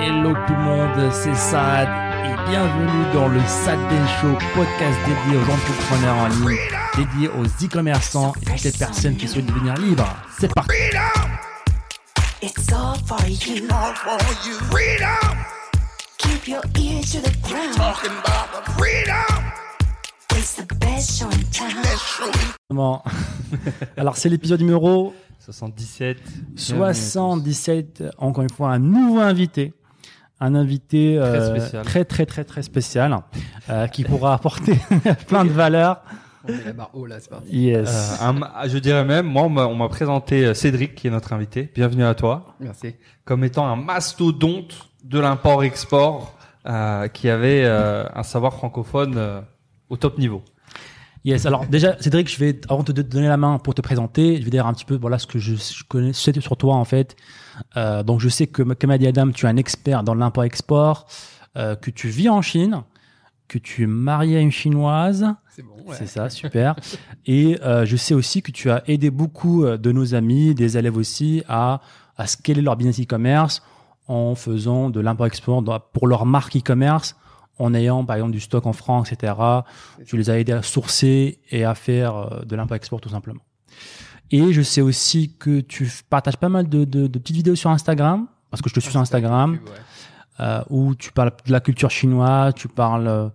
Hello tout le monde, c'est Sad et bienvenue dans le Sad Show, podcast dédié aux entrepreneurs en ligne, dédié aux e-commerçants et toutes les personnes qui souhaitent devenir libres. C'est parti. It's all for you. all for you. Freedom, Keep your ears to the ground. talking about the freedom. It's the best show in town. Show. Alors c'est l'épisode numéro 77. 77. Encore une fois, un nouveau invité. Un invité euh, très très très très spécial euh, qui pourra apporter plein de valeurs. On met la barre haut là, c'est parti. Yes. Euh, un- je dirais même, moi, on m'a- on m'a présenté euh, Cédric, qui est notre invité. Bienvenue à toi. Merci. Comme étant un mastodonte de l'import-export, euh, qui avait euh, un savoir francophone euh, au top niveau. Yes. Alors déjà, Cédric, je vais avant de te donner la main pour te présenter, je vais dire un petit peu voilà ce que je, je connais je sais sur toi en fait. Euh, donc je sais que comme a dit Adam, tu es un expert dans l'import-export, euh, que tu vis en Chine, que tu es marié à une chinoise. C'est bon, ouais. C'est ça, super. Et euh, je sais aussi que tu as aidé beaucoup euh, de nos amis, des élèves aussi, à, à scaler leur business e-commerce en faisant de l'import-export pour leur marque e-commerce, en ayant par exemple du stock en France, etc. Tu les as aidés à sourcer et à faire euh, de l'import-export tout simplement. Et je sais aussi que tu partages pas mal de, de- de petites vidéos sur Instagram, parce que je te suis sur Instagram, Ouais. euh, où tu parles de la culture chinoise, tu parles euh,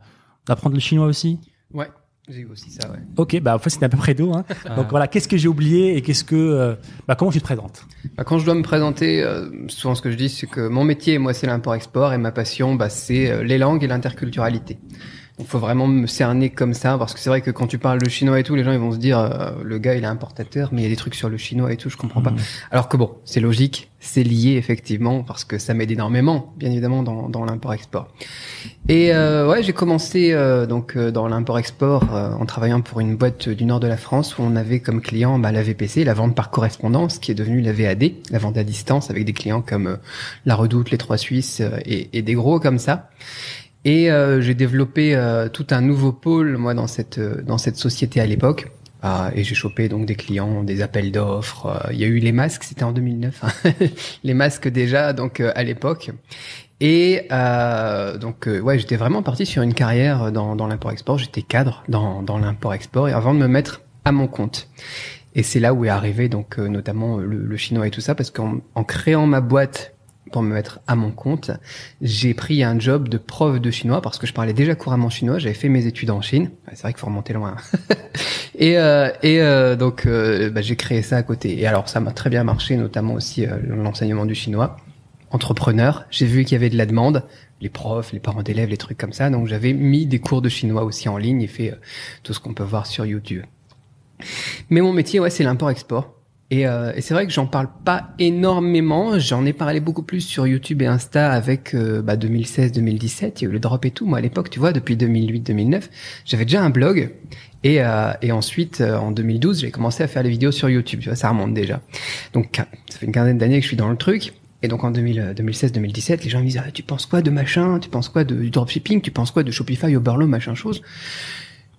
d'apprendre le chinois aussi. Ouais, j'ai eu aussi ça, ouais. Ok, bah en fait c'était à peu près tout. Hein. Donc voilà, qu'est-ce que j'ai oublié et qu'est-ce que, euh, bah comment tu te présentes? Bah, quand je dois me présenter, euh, souvent ce que je dis, c'est que mon métier, moi, c'est l'import-export et ma passion, bah, c'est euh, les langues et l'interculturalité. Donc, faut vraiment me cerner comme ça, parce que c'est vrai que quand tu parles le chinois et tout, les gens ils vont se dire, euh, le gars il est importateur, mais il y a des trucs sur le chinois et tout, je comprends pas. Alors que bon, c'est logique, c'est lié effectivement, parce que ça m'aide énormément, bien évidemment, dans, dans l'import-export. Et euh, ouais, j'ai commencé euh, donc euh, dans l'import-export euh, en travaillant pour une boîte du nord de la France où on avait comme client bah, la VPC, la vente par correspondance, qui est devenue la VAD, la vente à distance, avec des clients comme euh, la Redoute, les Trois Suisses euh, et, et des gros comme ça. Et euh, j'ai développé euh, tout un nouveau pôle moi dans cette euh, dans cette société à l'époque. Ah, et j'ai chopé donc des clients, des appels d'offres. euh, Il y a eu les masques, c'était en 2009. hein. les masques déjà donc euh, à l'époque. Et euh, donc euh, ouais, j'étais vraiment parti sur une carrière dans dans l'import-export. J'étais cadre dans dans l'import-export et avant de me mettre à mon compte. Et c'est là où est arrivé donc euh, notamment le, le chinois et tout ça parce qu'en en créant ma boîte pour me mettre à mon compte, j'ai pris un job de prof de chinois parce que je parlais déjà couramment chinois. J'avais fait mes études en Chine. C'est vrai qu'il faut remonter loin. et euh, et euh, donc euh, bah, j'ai créé ça à côté. Et alors ça m'a très bien marché, notamment aussi euh, l'enseignement du chinois. Entrepreneur, j'ai vu qu'il y avait de la demande, les profs, les parents d'élèves, les trucs comme ça. Donc j'avais mis des cours de chinois aussi en ligne et fait euh, tout ce qu'on peut voir sur YouTube. Mais mon métier, ouais, c'est l'import-export. Et, euh, et c'est vrai que j'en parle pas énormément. J'en ai parlé beaucoup plus sur YouTube et Insta avec euh, bah, 2016-2017. Il y a eu le drop et tout. Moi, à l'époque, tu vois, depuis 2008-2009, j'avais déjà un blog. Et, euh, et ensuite, euh, en 2012, j'ai commencé à faire des vidéos sur YouTube. Tu vois, ça remonte déjà. Donc, ça fait une quinzaine d'années que je suis dans le truc. Et donc en 2000, euh, 2016-2017, les gens me disent ah, tu penses quoi de machin? Tu penses quoi du dropshipping? Tu penses quoi de Shopify, Oberlo, machin chose?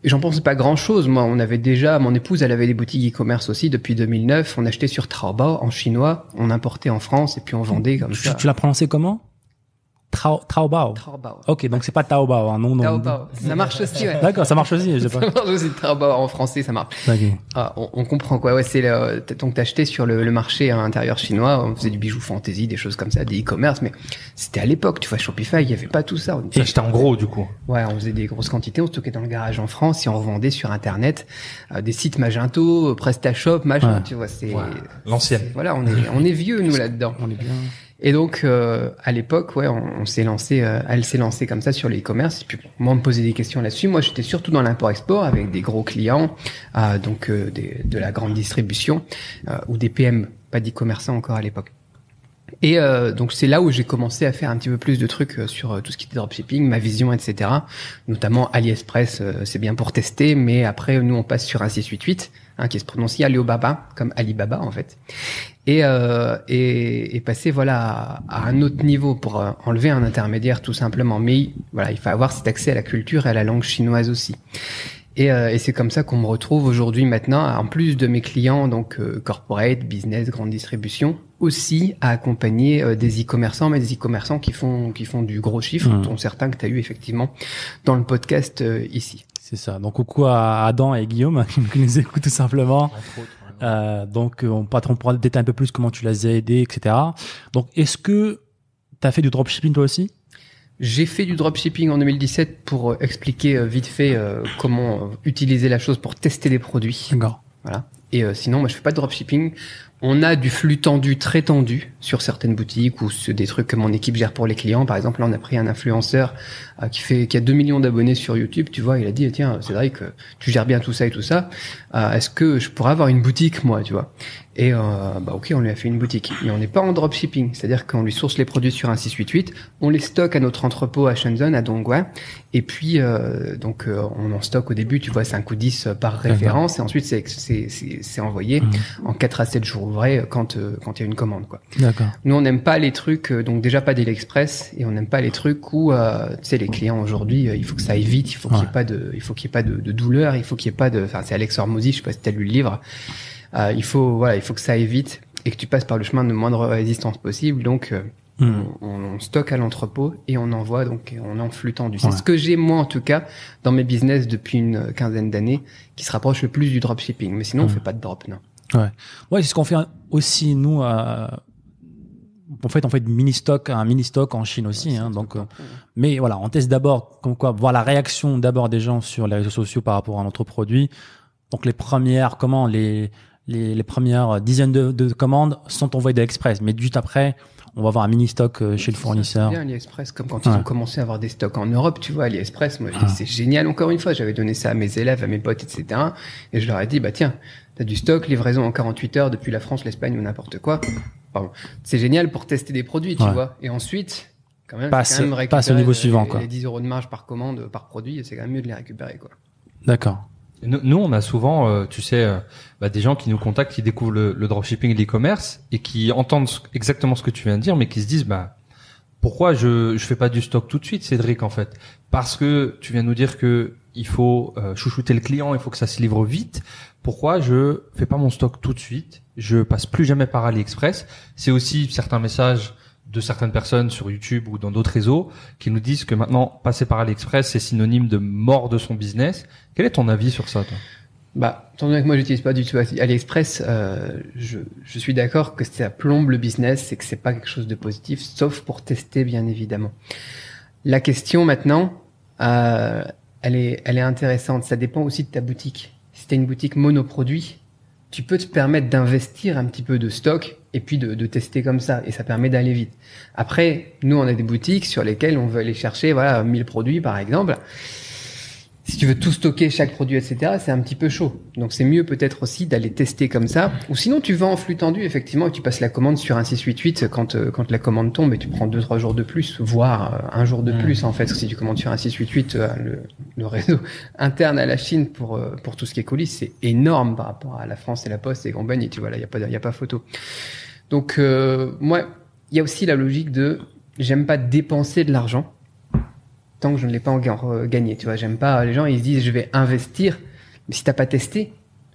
Et j'en pensais pas grand chose. Moi, on avait déjà, mon épouse, elle avait des boutiques e-commerce aussi depuis 2009. On achetait sur Taobao en chinois, on importait en France et puis on vendait comme tu, ça. tu l'as prononcé comment? Trao, Taobao. Taobao. Ok, donc c'est pas Taobao, hein, non, non. Taobao. Ça marche aussi, ouais. D'accord, ça marche aussi, je sais pas. Ça marche aussi Taobao en français, ça marche. Ok. Ah, on, on comprend quoi. Ouais, c'est le, donc t'achetais sur le, le marché à l'intérieur chinois. On faisait du bijou fantasy, des choses comme ça, des e-commerce. Mais c'était à l'époque. Tu vois, Shopify, il y avait pas tout ça. On- Et j'étais en gros, du coup. Ouais, on faisait des grosses quantités, on stockait dans le garage en France et on revendait sur Internet euh, des sites Magento, euh, PrestaShop, machin. Ouais. Tu vois, c'est L'ancienne. voilà, on est on est vieux nous là-dedans. On est bien. Et donc euh, à l'époque, ouais, on, s'est lancé, euh, elle s'est lancée comme ça sur les e-commerce. Et puis moi, on me posait des questions là-dessus. Moi, j'étais surtout dans l'import-export avec des gros clients, euh, donc euh, des- de la grande distribution euh, ou des PM, pas d'e-commerçants encore à l'époque. Et euh, donc c'est là où j'ai commencé à faire un petit peu plus de trucs sur tout ce qui était dropshipping, ma vision, etc. Notamment AliExpress, c'est bien pour tester, mais après nous on passe sur un 688, hein, qui se prononce Alibaba, comme Alibaba en fait. Et, euh, et, et passer voilà à, à un autre niveau pour euh, enlever un intermédiaire tout simplement. Mais voilà, il faut avoir cet accès à la culture et à la langue chinoise aussi. Et, euh, et c'est comme ça qu'on me retrouve aujourd'hui maintenant, en plus de mes clients, donc euh, corporate, business, grande distribution, aussi à accompagner euh, des e-commerçants, mais des e-commerçants qui font qui font du gros chiffre, Mhm. dont certains que tu as eu effectivement dans le podcast ici. C'est ça. Donc coucou à Adam et Guillaume qui nous écoutent tout simplement. Euh, donc euh, on on pourra détailler un peu plus comment tu les as aidés, etc. Donc est-ce que tu as fait du dropshipping toi aussi? J'ai fait du dropshipping en 2017 pour euh, expliquer euh, vite fait euh, comment utiliser la chose pour tester des produits. D'accord. Voilà. Et euh, sinon, moi, je fais pas de dropshipping. On a du flux tendu, très tendu, sur certaines boutiques ou sur des trucs que mon équipe gère pour les clients. Par exemple, là, on a pris un influenceur euh, qui fait, qui a 2 millions d'abonnés sur YouTube. Tu vois, il a dit, tiens, Cédric, euh, tu gères bien tout ça et tout ça. Euh, Est-ce que je pourrais avoir une boutique, moi, tu vois? Et euh, bah ok, on lui a fait une boutique. Mais on n'est pas en dropshipping, c'est-à-dire qu'on lui source les produits sur un 688, on les stocke à notre entrepôt à Shenzhen, à Dongguan, et puis euh, donc on en stocke au début, tu vois, 5 ou 10 par référence, et ensuite c'est c'est c'est c'est envoyé Mhm. en 4 à 7 jours euh, quand euh, quand il y a une commande quoi. D'accord. Nous on n'aime pas les trucs euh, donc déjà pas d'Aliexpress et on n'aime pas les trucs où euh, tu sais les clients aujourd'hui euh, il faut que ça aille vite, il faut qu'il y ait pas de il faut qu'il y ait pas de, de douleur, il faut qu'il y ait pas de enfin c'est Alex Hormozy, je sais pas si tu as lu le livre. Euh, il faut voilà, il faut que ça aille vite et que tu passes par le chemin de moindre résistance possible donc euh, Mhm. on, on stocke à l'entrepôt et on envoie donc on est en flux tendu. C'est Ouais. ce que j'ai moi en tout cas dans mes business depuis une quinzaine d'années qui se rapproche le plus du dropshipping. Mais sinon on Mhm. fait pas de drop non. Ouais, c'est ce qu'on fait aussi nous. euh, en fait, on fait mini stock, un mini stock en Chine aussi. hein, donc, euh, mais voilà, on teste d'abord, comme quoi, voir la réaction d'abord des gens sur les réseaux sociaux par rapport à notre produit. Donc les premières, comment les les, les premières dizaines de, de commandes sont envoyées d'Express, mais juste après, on va avoir un mini stock euh, chez le fournisseur. C'est bien AliExpress, comme quand ils Ouais. ont commencé à avoir des stocks en Europe, tu vois, AliExpress, moi, Ah. c'est génial, encore une fois, j'avais donné ça à mes élèves, à mes potes, etc. Et je leur ai dit, bah tiens, t'as du stock, livraison en 48 heures depuis la France, l'Espagne ou n'importe quoi. Pardon. C'est génial pour tester des produits, tu Ouais. vois. Et ensuite, quand même, Passe- c'est quand même récupérer passe au niveau les- suivant, quoi. Les 10 euros de marge par commande, par produit, c'est quand même mieux de les récupérer, quoi. D'accord. Nous, nous, on a souvent, euh, tu sais, euh, bah, des gens qui nous contactent, qui découvrent le, le dropshipping et l'e-commerce et qui entendent ce- exactement ce que tu viens de dire, mais qui se disent, bah, pourquoi je je fais pas du stock tout de suite, Cédric, en fait? Parce que tu viens de nous dire que il faut euh, chouchouter le client, il faut que ça se livre vite. Pourquoi je fais pas mon stock tout de suite Je passe plus jamais par AliExpress. C'est aussi certains messages de certaines personnes sur YouTube ou dans d'autres réseaux qui nous disent que maintenant passer par AliExpress c'est synonyme de mort de son business. Quel est ton avis sur ça, toi? Bah, donné que moi j'utilise pas du tout AliExpress, euh, je, je suis d'accord que ça plombe le business et que c'est pas quelque chose de positif, sauf pour tester bien évidemment. La question maintenant, euh, elle est, elle est intéressante. Ça dépend aussi de ta boutique. Si t'as une boutique monoproduit, tu peux te permettre d'investir un petit peu de stock et puis de, de tester comme ça et ça permet d'aller vite. Après, nous on a des boutiques sur lesquelles on veut aller chercher voilà 1000 produits par exemple si tu veux tout stocker, chaque produit, etc., c'est un petit peu chaud. Donc c'est mieux peut-être aussi d'aller tester comme ça. Ou sinon tu vas en flux tendu, effectivement, et tu passes la commande sur un 688 quand, euh, quand la commande tombe et tu prends deux trois jours de plus, voire euh, un jour de Mm. plus en fait. Si tu commandes sur un 688, euh, le, le réseau interne à la Chine pour, euh, pour tout ce qui est colis, c'est énorme par rapport à la France et la Poste et compagnie. Tu vois, là, il n'y a, pas y a pas photo. Donc euh, moi, il y a aussi la logique de j'aime pas dépenser de l'argent que je ne l'ai pas en- en- gagné. Tu vois, j'aime pas les gens ils se disent je vais investir, mais si t'as pas testé,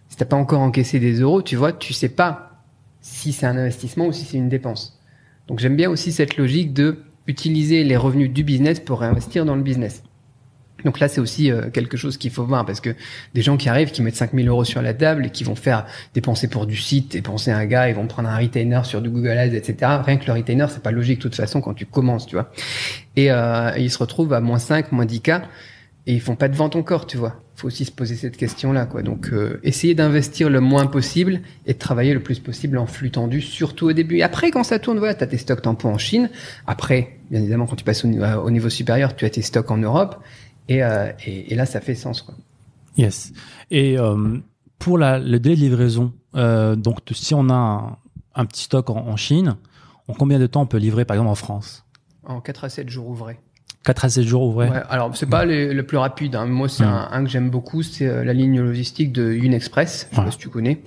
si t'as pas encore encaissé des euros, tu vois, tu sais pas si c'est un investissement ou si c'est une dépense. Donc j'aime bien aussi cette logique de utiliser les revenus du business pour réinvestir dans le business. Donc là, c'est aussi euh, quelque chose qu'il faut voir parce que des gens qui arrivent, qui mettent 5000 euros sur la table et qui vont faire dépenser pour du site, dépenser un gars, ils vont prendre un retainer sur du Google Ads, etc. Rien que le retainer, c'est pas logique de toute façon quand tu commences, tu vois. Et, euh, ils se retrouvent à moins 5, moins 10 k et ils font pas de vente encore, tu vois. Faut aussi se poser cette question-là, quoi. Donc, euh, essayer d'investir le moins possible et de travailler le plus possible en flux tendu, surtout au début. Et après, quand ça tourne, voilà, t'as tes stocks tampons en Chine. Après, bien évidemment, quand tu passes au, au niveau supérieur, tu as tes stocks en Europe. Et, euh, et, et là, ça fait sens, quoi. Yes. Et euh, pour la, le délai de livraison, euh, donc si on a un, un petit stock en, en Chine, en combien de temps on peut livrer par exemple en France? En 4 à 7 jours ouvrés. 4 à 7 jours ouvrés Ouais, alors c'est pas les- le plus rapide. hein. Moi, c'est Mm. un, un que j'aime beaucoup, c'est la ligne logistique de Unexpress. Je sais Ouais. pas si tu connais.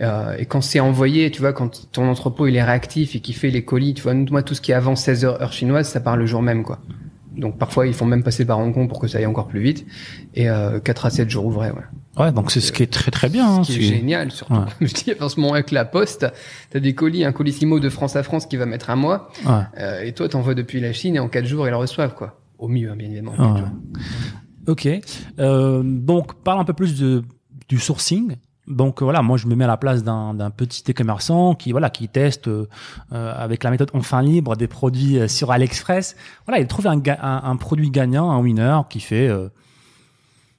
Euh, et quand c'est envoyé, tu vois, quand ton entrepôt il est réactif et qu'il fait les colis, tu vois, moi tout ce qui est avant 16 heures heure chinoise, ça part le jour même, quoi. Donc parfois ils font même passer par Hong Kong pour que ça aille encore plus vite. Et euh, 4 à 7 jours ouvrés, ouais. Ouais, donc c'est ce qui est très très bien. hein, Ce qui est c'est- génial surtout. Ouais. Je dis en ce moment avec la Poste, t'as des colis, un colissimo de France à France qui va mettre un mois, Ouais. euh, et toi t'envoies depuis la Chine et en 4 jours ils le reçoivent quoi. Au mieux hein, bien évidemment. Ouais. Ok. Euh, donc, parle un peu plus de, du sourcing. Donc euh, voilà, moi je me mets à la place d'un petit e-commerçant qui voilà qui teste euh, euh, avec la méthode enfin libre des produits euh, sur AliExpress. Voilà, il trouve un, un, un produit gagnant, un winner qui fait euh,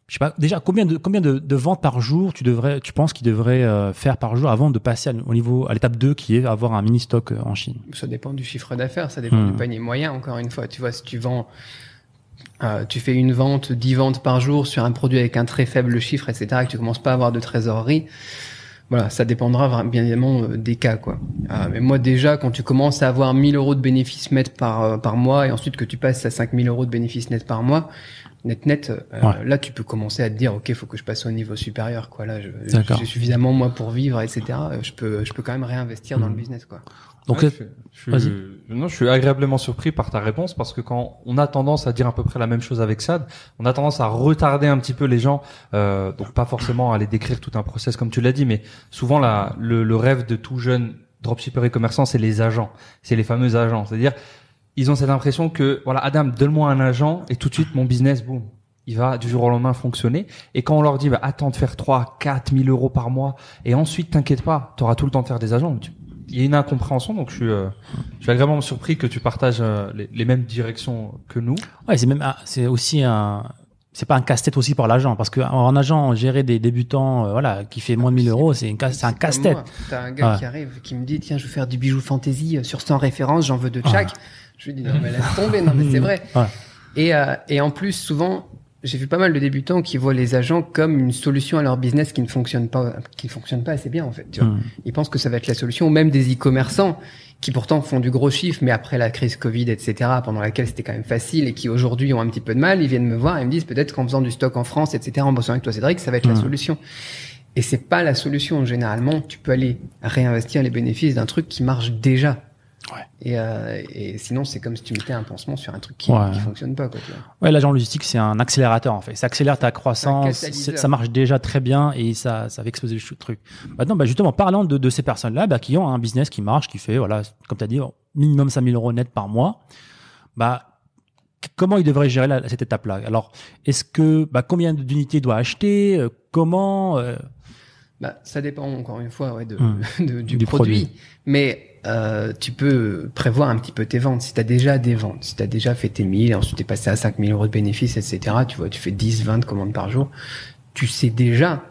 je sais pas déjà combien de combien de, de ventes par jour tu devrais tu penses qu'il devrait euh, faire par jour avant de passer à- au niveau à l'étape 2 qui est avoir un mini stock en Chine? Ça dépend du chiffre d'affaires, ça dépend Hmm. du panier moyen, encore une fois. Tu vois, si tu vends, euh, tu fais une vente, 10 ventes par jour sur un produit avec un très faible chiffre, etc., et que tu commences pas à avoir de trésorerie, voilà, ça dépendra bien évidemment euh, des cas, quoi. Euh, mais moi, déjà, quand tu commences à avoir 1000 euros de bénéfices net par, euh, par mois, et ensuite que tu passes à 5000 euros de bénéfices net par mois, net net, euh, Ouais. là, tu peux commencer à te dire, OK, faut que je passe au niveau supérieur, quoi. Là, j'ai suffisamment, moi, pour vivre, etc. Euh, Je peux, je peux quand même réinvestir dans le business, quoi. Donc Ouais, euh, je, non, je suis agréablement surpris par ta réponse parce que quand on a tendance à dire à peu près la même chose avec Sad, on a tendance à retarder un petit peu les gens, euh, donc pas forcément à les décrire tout un process comme tu l'as dit, mais souvent la, le, le rêve de tout jeune dropshipper et commerçant, c'est les agents, c'est les fameux agents, c'est-à-dire ils ont cette impression que voilà Adam, donne-moi un agent et tout de suite mon business, boum, il va du jour au lendemain fonctionner. Et quand on leur dit, bah, attends de faire 3, 4 000 euros par mois, et ensuite, t'inquiète pas, tu auras tout le temps de faire des agents. Il y a une incompréhension, donc je suis, euh, je suis agréablement surpris que tu partages euh, les, les mêmes directions que nous. Ouais, c'est même un- c'est aussi un c'est pas un casse-tête aussi pour l'agent parce que en agent gérer des débutants euh, voilà qui fait moins de 1000 euros c'est une casse- c'est un casse-tête. T'as un gars Ouais. qui arrive, qui me dit, tiens, je veux faire du bijou fantasy euh, sur 100 références, j'en veux de chaque. Je lui dis, non, mais laisse tomber, non, mais c'est vrai. Ouais. Et, euh, et en plus, souvent, j'ai vu pas mal de débutants qui voient les agents comme une solution à leur business qui ne fonctionne pas, qui ne fonctionne pas assez bien, en fait. Tu vois. Hmm. Ils pensent que ça va être la solution, ou même des e-commerçants qui pourtant font du gros chiffre, mais après la crise Covid, etc., pendant laquelle c'était quand même facile et qui aujourd'hui ont un petit peu de mal, ils viennent me voir et me disent peut-être qu'en faisant du stock en France, etc., en bossant avec toi, Cédric, ça va être la Mhm. solution. Et c'est pas la solution. Généralement, tu peux aller réinvestir les bénéfices d'un truc qui marche déjà. Ouais. Et, euh, et sinon, c'est comme si tu mettais un pansement sur un truc qui, Ouais. qui fonctionne pas, quoi. Ouais, l'agent logistique c'est un accélérateur en fait. Ça accélère ta croissance, ça marche déjà très bien et ça ça fait exploser le truc. Maintenant bah justement parlant de, de ces personnes là bah, qui ont un business qui marche, qui fait voilà comme tu as dit minimum 5000 euros net par mois, bah comment ils devraient gérer la- cette étape là Alors est-ce que bah combien d'unités doit acheter, euh, comment euh, Bah, ça dépend encore une fois ouais, de, de- du, Du produit. produit. Mais euh, tu peux prévoir un petit peu tes ventes. Si tu as déjà des ventes, si tu as déjà fait tes 1000, ensuite tu es passé à 5000 euros de bénéfices, etc., tu vois, tu fais 10, 20 commandes par jour, tu sais déjà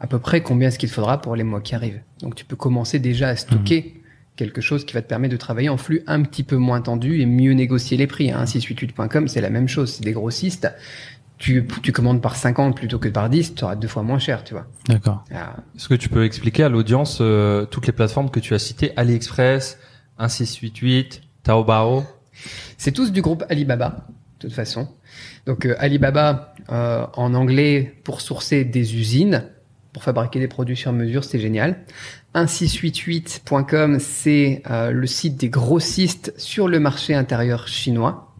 à peu près combien est-ce qu'il faudra pour les mois qui arrivent. Donc tu peux commencer déjà à stocker quelque chose qui va te permettre de travailler en flux un petit peu moins tendu et mieux négocier les prix. Hein. 688.com, c'est la même chose, c'est des grossistes. Tu, tu commandes par 50 plutôt que par 10, tu auras deux fois moins cher, tu vois. D'accord. Ah, Est-ce que tu peux expliquer à l'audience euh, toutes les plateformes que tu as citées, AliExpress, 1688, Taobao C'est tous du groupe Alibaba, de toute façon. Donc euh, Alibaba, euh, en anglais, pour sourcer des usines, pour fabriquer des produits sur mesure, c'est génial. 1688.com, c'est euh, le site des grossistes sur le marché intérieur chinois.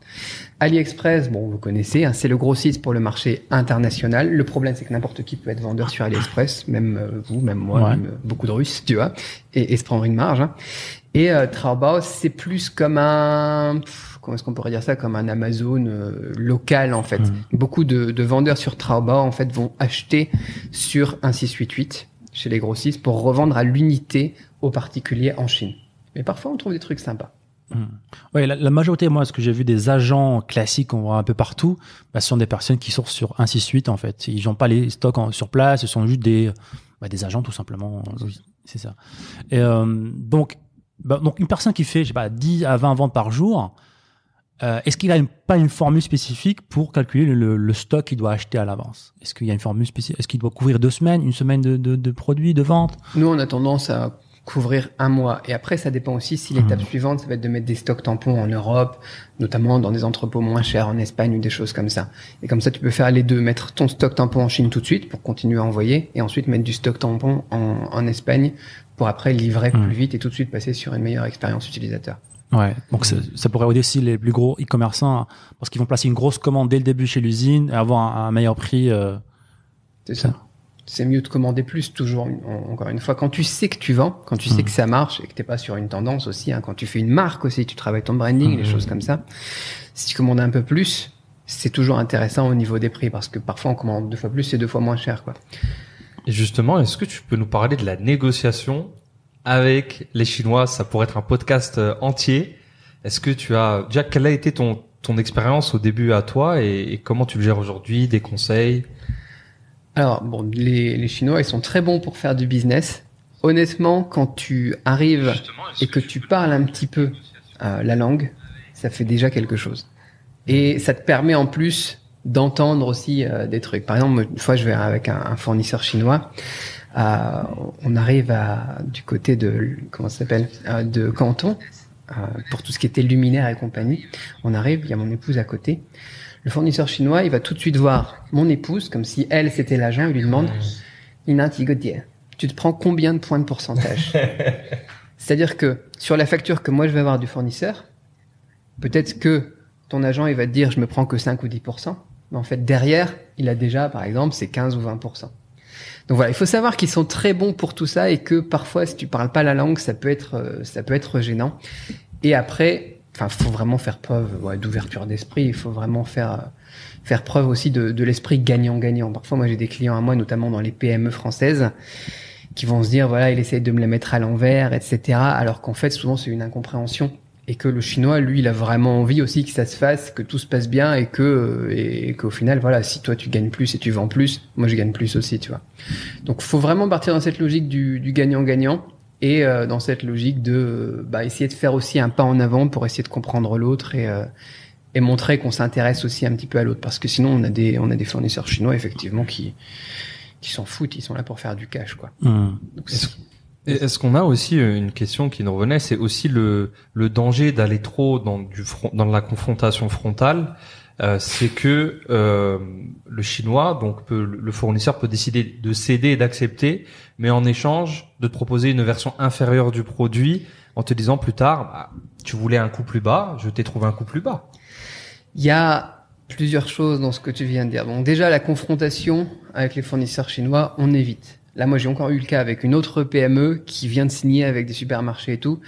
AliExpress, bon, vous connaissez, hein, c'est le gros site pour le marché international. Le problème, c'est que n'importe qui peut être vendeur sur AliExpress, même euh, vous, même moi, Ouais. même, euh, beaucoup de Russes, tu vois, et, et se prendre une marge. hein. Et euh, c'est plus comme un, pff, comment est-ce qu'on pourrait dire ça, comme un Amazon euh, local en fait. Mhm. Beaucoup de, de vendeurs sur Taobao en fait vont acheter sur un 688 chez les grossistes pour revendre à l'unité aux particuliers en Chine. Mais parfois on trouve des trucs sympas. Ouais, la, la majorité, moi, ce que j'ai vu des agents classiques qu'on voit un peu partout, bah, ce sont des personnes qui sourcent sur 168 en fait. Ils n'ont pas les stocks en- sur place, ce sont juste des, bah, des agents tout simplement. Oui, C'est ça. Et, euh, donc, bah, donc une personne qui fait, je sais pas, 10 à 20 ventes par jour, euh, est-ce qu'il a une- pas une formule spécifique pour calculer le, le stock qu'il doit acheter à l'avance? Est-ce qu'il y a une formule spécifique? Est-ce qu'il doit couvrir deux semaines, une semaine de, de, de produits, de vente Nous on a tendance à couvrir un mois et après ça dépend aussi si l'étape suivante ça va être de mettre des stocks tampons en Europe, notamment dans des entrepôts moins chers en Espagne ou des choses comme ça. Et comme ça tu peux faire les deux, mettre ton stock tampon en Chine tout de suite pour continuer à envoyer et ensuite mettre du stock tampon en, en Espagne pour après livrer Mhm. plus vite et tout de suite passer sur une meilleure expérience utilisateur. Ouais. Donc ça- ça pourrait aider aussi les plus gros e-commerçants parce qu'ils vont placer une grosse commande dès le début chez l'usine et avoir un, un meilleur prix. euh, C'est ça. C'est mieux de commander plus, toujours, en- encore une fois. Quand tu sais que tu vends, quand tu sais que ça marche et que t'es pas sur une tendance aussi, hein, quand tu fais une marque aussi, tu travailles ton branding, les choses comme ça. Si tu commandes un peu plus, c'est toujours intéressant au niveau des prix parce que parfois on commande deux fois plus et deux fois moins cher, quoi. Et justement, est-ce que tu peux nous parler de la négociation avec les Chinois? Ça pourrait être un podcast euh, entier. Est-ce que tu as déjà quelle a été ton ton expérience au début à toi et, et comment tu le gères aujourd'hui Des conseils? Alors, bon, les, les Chinois, ils sont très bons pour faire du business. Honnêtement, quand tu arrives et que tu parles un petit peu euh, la langue, ça fait déjà quelque chose. Et ça te permet en plus d'entendre aussi euh, des trucs. Par exemple, une fois, je vais avec un, un fournisseur chinois. euh, on arrive à, du côté de comment ça s'appelle euh, de Canton euh, pour tout ce qui était luminaire et compagnie. On arrive, il y a mon épouse à côté. Le fournisseur chinois, il va tout de suite voir mon épouse comme si elle c'était l'agent. Il lui demande Ina Tigotier, tu te prends combien de points de pourcentage? C'est-à-dire que sur la facture que moi je vais avoir du fournisseur, peut-être que ton agent il va te dire je me prends que 5 ou 10%, mais en fait derrière, il a déjà par exemple c'est 15 ou 20%. Donc voilà, il faut savoir qu'ils sont très bons pour tout ça et que parfois si tu parles pas la langue, ça peut être euh, ça peut être gênant. Et après, enfin faut vraiment faire preuve ouais, d'ouverture d'esprit, il faut vraiment faire euh, faire preuve aussi de, de l'esprit gagnant-gagnant. Parfois moi j'ai des clients à moi notamment dans les PME françaises qui vont se dire voilà il essaye de me la mettre à l'envers etc alors qu'en fait souvent c'est une incompréhension. Et que le chinois lui il a vraiment envie aussi que ça se fasse que tout se passe bien et que euh, et qu'au final voilà si toi tu gagnes plus et tu vends plus moi je gagne plus aussi tu vois. Donc faut vraiment partir dans cette logique du du gagnant-gagnant et euh, dans cette logique de euh, bah, essayer de faire aussi un pas en avant pour essayer de comprendre l'autre et euh, et montrer qu'on s'intéresse aussi un petit peu à l'autre. Parce que sinon on a des on a des fournisseurs chinois effectivement qui qui s'en foutent. Ils sont là pour faire du cash quoi. Donc, Est-ce- c'est- Et Est-ce qu'on a aussi euh, une question qui nous revenait, c'est aussi le, le danger d'aller trop dans du front, dans la confrontation frontale. Euh, c'est que euh, le chinois, donc peut, le fournisseur peut décider de céder et d'accepter, mais en échange de te proposer une version inférieure du produit en te disant plus tard, bah, tu voulais un coût plus bas, je t'ai trouvé un coût plus bas. Il y a plusieurs choses dans ce que tu viens de dire. Donc déjà, la confrontation avec les fournisseurs chinois, on évite. Là, moi, j'ai encore eu le cas avec une autre PME qui vient de signer avec des supermarchés et tout,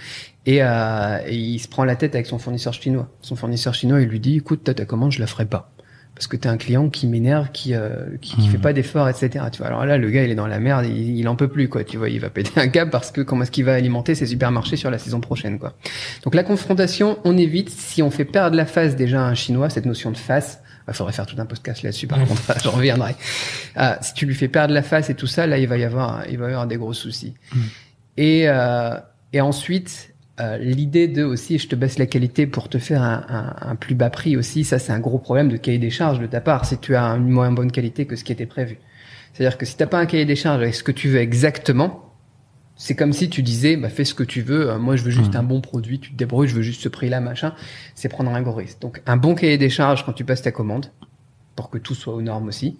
et, euh, et il se prend la tête avec son fournisseur chinois. Son fournisseur chinois, il lui dit, écoute, toi, ta commande, je la ferai pas. Parce que t'es un client qui m'énerve, qui, euh, qui, qui fait pas d'efforts, etc. Tu vois. Alors là, le gars, il est dans la merde, il, il en peut plus, quoi. Tu vois, il va péter un câble parce que comment est-ce qu'il va alimenter ses supermarchés sur la saison prochaine, quoi. Donc la confrontation, on évite si on fait perdre la face déjà à un chinois, cette notion de face. Il faudrait faire tout un podcast là-dessus, par contre, j'en reviendrai. Ah, si tu lui fais perdre la face et tout ça, là, il va y avoir, il va y avoir des gros soucis. Et, euh, et ensuite, euh, l'idée de aussi, je te baisse la qualité pour te faire un, un, un plus bas prix aussi, ça, c'est un gros problème de cahier des charges de ta part, si tu as une moins bonne qualité que ce qui était prévu. C'est-à-dire que si t'as pas un cahier des charges avec ce que tu veux exactement, c'est comme si tu disais, bah, fais ce que tu veux, euh, moi je veux juste un bon produit, tu te débrouilles, je veux juste ce prix-là, machin. C'est prendre un gros risque. Donc un bon cahier des charges quand tu passes ta commande, pour que tout soit aux normes aussi,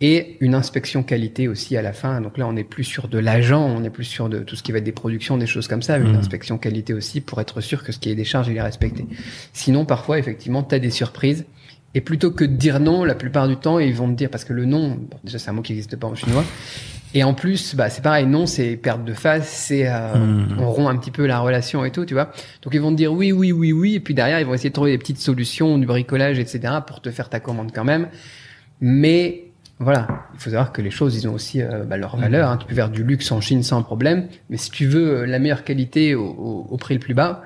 et une inspection qualité aussi à la fin. Donc là, on n'est plus sur de l'agent, on est plus sur de tout ce qui va être des productions, des choses comme ça, une Mhm. inspection qualité aussi pour être sûr que ce qui est des charges, il est respecté. Sinon, parfois, effectivement, tu as des surprises. Et plutôt que de dire non, la plupart du temps, ils vont te dire, parce que le non, bon, déjà c'est un mot qui n'existe pas en chinois, et en plus, bah, c'est pareil, non, c'est perte de face, c'est euh, Mhm. on rompt un petit peu la relation et tout, tu vois. Donc ils vont te dire oui, oui, oui, oui, et puis derrière ils vont essayer de trouver des petites solutions, du bricolage, etc. pour te faire ta commande quand même. Mais voilà, il faut savoir que les choses, ils ont aussi euh, bah, leur valeur. Hein. Tu peux faire du luxe en Chine sans problème, mais si tu veux euh, la meilleure qualité au, au- au prix le plus bas,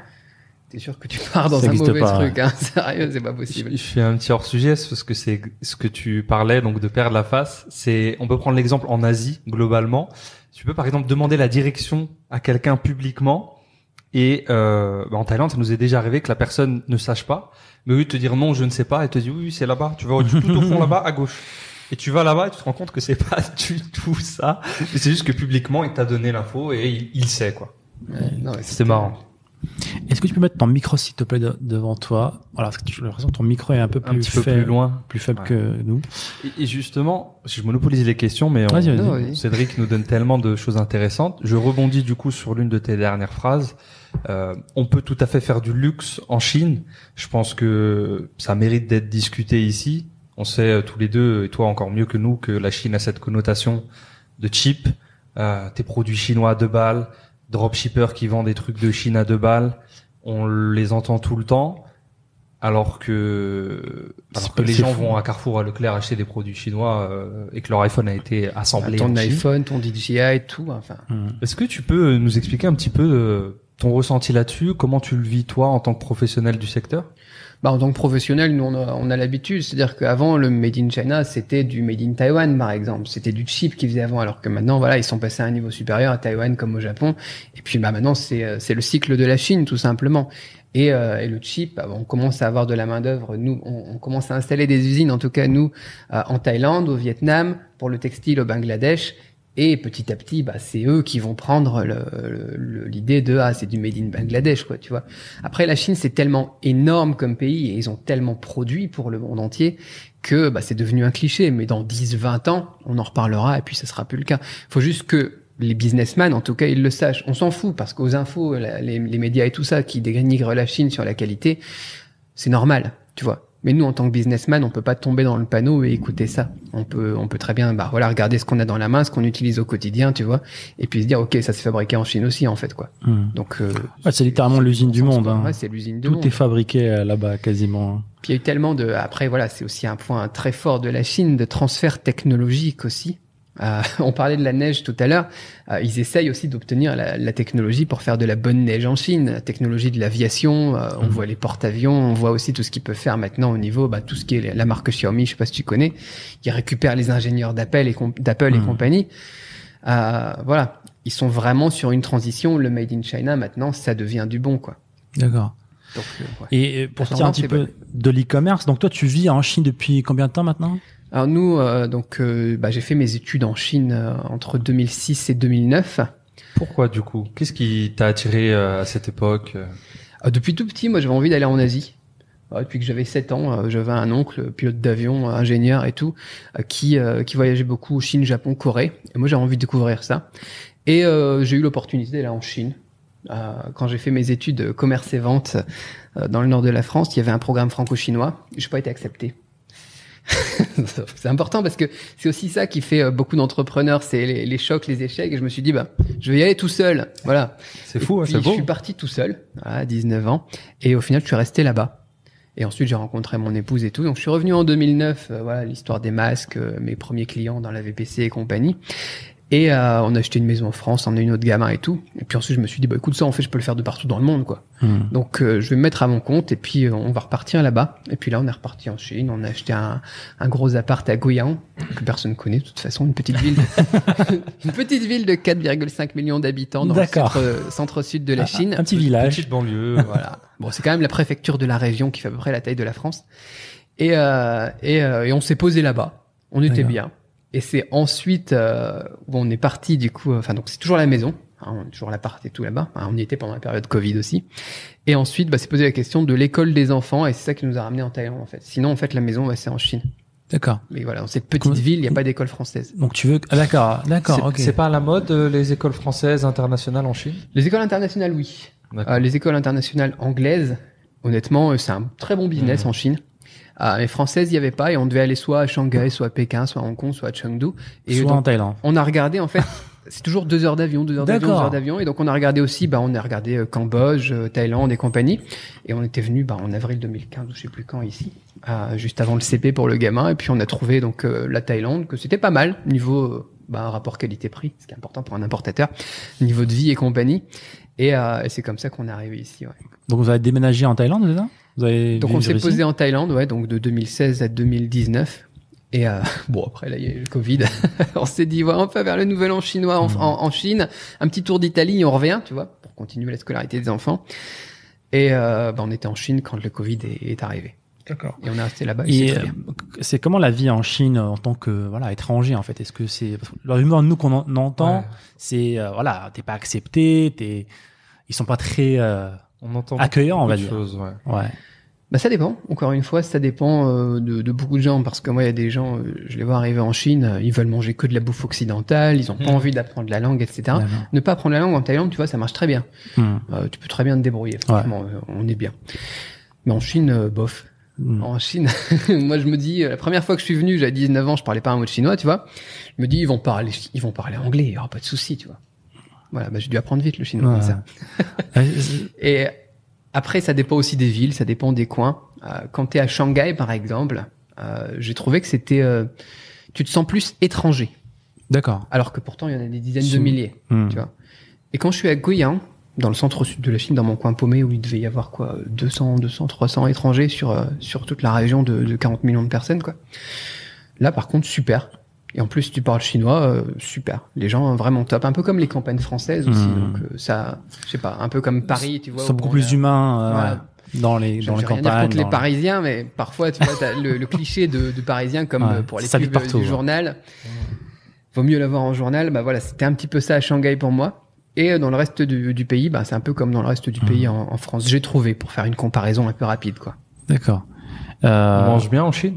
t'es sûr que tu pars dans Ça un mauvais pas, truc. Hein. Sérieux, c'est pas Je, possible. je fais un petit hors sujet parce que c'est ce que tu parlais donc de perdre la face. C'est on peut prendre l'exemple en Asie globalement. Tu peux par exemple demander la direction à quelqu'un publiquement et euh, bah, en Thaïlande ça nous est déjà arrivé que la personne ne sache pas, mais de te dire non je ne sais pas, elle te dit oui, oui c'est là-bas. Tu vas tout au fond là-bas à gauche. Et tu vas là-bas et tu te rends compte que c'est pas du tout ça. Mais c'est juste que publiquement il t'a donné l'info et il, il sait quoi. Ouais, C'est marrant. Est-ce que tu peux mettre ton micro, s'il te plaît, de- devant toi? Voilà, parce que tu- j'ai l'impression que ton micro est un peu Un plus, petit peu faible, plus loin. plus faible Ouais. que nous. Et- Et justement, je monopolise les questions, mais on- Vas-y, vas-y. Non, vas-y. Cédric nous donne tellement de choses intéressantes. Je rebondis du coup sur l'une de tes dernières phrases. Euh, on peut tout à fait faire du luxe en Chine. Je pense que ça mérite d'être discuté ici. On sait euh, tous les deux, et toi encore mieux que nous, que la Chine a cette connotation de cheap. Euh, tes produits chinois à deux balles, dropshippers qui vendent des trucs de Chine à deux balles. On les entend tout le temps. Alors que, alors que les gens fou. vont à Carrefour, à Leclerc acheter des produits chinois euh, et que leur iPhone a été assemblé ton en Chine. iPhone, ton DJI, tout. Enfin, Hmm. Est-ce que tu peux nous expliquer un petit peu euh, ton ressenti là-dessus? Comment tu le vis toi en tant que professionnel du secteur? Bah, en tant que professionnel, nous, on a, l'habitude. C'est-à-dire qu'avant, le Made in China, c'était du Made in Taiwan, par exemple. C'était du chip qu'ils faisaient avant. Alors que maintenant, voilà, ils sont passés à un niveau supérieur à Taïwan comme au Japon. Et puis, bah, maintenant, c'est, euh, c'est le cycle de la Chine, tout simplement. Et, euh, le chip, bah, on commence à avoir de la main-d'œuvre. Nous, on, on commence à installer des usines, en tout cas, nous, euh, en Thaïlande, au Vietnam, pour le textile au Bangladesh. Et petit à petit, bah, c'est eux qui vont prendre l'idée de ah c'est du made in Bangladesh quoi, tu vois. Après la Chine c'est tellement énorme comme pays et ils ont tellement produit pour le monde entier que bah, c'est devenu un cliché. Mais dans 10-20 ans, on en reparlera et puis ce sera plus le cas. Faut juste que les businessmen, en tout cas, ils le sachent. On s'en fout parce qu'aux infos, les, les médias et tout ça qui dénigrent la Chine sur la qualité, c'est normal, tu vois. Mais nous, en tant que businessman, on peut pas tomber dans le panneau et écouter ça. On peut, on peut très bien, bah voilà, regarder ce qu'on a dans la main, ce qu'on utilise au quotidien, tu vois, et puis se dire, ok, ça s'est fabriqué en Chine aussi, en fait, quoi. Hmm. Donc, euh, Ouais, c'est littéralement l'usine du monde. hein. Ouais, c'est l'usine du Tout monde. est fabriqué euh, là-bas quasiment. Puis il y a eu tellement de. Après, voilà, c'est aussi un point très fort de la Chine, de transfert technologique aussi. Euh, on parlait de la neige tout à l'heure. Euh, ils essayent aussi d'obtenir la, la technologie pour faire de la bonne neige en Chine. La technologie de l'aviation, euh, on Mhm. voit les porte-avions, on voit aussi tout ce qu'ils peuvent faire maintenant au niveau, bah, tout ce qui est la marque Xiaomi, je sais pas si tu connais. Ils récupèrent les ingénieurs d'Apple et, com- d'Apple et Mhm. compagnie. Euh, voilà, ils sont vraiment sur une transition. Le made in China maintenant, ça devient du bon, quoi. D'accord. Donc, euh, ouais. Et pour sortir un petit peu de l'e-commerce, donc toi tu vis en Chine depuis combien de temps maintenant? Alors nous, euh, donc, euh, bah, j'ai fait mes études en Chine euh, entre 2006 et 2009. Pourquoi du coup? Qu'est-ce qui t'a attiré à cette époque Euh, depuis tout petit, moi, j'avais envie d'aller en Asie. Ouais, depuis que j'avais 7 ans, j'avais un oncle, pilote d'avion, ingénieur et tout, qui, qui voyageait beaucoup Chine, Japon, Corée. Et moi, j'avais envie de découvrir ça. Et j'ai eu l'opportunité d'aller en Chine. Quand j'ai fait mes études de commerce et vente dans le nord de la France, il y avait un programme franco-chinois. J'ai pas été accepté. c'est important parce que c'est aussi ça qui fait euh, beaucoup d'entrepreneurs, c'est les, les chocs, les échecs. Et je me suis dit, bah, je vais y aller tout seul. Voilà. C'est fou, hein, c'est Je beau. suis parti tout seul à 19 ans et au final je suis resté là-bas. Et ensuite j'ai rencontré mon épouse et tout. Donc je suis revenu en 2009, euh, voilà l'histoire des masques, euh, mes premiers clients dans la VPC et compagnie. Et euh, on a acheté une maison en France, on a une autre gamin et tout. Et puis ensuite je me suis dit bah écoute ça en fait je peux le faire de partout dans le monde quoi. Hmm. Donc euh, je vais me mettre à mon compte et puis euh, on va repartir là-bas. Et puis là on est reparti en Chine, on a acheté un, un gros appart à Guiyang que personne connaît de toute façon, une petite ville, de, une petite ville de 4,5 millions d'habitants dans le centre, centre-sud de la Chine. Un petit village. Petite banlieue. Voilà. Bon, c'est quand même la préfecture de la région qui fait à peu près la taille de la France. Et, euh, et, euh, et on s'est posé là-bas. On était D'accord. bien. Et c'est ensuite euh, où on est parti du coup. euh, Enfin donc c'est toujours la maison. hein, on est toujours l'appart et tout là-bas. Hein, on y était pendant la période Covid aussi. Et ensuite, bah, c'est posé la question de l'école des enfants et c'est ça qui nous a ramené en Thaïlande en fait. Sinon en fait la maison bah, c'est en Chine. D'accord. Mais voilà, dans cette petite Comment- ville, il n'y a pas d'école française. Donc tu veux ah, d'accord, d'accord, C'est ok. c'est pas à la mode euh, les écoles françaises internationales en Chine? Les écoles internationales, oui. D'accord. Euh, les écoles internationales anglaises, honnêtement, euh, c'est un très bon business Mhm. en Chine. Euh, les françaises, il y avait pas et on devait aller soit à Shanghai, soit à Pékin, soit à Hong Kong, soit à Chengdu. Et Soit donc, en Thaïlande. on a regardé en fait, c'est toujours deux heures d'avion, deux heures d'avion, deux heures d'avion. Et donc on a regardé aussi, bah on a regardé euh, Cambodge, euh, Thaïlande et compagnie. Et on était venu bah, en avril 2015 ou je sais plus quand ici, euh, juste avant le CP pour le gamin. Et puis on a trouvé donc euh, la Thaïlande que c'était pas mal niveau bah, rapport qualité-prix, ce qui est important pour un importateur, niveau de vie et compagnie. Et, euh, et c'est comme ça qu'on est arrivé ici. Ouais. Donc vous avez déménagé en Thaïlande, c'est ça? Vous avez Donc on s'est ici posé en Thaïlande, ouais, donc de 2016 à 2019. Et euh, bon après là il y a eu le Covid, on s'est dit ouais, on va vers le nouvel an chinois en, Mhm. en, en Chine, un petit tour d'Italie et on revient, tu vois, pour continuer la scolarité des enfants. Et euh, bah, on était en Chine quand le Covid est, est arrivé. D'accord. Et on est resté là-bas. Et, c'est euh, c'est comment la vie en Chine en tant que voilà étranger en fait? Est-ce que c'est parce que la rumeur nous qu'on en- entend, Ouais. c'est euh, voilà, t'es pas accepté, t'es ils sont pas très euh, On entend Accueillant, on beaucoup va de dire. choses, ouais. Ouais. Bah ça dépend. Encore une fois, ça dépend euh, de, de beaucoup de gens parce que moi, il y a des gens, euh, je les vois arriver en Chine, euh, ils veulent manger que de la bouffe occidentale, ils ont pas Mm. envie d'apprendre la langue, etc. Ne pas apprendre la langue en Thaïlande, tu vois, ça marche très bien. Hmm. Euh, tu peux très bien te débrouiller. Franchement, euh, on est bien. Mais en Chine, euh, bof. Hmm. En Chine, moi je me dis, euh, la première fois que je suis venu, j'avais 19 ans, je parlais pas un mot de chinois, tu vois. Je me dis, ils vont parler, ils vont parler anglais, il y aura pas de souci, tu vois. Voilà, bah, j'ai dû apprendre vite le chinois Ouais. ça. Et après, ça dépend aussi des villes, ça dépend des coins. Euh, quand tu es à Shanghai, par exemple, euh, j'ai trouvé que c'était... euh, tu te sens plus étranger, D'accord. alors que pourtant, il y en a des dizaines de milliers, Hmm. tu vois. Et quand je suis à Guiyang, dans le centre sud de la Chine, dans mon coin paumé, où il devait y avoir quoi 200, 200, 300 étrangers sur, euh, sur toute la région de, de 40 millions de personnes, quoi. Là, par contre, super. Et en plus, tu parles chinois, euh, super. Les gens euh, vraiment top. Un peu comme les campagnes françaises aussi. Hmm. Donc, euh, ça, je sais pas, un peu comme Paris, tu vois. C'est beaucoup plus a- humain euh, Voilà. ouais, dans les Je dans les vais rien dire campagnes. contre les Parisiens, mais parfois, tu vois, le, le cliché de, de Parisien comme Ouais, pour les ça vit pubs partout, du ouais. journal. Vaut mieux l'avoir en journal. Bah voilà, c'était un petit peu ça à Shanghai pour moi. Et dans le reste du, du pays, bah c'est un peu comme dans le reste du Mmh. pays en, en France. J'ai trouvé pour faire une comparaison un peu rapide, quoi. D'accord. On mange bien en Chine?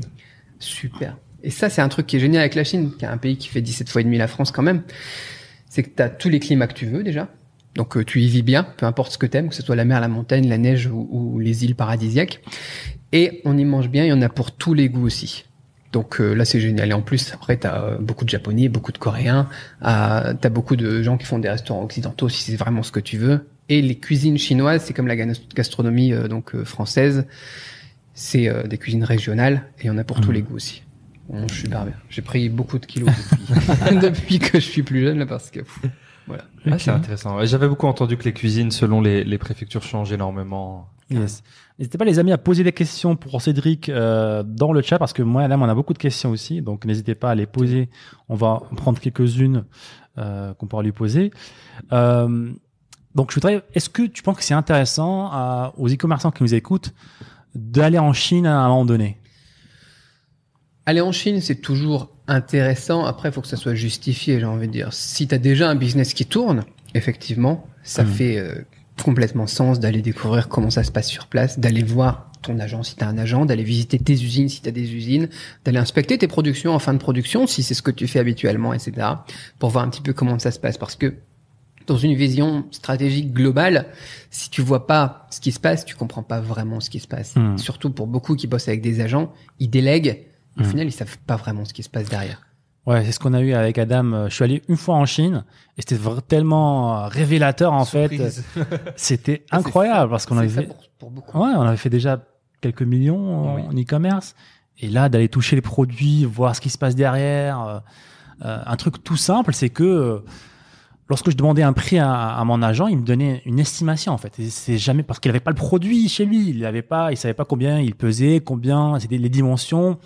Super. Et ça, c'est un truc qui est génial avec la Chine, qui est un pays qui fait 17 fois et demi la France quand même. C'est que tu as tous les climats que tu veux déjà. Donc euh, tu y vis bien, peu importe ce que t'aimes, que ce soit la mer, la montagne, la neige ou, ou les îles paradisiaques. Et on y mange bien, il y en a pour tous les goûts aussi. Donc euh, là c'est génial. Et en plus après t'as euh, beaucoup de Japonais, beaucoup de Coréens, euh, t'as beaucoup de gens qui font des restaurants occidentaux si c'est vraiment ce que tu veux. Et les cuisines chinoises, c'est comme la gastronomie donc française, c'est des cuisines régionales et il y en a pour tous les goûts aussi. Bon, je suis super bien. J'ai pris beaucoup de kilos depuis, depuis que je suis plus jeune là parce que pff, voilà. Ah, c'est intéressant. J'avais beaucoup entendu que les cuisines, selon les, les préfectures, changent énormément. Yes. N'hésitez pas les amis à poser des questions pour Cédric euh, dans le chat parce que moi là on a beaucoup de questions aussi donc n'hésitez pas à les poser. On va en prendre quelques-unes euh, qu'on pourra lui poser. Euh, donc je voudrais, est-ce que tu penses que c'est intéressant à- aux e-commerçants qui nous écoutent d'aller en Chine à un moment donné? Aller en Chine, c'est toujours intéressant. Après, il faut que ça soit justifié, j'ai envie de dire. Si tu as déjà un business qui tourne, effectivement, ça Mhm. fait euh, complètement sens d'aller découvrir comment ça se passe sur place, d'aller voir ton agent si tu as un agent, d'aller visiter tes usines si tu as des usines, d'aller inspecter tes productions en fin de production si c'est ce que tu fais habituellement, etc. pour voir un petit peu comment ça se passe. Parce que dans une vision stratégique globale, si tu vois pas ce qui se passe, tu comprends pas vraiment ce qui se passe. Mhm. Surtout pour beaucoup qui bossent avec des agents, ils délèguent. Au Mhm. final, ils savent pas vraiment ce qui se passe derrière. Ouais, c'est ce qu'on a eu avec Adam. Euh, Je suis allé une fois en Chine et c'était tellement euh, révélateur en fait. C'était incroyable parce qu'on avait ça fait, pour, pour beaucoup. ouais, on avait fait déjà quelques millions en- Oui. en e-commerce et là d'aller toucher les produits, voir ce qui se passe derrière. euh, un truc tout simple, c'est que lorsque je demandais un prix à, à mon agent, il me donnait une estimation en fait. Et c'est jamais parce qu'il avait pas le produit chez lui, il avait pas, il savait pas combien il pesait, combien c'était les dimensions.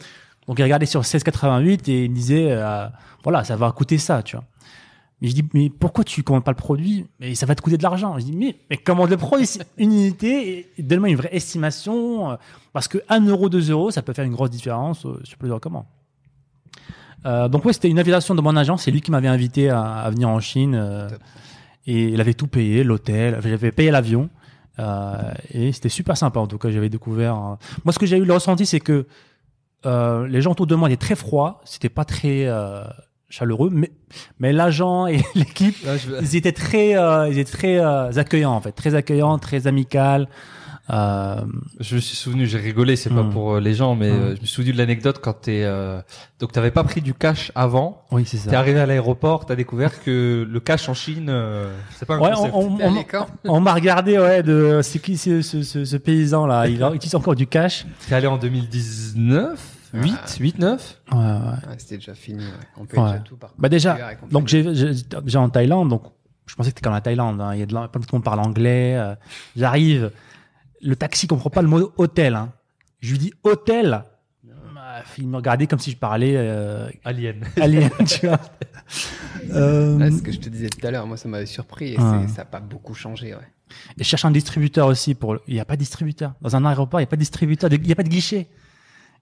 Donc il regardait sur 1688 et il me disait euh, voilà, ça va coûter ça, tu vois. Mais je dis mais pourquoi tu commandes pas le produit? Mais ça va te coûter de l'argent. Je dis mais mais commande le produit, c'est une unité et donne-moi une vraie estimation euh, parce que 1 euro, 2 euros, ça peut faire une grosse différence euh, sur plusieurs commandes. Euh, donc ouais, c'était une invitation de mon agent. C'est lui qui m'avait invité à, à venir en Chine euh, et il avait tout payé, l'hôtel, j'avais payé l'avion euh, et c'était super sympa. En tout cas, j'avais découvert. Moi, ce que j'ai eu le ressenti, c'est que euh, les gens autour de moi étaient très froids. C'était pas très euh, chaleureux, mais mais l'agent et l'équipe vais- ils étaient très, euh, ils étaient très euh, accueillants en fait, très accueillants, très amical. Euh, Je me suis souvenu, j'ai rigolé, c'est pas Hmm. pour euh, les gens, mais Hmm. euh, je me suis souvenu de l'anecdote quand t'es, euh, donc t'avais pas pris du cash avant, oui, c'est t'es ça. arrivé à l'aéroport, t'as découvert que le cash en Chine, euh, c'est pas un Ouais, concept. on, T'es quand m'a regardé, ouais, de c'est qui ce, ce, ce, ce paysan là Il utilise encore du cash. T'es allé en 2019, 8, Ah. 8, 9. Ouais, ouais. Ouais, C'était déjà fini. ouais. On peut Ouais. déjà tout par Bah déjà, donc j'ai j'ai- j'ai en Thaïlande, donc je pensais que c'était comme la Thaïlande. hein. Il y a de la, pas le monde parle anglais. euh, J'arrive, le taxi comprend pas le mot hôtel. Hein. Je lui dis hôtel. Bah, Il me regardait comme si je parlais euh, Alien. alien, tu vois. Euh, Là, ce que je te disais tout à l'heure, moi, ça m'avait surpris et Ah. c'est- ça n'a pas beaucoup changé. Ouais. Et je cherche un distributeur aussi pour. le- Il n'y a pas de distributeur. Dans un aéroport, il n'y a pas de distributeur. Il n'y a pas de guichet.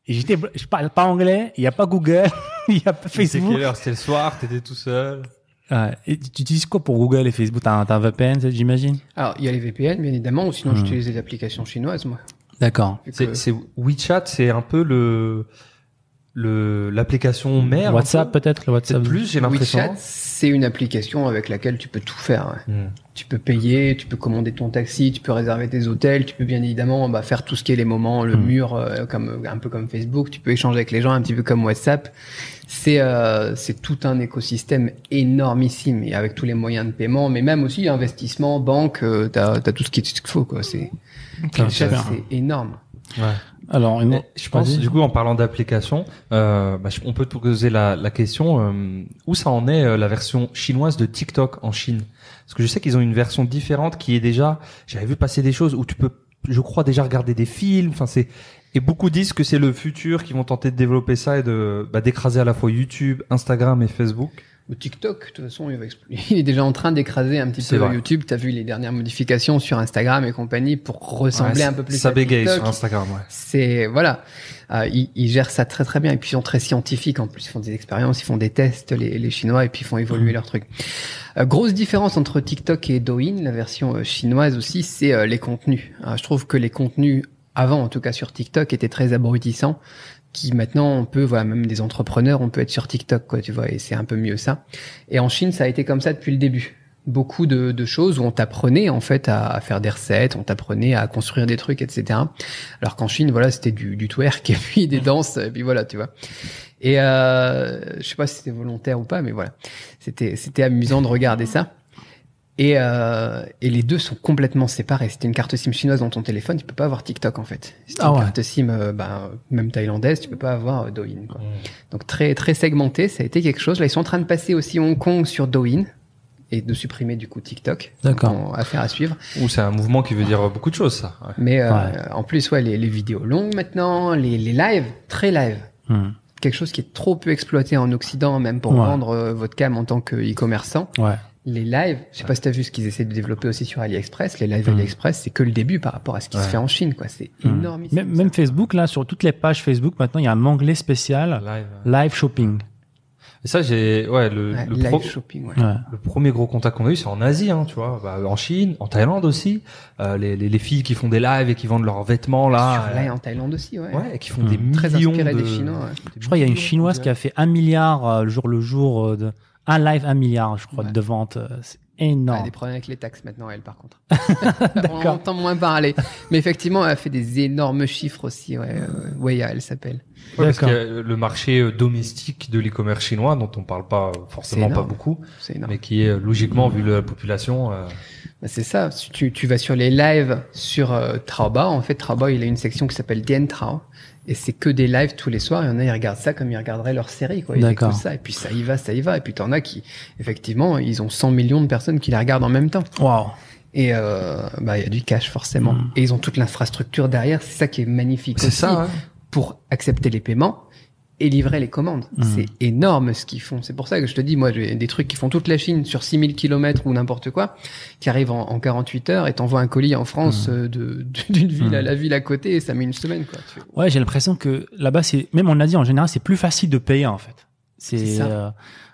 Et j'étais, je parle pas anglais. Il n'y a pas Google. Il n'y a pas C'est Facebook. quelle heure C'était le soir, t'étais tout seul. Ouais. Et tu utilises quoi pour Google et Facebook? T'as un, t'as un VPN, j'imagine? Alors, il y a les VPN, bien évidemment, ou sinon Hmm. j'utilise des applications chinoises, moi. D'accord. C'est, c'est WeChat, c'est un peu le le l'application mère. WhatsApp peu? peut-être, le WhatsApp. Plus, j'ai l'impression. WeChat, c'est une application avec laquelle tu peux tout faire. ouais. Hmm. Tu peux payer, tu peux commander ton taxi, tu peux réserver tes hôtels, tu peux bien évidemment bah, faire tout ce qui est les moments, le Mm. mur, euh, comme un peu comme Facebook. Tu peux échanger avec les gens un petit peu comme WhatsApp. C'est euh, c'est tout un écosystème énormissime et avec tous les moyens de paiement, mais même aussi investissement, banque, euh, t'as as tout ce qu'il te faut quoi. C'est énorme. Ouais. Alors. Mais je pense, du coup, en parlant d'application, euh, bah, on peut te poser la, la question euh, où ça en est euh, la version chinoise de TikTok en Chine? Parce que je sais qu'ils ont une version différente qui est déjà. J'avais vu passer des choses où tu peux, je crois, déjà regarder des films. Enfin, c'est et beaucoup disent que c'est le futur qui vont tenter de développer ça et de bah, d'écraser à la fois YouTube, Instagram et Facebook. Le TikTok, de toute façon, il, va expl- il est déjà en train d'écraser un petit peu vrai. YouTube. T'as vu les dernières modifications sur Instagram et compagnie pour ressembler Ouais, un peu plus Ça à bégaye TikTok. sur Instagram. Ouais. C'est voilà, euh, ils, ils gèrent ça très très bien et puis ils sont très scientifiques en plus. Ils font des expériences, ils font des tests les, les Chinois et puis ils font évoluer leurs trucs. Euh, grosse différence entre TikTok et Douyin, la version euh, chinoise aussi, c'est les contenus. Je trouve que les contenus avant, en tout cas sur TikTok, étaient très abrutissants. Qui maintenant on peut, voilà, même des entrepreneurs, on peut être sur TikTok, quoi, tu vois, et c'est un peu mieux ça. Et en Chine, ça a été comme ça depuis le début beaucoup de, de choses où on t'apprenait en fait à, à faire des recettes, on t'apprenait à construire des trucs, etc. Alors qu'en Chine, voilà, c'était du, du twerk et puis des danses, et puis voilà, tu vois. Et euh, je sais pas si c'était volontaire ou pas, mais voilà, c'était c'était amusant de regarder ça. Et, euh, et les deux sont complètement séparés. C'était une carte SIM chinoise dans ton téléphone, tu peux pas avoir TikTok en fait. C'était Ah une ouais. carte SIM, euh, bah, même thaïlandaise, tu peux pas avoir euh, Douyin. Quoi. Donc très très segmenté, ça a été quelque chose. Là, ils sont en train de passer aussi Hong Kong sur Douyin et de supprimer du coup TikTok. D'accord. Affaire à suivre. Ou c'est un mouvement qui veut dire beaucoup de choses, ça. Ouais. Mais euh, Ouais. en plus, ouais, les, les vidéos longues maintenant, les, les lives, très live. Hmm. Quelque chose qui est trop peu exploité en Occident, même pour Ouais. vendre euh, votre cam en tant que e-commerçant. Ouais. Les lives, je sais pas si t'as vu ce qu'ils essaient de développer aussi sur AliExpress. Les lives Mm. AliExpress, c'est que le début par rapport à ce qui se fait en Chine, quoi. C'est Hmm. énorme. Même, même Facebook, là, sur toutes les pages Facebook, maintenant, il y a un onglet spécial Live. Live Shopping. Et ça, j'ai, ouais, le, Ouais, le, live pro- shopping, ouais. Ouais. le premier gros contact qu'on a eu, c'est en Asie, hein, tu vois, bah, en Chine, en Thaïlande aussi. Euh, les, les, les filles qui font des lives et qui vendent leurs vêtements là, Sur- euh, là, en Thaïlande aussi, ouais. ouais, et qui font Mm. des Très millions inspiré de. des Chinois, ouais. Je crois qu'il y a une chinoise qui a fait un milliard euh, le jour le jour euh, de un live un milliard, je crois, Ouais. de vente. euh, C'est Elle a énorme. des problèmes avec les taxes maintenant, elle, par contre. On entend moins parler. Mais effectivement, elle a fait des énormes chiffres aussi, ouais. Euh, Weya, elle s'appelle. Ouais, parce D'accord. qu'il y a le marché euh, domestique de l'e-commerce chinois dont on parle pas forcément pas énorme. beaucoup, C'est énorme. mais qui est logiquement vu la population. euh, Bah, c'est ça. Si tu, tu vas sur les lives sur euh, Taobao, en fait, Taobao, il a une section qui s'appelle Dien Trao. Et c'est que des lives tous les soirs. Il y en a, ils regardent ça comme ils regarderaient leur série, quoi. Ils écoutent ça. Et puis ça y va, ça y va. Et puis t'en as qui, effectivement, ils ont 100 millions de personnes qui les regardent en même temps. Waouh. Et euh, bah, il y a du cash, forcément. Mm. Et ils ont toute l'infrastructure derrière. C'est ça qui est magnifique C'est aussi. ça. hein. Pour accepter les paiements et livrer les commandes. Mm. C'est énorme ce qu'ils font. C'est pour ça que je te dis, moi, j'ai des trucs qui font toute la Chine sur 6000 kilomètres ou n'importe quoi, qui arrivent en, en 48 heures et t'envoies un colis en France Mm. euh, de d'une ville à Mm. la ville à côté et ça met une semaine, quoi. Ouais, j'ai l'impression que là-bas, c'est même en Asie en général, c'est plus facile de payer en fait. C'est euh,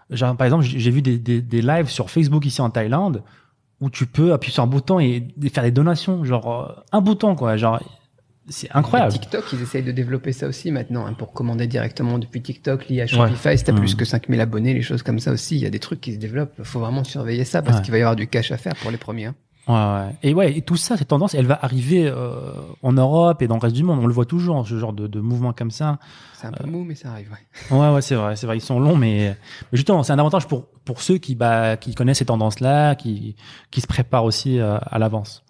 genre par exemple, j'ai j'ai vu des, des, des lives sur Facebook ici en Thaïlande où tu peux appuyer sur un bouton et faire des donations, genre euh, un bouton quoi, genre c'est incroyable. Et TikTok, ils essayent de développer ça aussi maintenant, hein, pour commander directement depuis TikTok, lié à Shopify. Si t'as Mm. plus que 5000 abonnés, les choses comme ça aussi, il y a des trucs qui se développent. Faut vraiment surveiller ça parce Ouais. qu'il va y avoir du cash à faire pour les premiers. hein. Ouais, ouais. Et ouais, et tout ça, cette tendance, elle va arriver euh, en Europe et dans le reste du monde. On le voit toujours, ce genre de, de mouvement comme ça. C'est un peu mou, mais ça arrive, ouais. Ouais, ouais, c'est vrai, c'est vrai. Ils sont longs, mais, mais justement, c'est un avantage pour pour ceux qui bah qui connaissent ces tendances-là, qui qui se préparent aussi euh, à l'avance.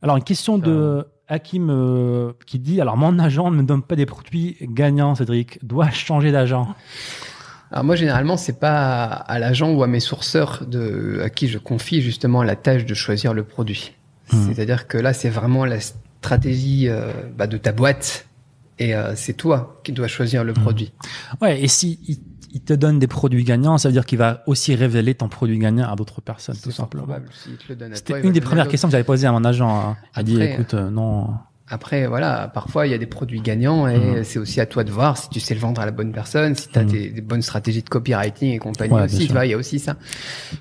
Alors une question de Hakim euh, qui dit alors mon agent ne me donne pas des produits gagnants, Cédric. Dois-je changer d'agent? Alors moi, généralement, c'est pas à, l'agent ou à mes sourceurs de, à qui je confie justement la tâche de choisir le produit. Hmm. C'est-à-dire que là, c'est vraiment la stratégie euh, bah, de ta boîte et euh, c'est toi qui dois choisir le produit. Ouais, et si il, te donne des produits gagnants, ça veut dire qu'il va aussi révéler ton produit gagnant à d'autres personnes, tout simplement. à C'était une des à premières questions que j'avais posées à mon agent. hein. A dit, Après, écoute, euh, non. Après, voilà, parfois il y a des produits gagnants et Mhm. c'est aussi à toi de voir si tu sais le vendre à la bonne personne, si tu as Mhm. des, des bonnes stratégies de copywriting et compagnie Ouais, aussi, tu vois, il y a aussi ça.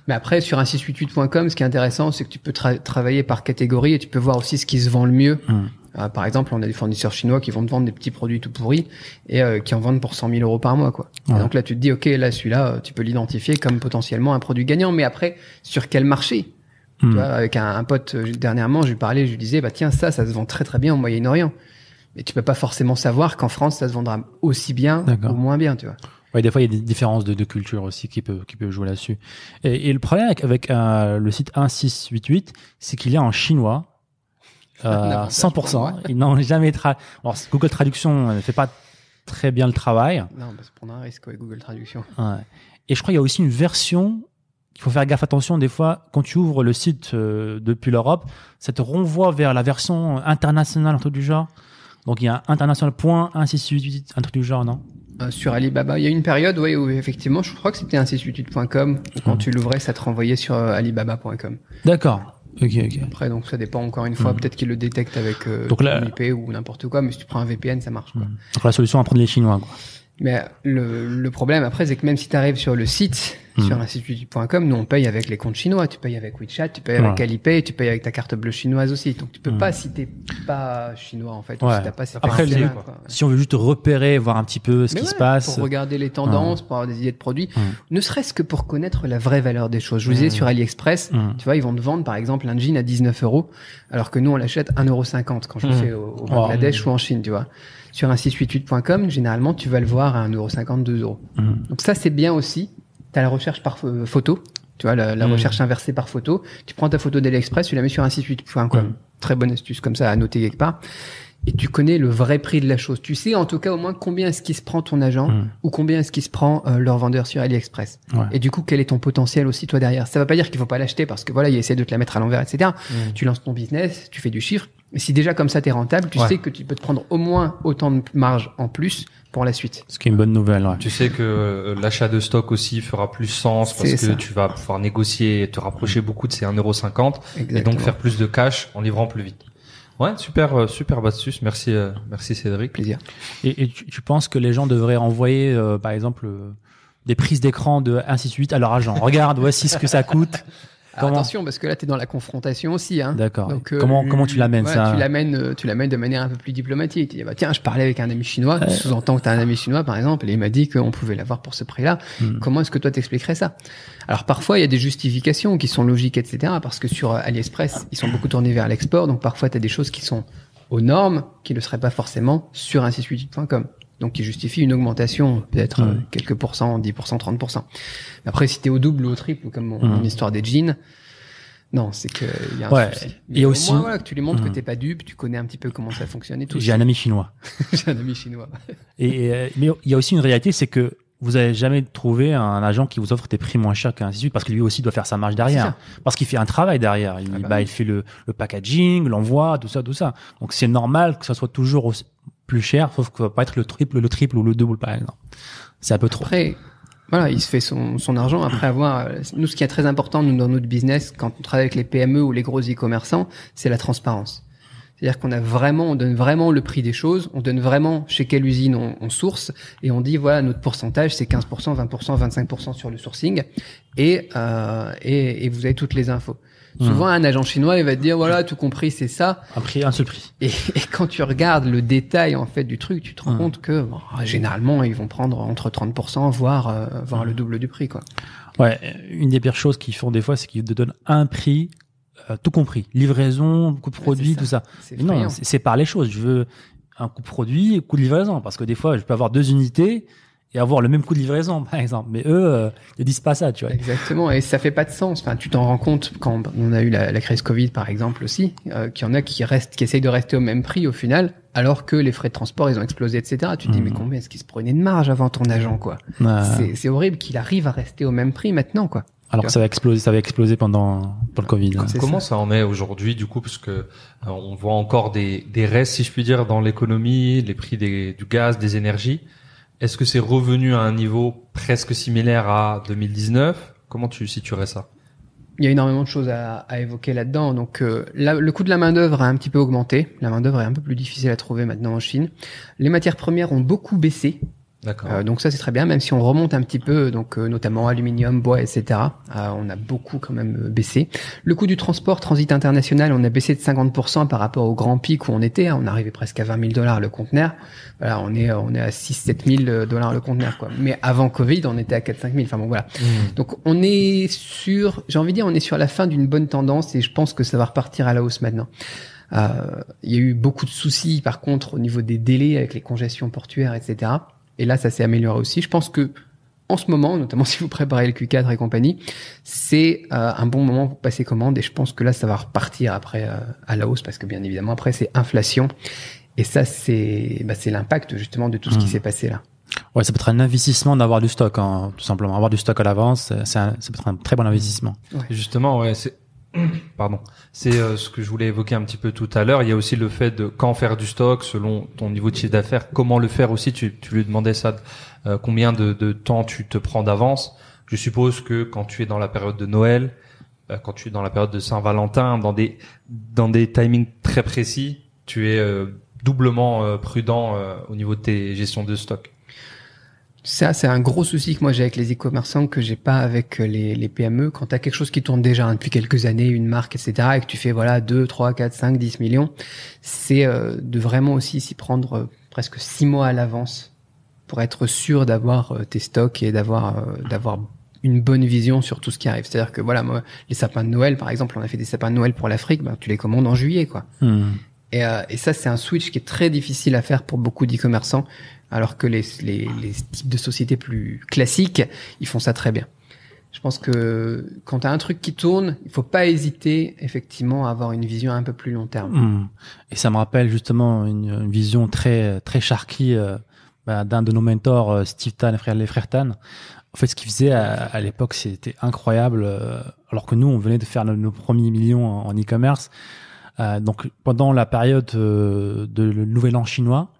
Mais après, sur un 688.com, ce qui est intéressant, c'est que tu peux tra- travailler par catégorie et tu peux voir aussi ce qui se vend le mieux. Mhm. Euh, par exemple, on a des fournisseurs chinois qui vont te vendre des petits produits tout pourris et euh, qui en vendent pour 100 000 euros par mois, quoi. Et donc là, tu te dis, ok, là, celui-là, euh, tu peux l'identifier comme potentiellement un produit gagnant. Mais après, sur quel marché? Hmm. tu vois, avec un, un pote dernièrement, je lui parlais, je lui disais, bah tiens, ça, ça se vend très très bien au Moyen-Orient. Mais tu peux pas forcément savoir qu'en France, ça se vendra aussi bien ou moins bien, tu vois. Ouais, des fois, il y a des différences de, de culture aussi qui peuvent, qui peuvent jouer là-dessus. Et, et le problème avec, avec euh, le site 1688, c'est qu'il est en chinois. Euh, N'importe quoi. 100%. Ils n'ont jamais tra Alors, Google Traduction ne fait pas très bien le travail. Non, bah, c'est prendre un risque avec Google Traduction. Ouais. Et je crois qu'il y a aussi une version qu'il faut faire gaffe attention des fois quand tu ouvres le site euh, depuis l'Europe, ça te renvoie vers la version internationale un truc du genre. Donc il y a international.168 un truc du genre, non? Euh, sur Alibaba, il y a une période ouais, où effectivement, je crois que c'était un 688.com. où Quand Mhm. tu l'ouvrais, ça te renvoyait sur euh, alibaba.com. D'accord. Ok, ok. Après, donc ça dépend encore une fois. Mhm. Peut-être qu'ils le détectent avec euh, Donc là- ton IP ou n'importe quoi. Mais si tu prends un VPN, ça marche. Quoi. Donc la solution à prendre les Chinois. Quoi. Mais le, le problème après, c'est que même si tu arrives sur le site, Mhm. sur institut.com, nous on paye avec les comptes chinois. Tu payes avec WeChat, tu payes Ouais. avec Alipay, tu payes avec ta carte bleue chinoise aussi. Donc tu peux Mhm. pas si t'es pas chinois en fait. ou Ouais. si t'as pas ces Après, papiers-là, les- quoi. Si on veut juste repérer, voir un petit peu ce Mais qui ouais, se passe. Pour regarder les tendances, pour avoir des idées de produits. Mhm. Ne serait-ce que pour connaître la vraie valeur des choses. Je vous disais sur AliExpress, tu vois, ils vont te vendre par exemple un jean à 19 euros, alors que nous on l'achète 1,50€ quand je le fais au, au Wow. Bangladesh ou en Chine, tu vois. Sur un 688.com, généralement tu vas le voir à 1,50€, 2 euros. Mhm. Donc ça c'est bien aussi. Tu as la recherche par pho- photo, tu vois, la, la Mhm. recherche inversée par photo. Tu prends ta photo d'AliExpress, tu la mets sur un 688.com. Mhm. Très bonne astuce comme ça à noter quelque part. Et tu connais le vrai prix de la chose. Tu sais en tout cas au moins combien est-ce qui se prend ton agent Mhm. ou combien est-ce qui se prend euh, leur vendeur sur AliExpress. Ouais. Et du coup, quel est ton potentiel aussi toi derrière Ça va pas dire qu'il faut pas l'acheter parce que voilà, il essaie de te la mettre à l'envers, etc. Tu lances ton business, tu fais du chiffre. Mais si déjà comme ça t'es rentable, tu Ouais. sais que tu peux te prendre au moins autant de marge en plus pour la suite. Ce qui est une bonne nouvelle. Ouais. Tu sais que euh, l'achat de stock aussi fera plus sens parce que ça. tu vas pouvoir négocier et te rapprocher beaucoup de ces 1,50€ et donc faire plus de cash en livrant plus vite. Ouais, super, euh, super astuce. Merci, euh, merci Cédric. plaisir. Et, et tu, tu penses que les gens devraient envoyer, euh, par exemple, euh, des prises d'écran de 168 à leur agent Regarde, voici ce que ça coûte. Comment attention parce que là t'es dans la confrontation aussi. Hein. D'accord. Donc, euh, comment, comment tu l'amènes ouais, ça Tu l'amènes, euh, tu l'amènes de manière un peu plus diplomatique. Tu dis bah tiens, je parlais avec un ami chinois. Tu sous-entends que t'as un ami chinois par exemple, et il m'a dit qu'on pouvait l'avoir pour ce prix-là. Hmm. Comment est-ce que toi t'expliquerais ça? Alors parfois il y a des justifications qui sont logiques, etc. Parce que sur euh, AliExpress, ils sont beaucoup tournés vers l'export, donc parfois t'as des choses qui sont aux normes qui ne seraient pas forcément sur un 688.com. Donc qui justifie une augmentation peut-être euh, quelques pourcents, 10%, 30%. Après si t'es au double ou au triple, comme mon, mon histoire des jeans, non, c'est que il y a un Ouais. souci. Et au aussi- moins, voilà, que tu lui montres que t'es pas dupe, tu connais un petit peu comment ça fonctionne et tout. J'ai un ami chinois. J'ai un ami chinois. Et, euh, mais il y a aussi une réalité, c'est que vous avez jamais trouvé un agent qui vous offre des prix moins chers qu'un institut parce que lui aussi doit faire sa marge derrière. Parce qu'il fait un travail derrière. Il, Ah bah bah, oui. il fait le, le packaging, l'envoi, tout ça, tout ça. Donc c'est normal que ça soit toujours aussi- plus cher, sauf que ça va pas être le triple, le triple ou le double par exemple. C'est un peu trop. Après, voilà, il se fait son, son argent après avoir. Nous, ce qui est très important nous, dans notre business, quand on travaille avec les PME ou les gros e-commerçants, c'est la transparence. C'est-à-dire qu'on a vraiment, on donne vraiment le prix des choses, on donne vraiment chez quelle usine on, on source, et on dit voilà notre pourcentage c'est 15%, 20%, 25% sur le sourcing, et, euh, et, et vous avez toutes les infos. Souvent un agent chinois il va te dire voilà tout compris c'est ça, Un prix, un seul prix. et, et quand tu regardes le détail en fait du truc, tu te rends Hum. compte que bon, généralement ils vont prendre entre 30% voire euh, voire le double du prix quoi. Ouais, une des pires choses qu'ils font des fois, c'est qu'ils te donnent un prix, euh, tout compris. Livraison, coût de produit, tout ça. Mais non, c'est par les choses. Je veux un coût de produit et coût de livraison. Parce que des fois, je peux avoir deux unités et avoir le même coût de livraison, par exemple. Mais eux, euh, ils disent pas ça, tu vois. Exactement, et ça fait pas de sens. Enfin, tu t'en rends compte quand on a eu la, la crise Covid, par exemple aussi, euh, qu'il y en a qui restent, qui essayent de rester au même prix au final, alors que les frais de transport ils ont explosé, etc. Tu te dis Mhm. mais combien est-ce qu'ils se prenaient de marge avant ton agent quoi C'est- C'est horrible qu'il arrive à rester au même prix maintenant quoi. alors que ça va exploser, ça va exploser pendant, pour le Covid. hein. Comment ça. en est aujourd'hui du coup parce que euh, on voit encore des, des restes si je puis dire dans l'économie, les prix des, du gaz, des énergies. Est-ce que c'est revenu à un niveau presque similaire à 2019 Comment tu situerais ça? Il y a énormément de choses à, évoquer là-dedans. Donc, euh, le coût de la main d'œuvre a un petit peu augmenté. La main d'œuvre est un peu plus difficile à trouver maintenant en Chine. Les matières premières ont beaucoup baissé. Euh, donc ça c'est très bien, même si on remonte un petit peu, donc euh, notamment aluminium, bois, etc. euh, on a beaucoup quand même euh, baissé. Le coût du transport, transit international, on a baissé de 50% par rapport au grand pic où on était. hein. on arrivait presque à 20 000 dollars le conteneur. Voilà, on est on est à 6 7 000 dollars le conteneur quoi. Mais avant Covid, on était à 4 5 000. Enfin bon voilà. Mmh. Donc on est sur, j'ai envie de dire, on est sur la fin d'une bonne tendance et je pense que ça va repartir à la hausse maintenant. Euh, Il y a eu beaucoup de soucis par contre au niveau des délais avec les congestions portuaires, etc. Et là, ça s'est amélioré aussi. Je pense que en ce moment, notamment si vous préparez le Q4 et compagnie, c'est euh, un bon moment pour passer commande et je pense que là, ça va repartir après euh, à la hausse parce que bien évidemment après c'est inflation et ça c'est bah, c'est l'impact justement de tout ce qui Mhm. s'est passé là. Ouais, ça peut être un investissement d'avoir du stock, hein, tout simplement. Avoir du stock à l'avance, c'est c'est un- ça peut être un très bon investissement. Justement, ouais, c'est pardon, c'est euh, ce que je voulais évoquer un petit peu tout à l'heure. Il y a aussi le fait de quand faire du stock selon ton niveau de chiffre d'affaires, comment le faire aussi. Tu, lui demandais ça, euh, combien de, temps tu te prends d'avance. Je suppose que quand tu es dans la période de Noël, euh, quand tu es dans la période de Saint-Valentin, dans des dans des timings très précis, tu es doublement prudent au niveau de tes gestions de stock. Ça, c'est un gros souci que moi j'ai avec les e-commerçants que j'ai pas avec euh, les, les PME. Quand tu as quelque chose qui tourne déjà hein, depuis quelques années, une marque, etc., et que tu fais voilà 2, 3, 4, 5, 10 millions, c'est euh, de vraiment aussi s'y prendre euh, presque six mois à l'avance pour être sûr d'avoir euh, tes stocks et d'avoir d'avoir une bonne vision sur tout ce qui arrive. C'est-à-dire que voilà, moi, les sapins de Noël, par exemple, on a fait des sapins de Noël pour l'Afrique, ben, tu les commandes en juillet, quoi. Hmm. Et, et ça, c'est un switch qui est très difficile à faire pour beaucoup d'e-commerçants, alors que les, types de sociétés plus classiques, ils font ça très bien. Je pense que quand tu as un truc qui tourne, il faut pas hésiter effectivement à avoir une vision un peu plus long terme. Hmm. Et ça me rappelle justement une, vision très très Sharky euh, bah, d'un de nos mentors, euh, Steve Tan, les frères, les frères Tan. En fait, ce qu'il faisait à, l'époque, c'était incroyable. euh, alors que nous, on venait de faire nos, premiers millions en, e-commerce. Donc, pendant la période de le Nouvel An chinois,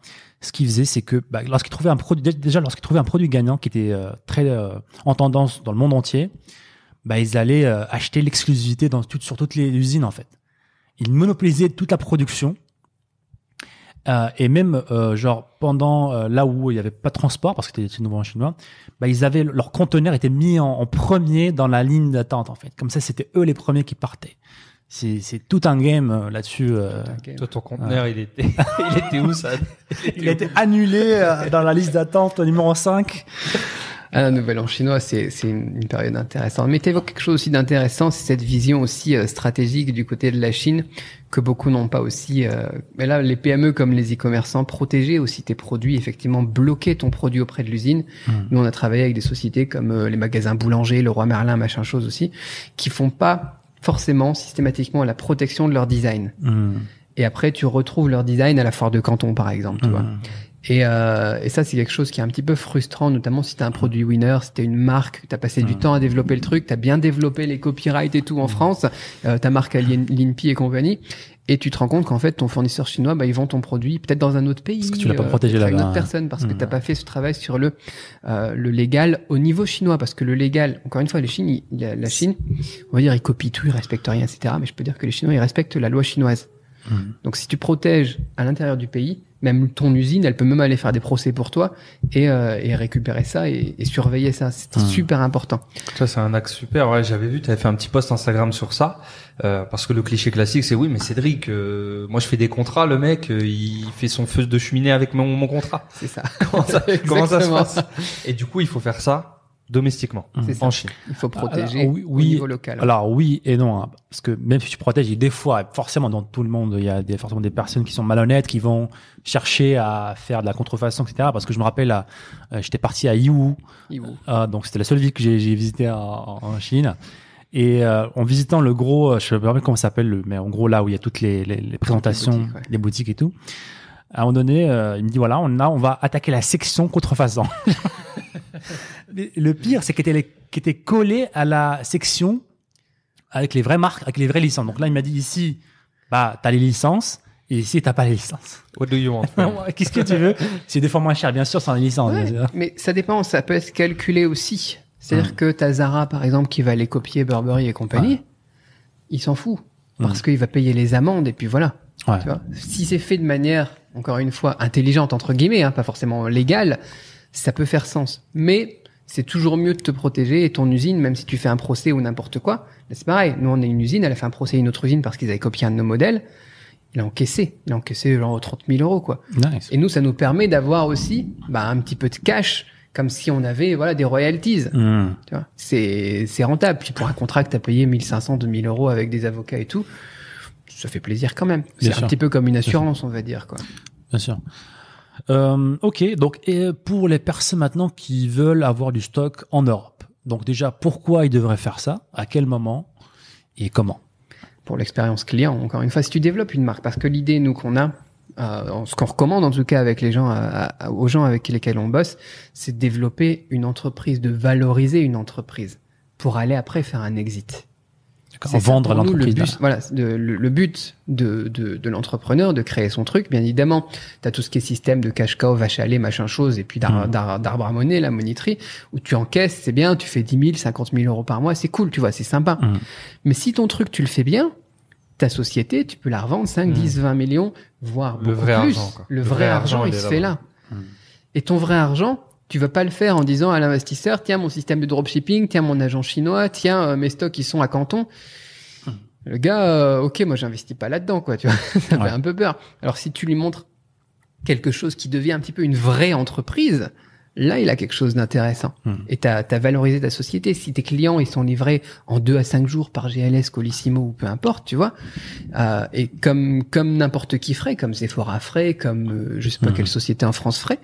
ce qu'il faisait, c'est que bah, lorsqu'il trouvait un produit, déjà lorsqu'il trouvait un produit gagnant qui était euh, très euh, en tendance dans le monde entier, bah, ils allaient euh, acheter l'exclusivité dans tout- sur toutes les usines en fait. Ils monopolisaient toute la production. Et même genre pendant là où il y avait pas de transport parce que c'était nouveau en chinois, bah ils avaient leur conteneur était mis en, en premier dans la ligne d'attente en fait. Comme ça c'était eux les premiers qui partaient. C'est c'est tout un game euh, là-dessus. euh. Toi, ton conteneur, il était, il était où ça Il a été annulé euh, dans la liste d'attente numéro 5. Ah, la nouvelle en chinois, c'est c'est une, période intéressante. Mais tu évoques quelque chose aussi d'intéressant, c'est cette vision aussi euh, stratégique du côté de la Chine que beaucoup n'ont pas aussi. euh, mais là, les PME comme les e-commerçants protéger aussi tes produits, effectivement bloquer ton produit auprès de l'usine. Nous, on a travaillé avec des sociétés comme euh, les magasins Boulanger, le Roi Merlin, machin chose aussi, qui font pas forcément systématiquement la protection de leur design. Hmm. Et après, tu retrouves leur design à la foire de Canton, par exemple, tu vois. Hmm. Et, euh, et ça, c'est quelque chose qui est un petit peu frustrant, notamment si tu as un produit winner, si tu une marque, tu as passé du temps à développer le truc, tu as bien développé les copyrights et tout en France, euh, ta marque à Lin- l'INPI et compagnie, et tu te rends compte qu'en fait, ton fournisseur chinois, bah, ils vendent ton produit peut-être dans un autre pays. Parce que tu l'as pas protégé peut-être à une là-bas, autre hein. personne, parce que Mm. t'as pas fait ce travail sur le, euh, le légal au niveau chinois, parce que le légal, encore une fois, les Chine, la, la Chine, on va dire, ils copient tout, ils respectent rien, etc. Mais je peux dire que les Chinois, ils respectent la loi chinoise. Mm. Donc si tu protèges à l'intérieur du pays, même ton usine, elle peut même aller faire des procès pour toi et, euh, et récupérer ça et, et surveiller ça. C'est Hmm. super important. Ça, c'est un axe super. Ouais, j'avais vu, tu avais fait un petit post Instagram sur ça. Euh, parce que le cliché classique, c'est oui, mais Cédric, euh, moi je fais des contrats, le mec, euh, il fait son feu de cheminée avec mon, mon contrat. C'est ça. Comment ça, comment ça se passe? Et du coup, il faut faire ça domestiquement, C'est ça. en Chine. Il faut protéger Alors, oui, au niveau local. Alors oui et non, hein, parce que même si tu protèges, il y a des fois, forcément dans tout le monde, il y a des, forcément des personnes qui sont malhonnêtes, qui vont chercher à faire de la contrefaçon, etc. Parce que je me rappelle, euh, j'étais parti à Yiwu, vont- euh, donc c'était la seule ville que j'ai j'ai visité en, en Chine. Et euh, en visitant le gros, euh, je sais pas comment ça s'appelle, le- mais en gros là où il y a toutes les, les, les présentations, boutiques, ouais. les boutiques et tout. À un moment donné, euh, il me dit voilà, on a, on va attaquer la section contrefaçon. Mais le pire, c'est qu'il était, les- qu'il était collé à la section avec les vraies marques, avec les vraies licences. Donc là, il m'a dit ici, bah, t'as les licences, et ici, t'as pas les licences. What do you want Ouais, Qu'est-ce que tu veux? C'est des fois moins cher, bien sûr, sans les licences. Ouais, bien sûr. mais ça dépend, ça peut être calculé aussi. C'est-à-dire Mm. que t'as Zara, par exemple, qui va aller copier Burberry et compagnie. il s'en fout parce qu'il va payer les amendes et puis voilà. Ouais. Tu vois si c'est fait de manière, encore une fois, intelligente entre guillemets, hein, pas forcément légale, ça peut faire sens. Mais c'est toujours mieux de te protéger et ton usine, même si tu fais un procès ou n'importe quoi, c'est pareil. Nous, on est une usine, elle a fait un procès à une autre usine parce qu'ils avaient copié un de nos modèles. Il a encaissé, il a encaissé genre 30 000 euros quoi. Nice. Et nous, ça nous permet d'avoir aussi bah, un petit peu de cash, comme si on avait voilà des royalties. Hmm. Tu vois, c'est c'est rentable. Puis pour un contrat que t'as payé 1500, 2000 euros avec des avocats et tout, ça fait plaisir quand même. C'est un petit peu comme une assurance, on va dire quoi. Bien sûr. Euh, ok, donc et pour les personnes maintenant qui veulent avoir du stock en Europe, donc déjà pourquoi ils devraient faire ça, à quel moment? Et comment? Pour l'expérience client, encore une fois, si tu développes une marque, parce que l'idée nous qu'on a, euh, ce qu'on recommande en tout cas avec les gens, aux gens avec lesquels on bosse, c'est de développer une entreprise, de valoriser une entreprise pour aller après faire un exit. Vendre l'entreprise. Le but, voilà, de- le, le but de, de, de l'entrepreneur, de créer son truc, bien évidemment, tu as tout ce qui est système de cash cow, vache à lait, machin chose, et puis d'ar- Mm. d'ar- d'arbre à monnaie, la monéterie, où tu encaisses, c'est bien, tu fais 10 000, 50 000 euros par mois, c'est cool, tu vois, c'est sympa. Mm. Mais si ton truc, tu le fais bien, ta société, tu peux la revendre 5, 10, 20 millions, voire Le beaucoup vrai plus. argent, quoi. Le vrai, argent, il est se fait là. là-bas. Et ton vrai argent, tu vas pas le faire en disant à l'investisseur, tiens, mon système de dropshipping, tiens, mon agent chinois, tiens, euh, mes stocks, ils sont à Canton. Le gars, euh, ok, moi, j'investis pas là-dedans, quoi, tu vois. Ça Ouais. fait un peu peur. Alors, si tu lui montres quelque chose qui devient un petit peu une vraie entreprise, là, il a quelque chose d'intéressant. Hmm. Et t'as as valorisé ta société. Si tes clients, ils sont livrés en deux à cinq jours par GLS, Colissimo ou peu importe, tu vois. Euh, et comme, comme n'importe qui ferait, comme Sephora ferait, comme, euh, je sais pas Hmm. quelle société en France ferait.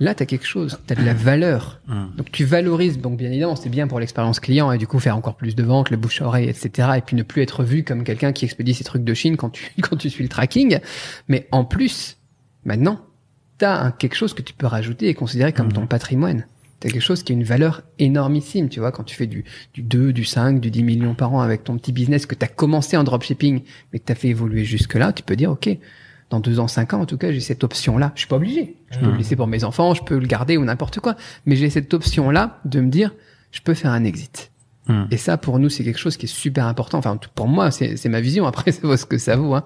Là, t'as quelque chose. T'as de la valeur. Hmm. Donc tu valorises, donc bien évidemment, c'est bien pour l'expérience client et du coup faire encore plus de ventes, le bouche à oreille, etc. Et puis ne plus être vu comme quelqu'un qui expédie ses trucs de Chine quand tu quand tu suis le tracking. Mais en plus, maintenant, t'as un, quelque chose que tu peux rajouter et considérer comme ton patrimoine. T'as quelque chose qui a une valeur énormissime, tu vois, quand tu fais du, du 2, du 5, du 10 millions par an avec ton petit business que t'as commencé en dropshipping, mais que t'as fait évoluer jusque-là, tu peux dire, OK, dans deux ans, cinq ans, en tout cas, j'ai cette option-là. Je suis pas obligé. Je peux le laisser pour mes enfants, je peux le garder ou n'importe quoi. Mais j'ai cette option-là de me dire, je peux faire un exit. Hmm. Et ça, pour nous, c'est quelque chose qui est super important. Enfin, pour moi, c'est ma vision. Après, ça vaut ce que ça vaut. Hein.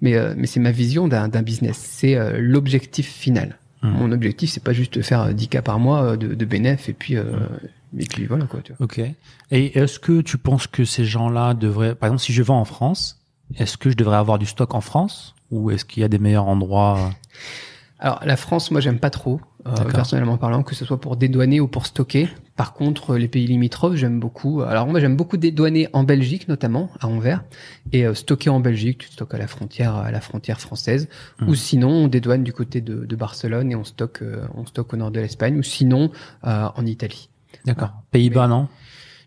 Mais, euh, mais c'est ma vision d'un business. C'est euh, l'objectif final. Hmm. Mon objectif, c'est pas juste de faire euh, 10K par mois euh, de, de bénéf et puis, euh, et puis voilà quoi. Tu vois. Ok. Et est-ce que tu penses que ces gens-là devraient, par exemple, si je vends en France, est-ce que je devrais avoir du stock en France? Ou est-ce qu'il y a des meilleurs endroits Alors, la France, moi, j'aime pas trop, euh, personnellement parlant, que ce soit pour dédouaner ou pour stocker. Par contre, euh, les pays limitrophes, j'aime beaucoup. Alors, moi, j'aime beaucoup dédouaner en Belgique, notamment, à Anvers, et euh, stocker en Belgique. Tu stockes à la frontière, à la frontière française. Mhm. Ou sinon, on dédouane du côté de, de Barcelone et on stocke, euh, on stocke au nord de l'Espagne. Ou sinon, euh, en Italie. D'accord. Pays-Bas, non?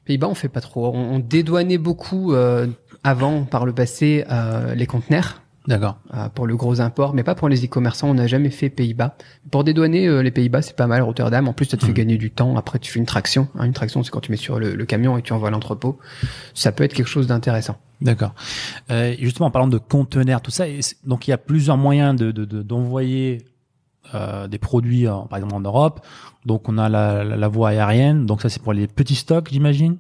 Pays-Bas, on fait pas trop. On, on dédouanait beaucoup euh, avant, par le passé, euh, les conteneurs. D'accord. euh, pour le gros import, mais pas pour les e-commerçants. On n'a jamais fait Pays-Bas. Pour dédouaner euh, les Pays-Bas, c'est pas mal. Rotterdam, en plus, ça te fait Mhm. gagner du temps. Après, tu fais une traction. hein. une traction, c'est quand tu mets sur le, le camion et tu envoies à l'entrepôt. Ça peut être quelque chose d'intéressant. D'accord. Euh, justement, en parlant de conteneurs, tout ça, et donc il y a plusieurs moyens de de- de- d'envoyer euh, des produits, par exemple en Europe. Donc on a la, la, la voie aérienne. Donc ça c'est pour les petits stocks, j'imagine?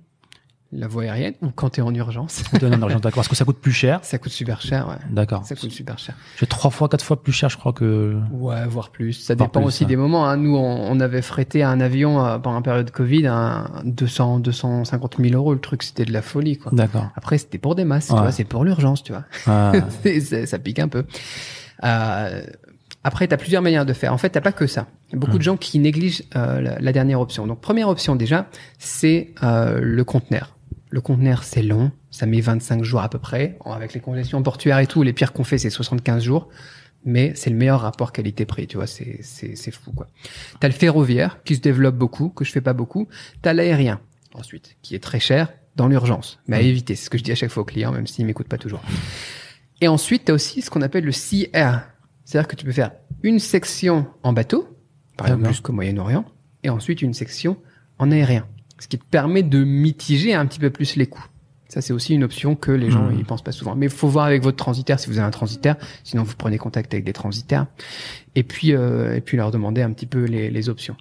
La voie aérienne, ou quand tu es en urgence, D'accord. Parce que ça coûte plus cher. ça coûte super cher. Ouais. D'accord. Ça coûte super cher. C'est trois fois, quatre fois plus cher, je crois que. Ouais, voire plus. Ça Voire dépend plus, aussi ouais. des moments. Hein. Nous, on, on avait frété un avion euh, pendant la période Covid, un 200, 250 000 euros. Le truc, c'était de la folie. Quoi. D'accord. Après, c'était pour des masses. tu vois, C'est pour l'urgence, tu vois. Ah, ça pique un peu. Euh, après, tu as plusieurs manières de faire. En fait, t'as pas que ça. Il y a beaucoup de gens qui négligent euh, la, la dernière option. Donc, première option déjà, c'est euh, le conteneur. Le conteneur, c'est long. Ça met 25 jours à peu près. Avec les congestions portuaires et tout, les pires qu'on fait, c'est 75 jours. Mais c'est le meilleur rapport qualité-prix, tu vois, c'est, c'est, c'est fou, quoi. T'as le ferroviaire, qui se développe beaucoup, que je fais pas beaucoup. T'as l'aérien, ensuite, qui est très cher dans l'urgence. Mais à éviter, c'est ce que je dis à chaque fois aux clients, même s'ils m'écoutent pas toujours. Et ensuite, tu as aussi ce qu'on appelle le CR. C'est-à-dire que tu peux faire une section en bateau, par exemple D'accord. jusqu'au Moyen-Orient, et ensuite une section en aérien. Ce qui te permet de mitiger un petit peu plus les coûts. Ça, c'est aussi une option que les gens Mhm. ils pensent pas souvent. Mais il faut voir avec votre transitaire si vous avez un transitaire. Sinon, vous prenez contact avec des transitaires. Et puis, euh, et puis leur demander un petit peu les, les options.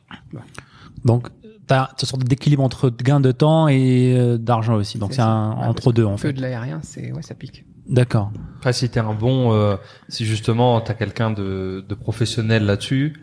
Donc, tu as une sorte d'équilibre entre gain de temps et euh, d'argent aussi. Donc, C'est un parce entre deux, en Que fait. de l'aérien, c'est ouais, ça pique. D'accord. Après, si t'es un bon, euh, si justement t'as quelqu'un de, de professionnel là-dessus,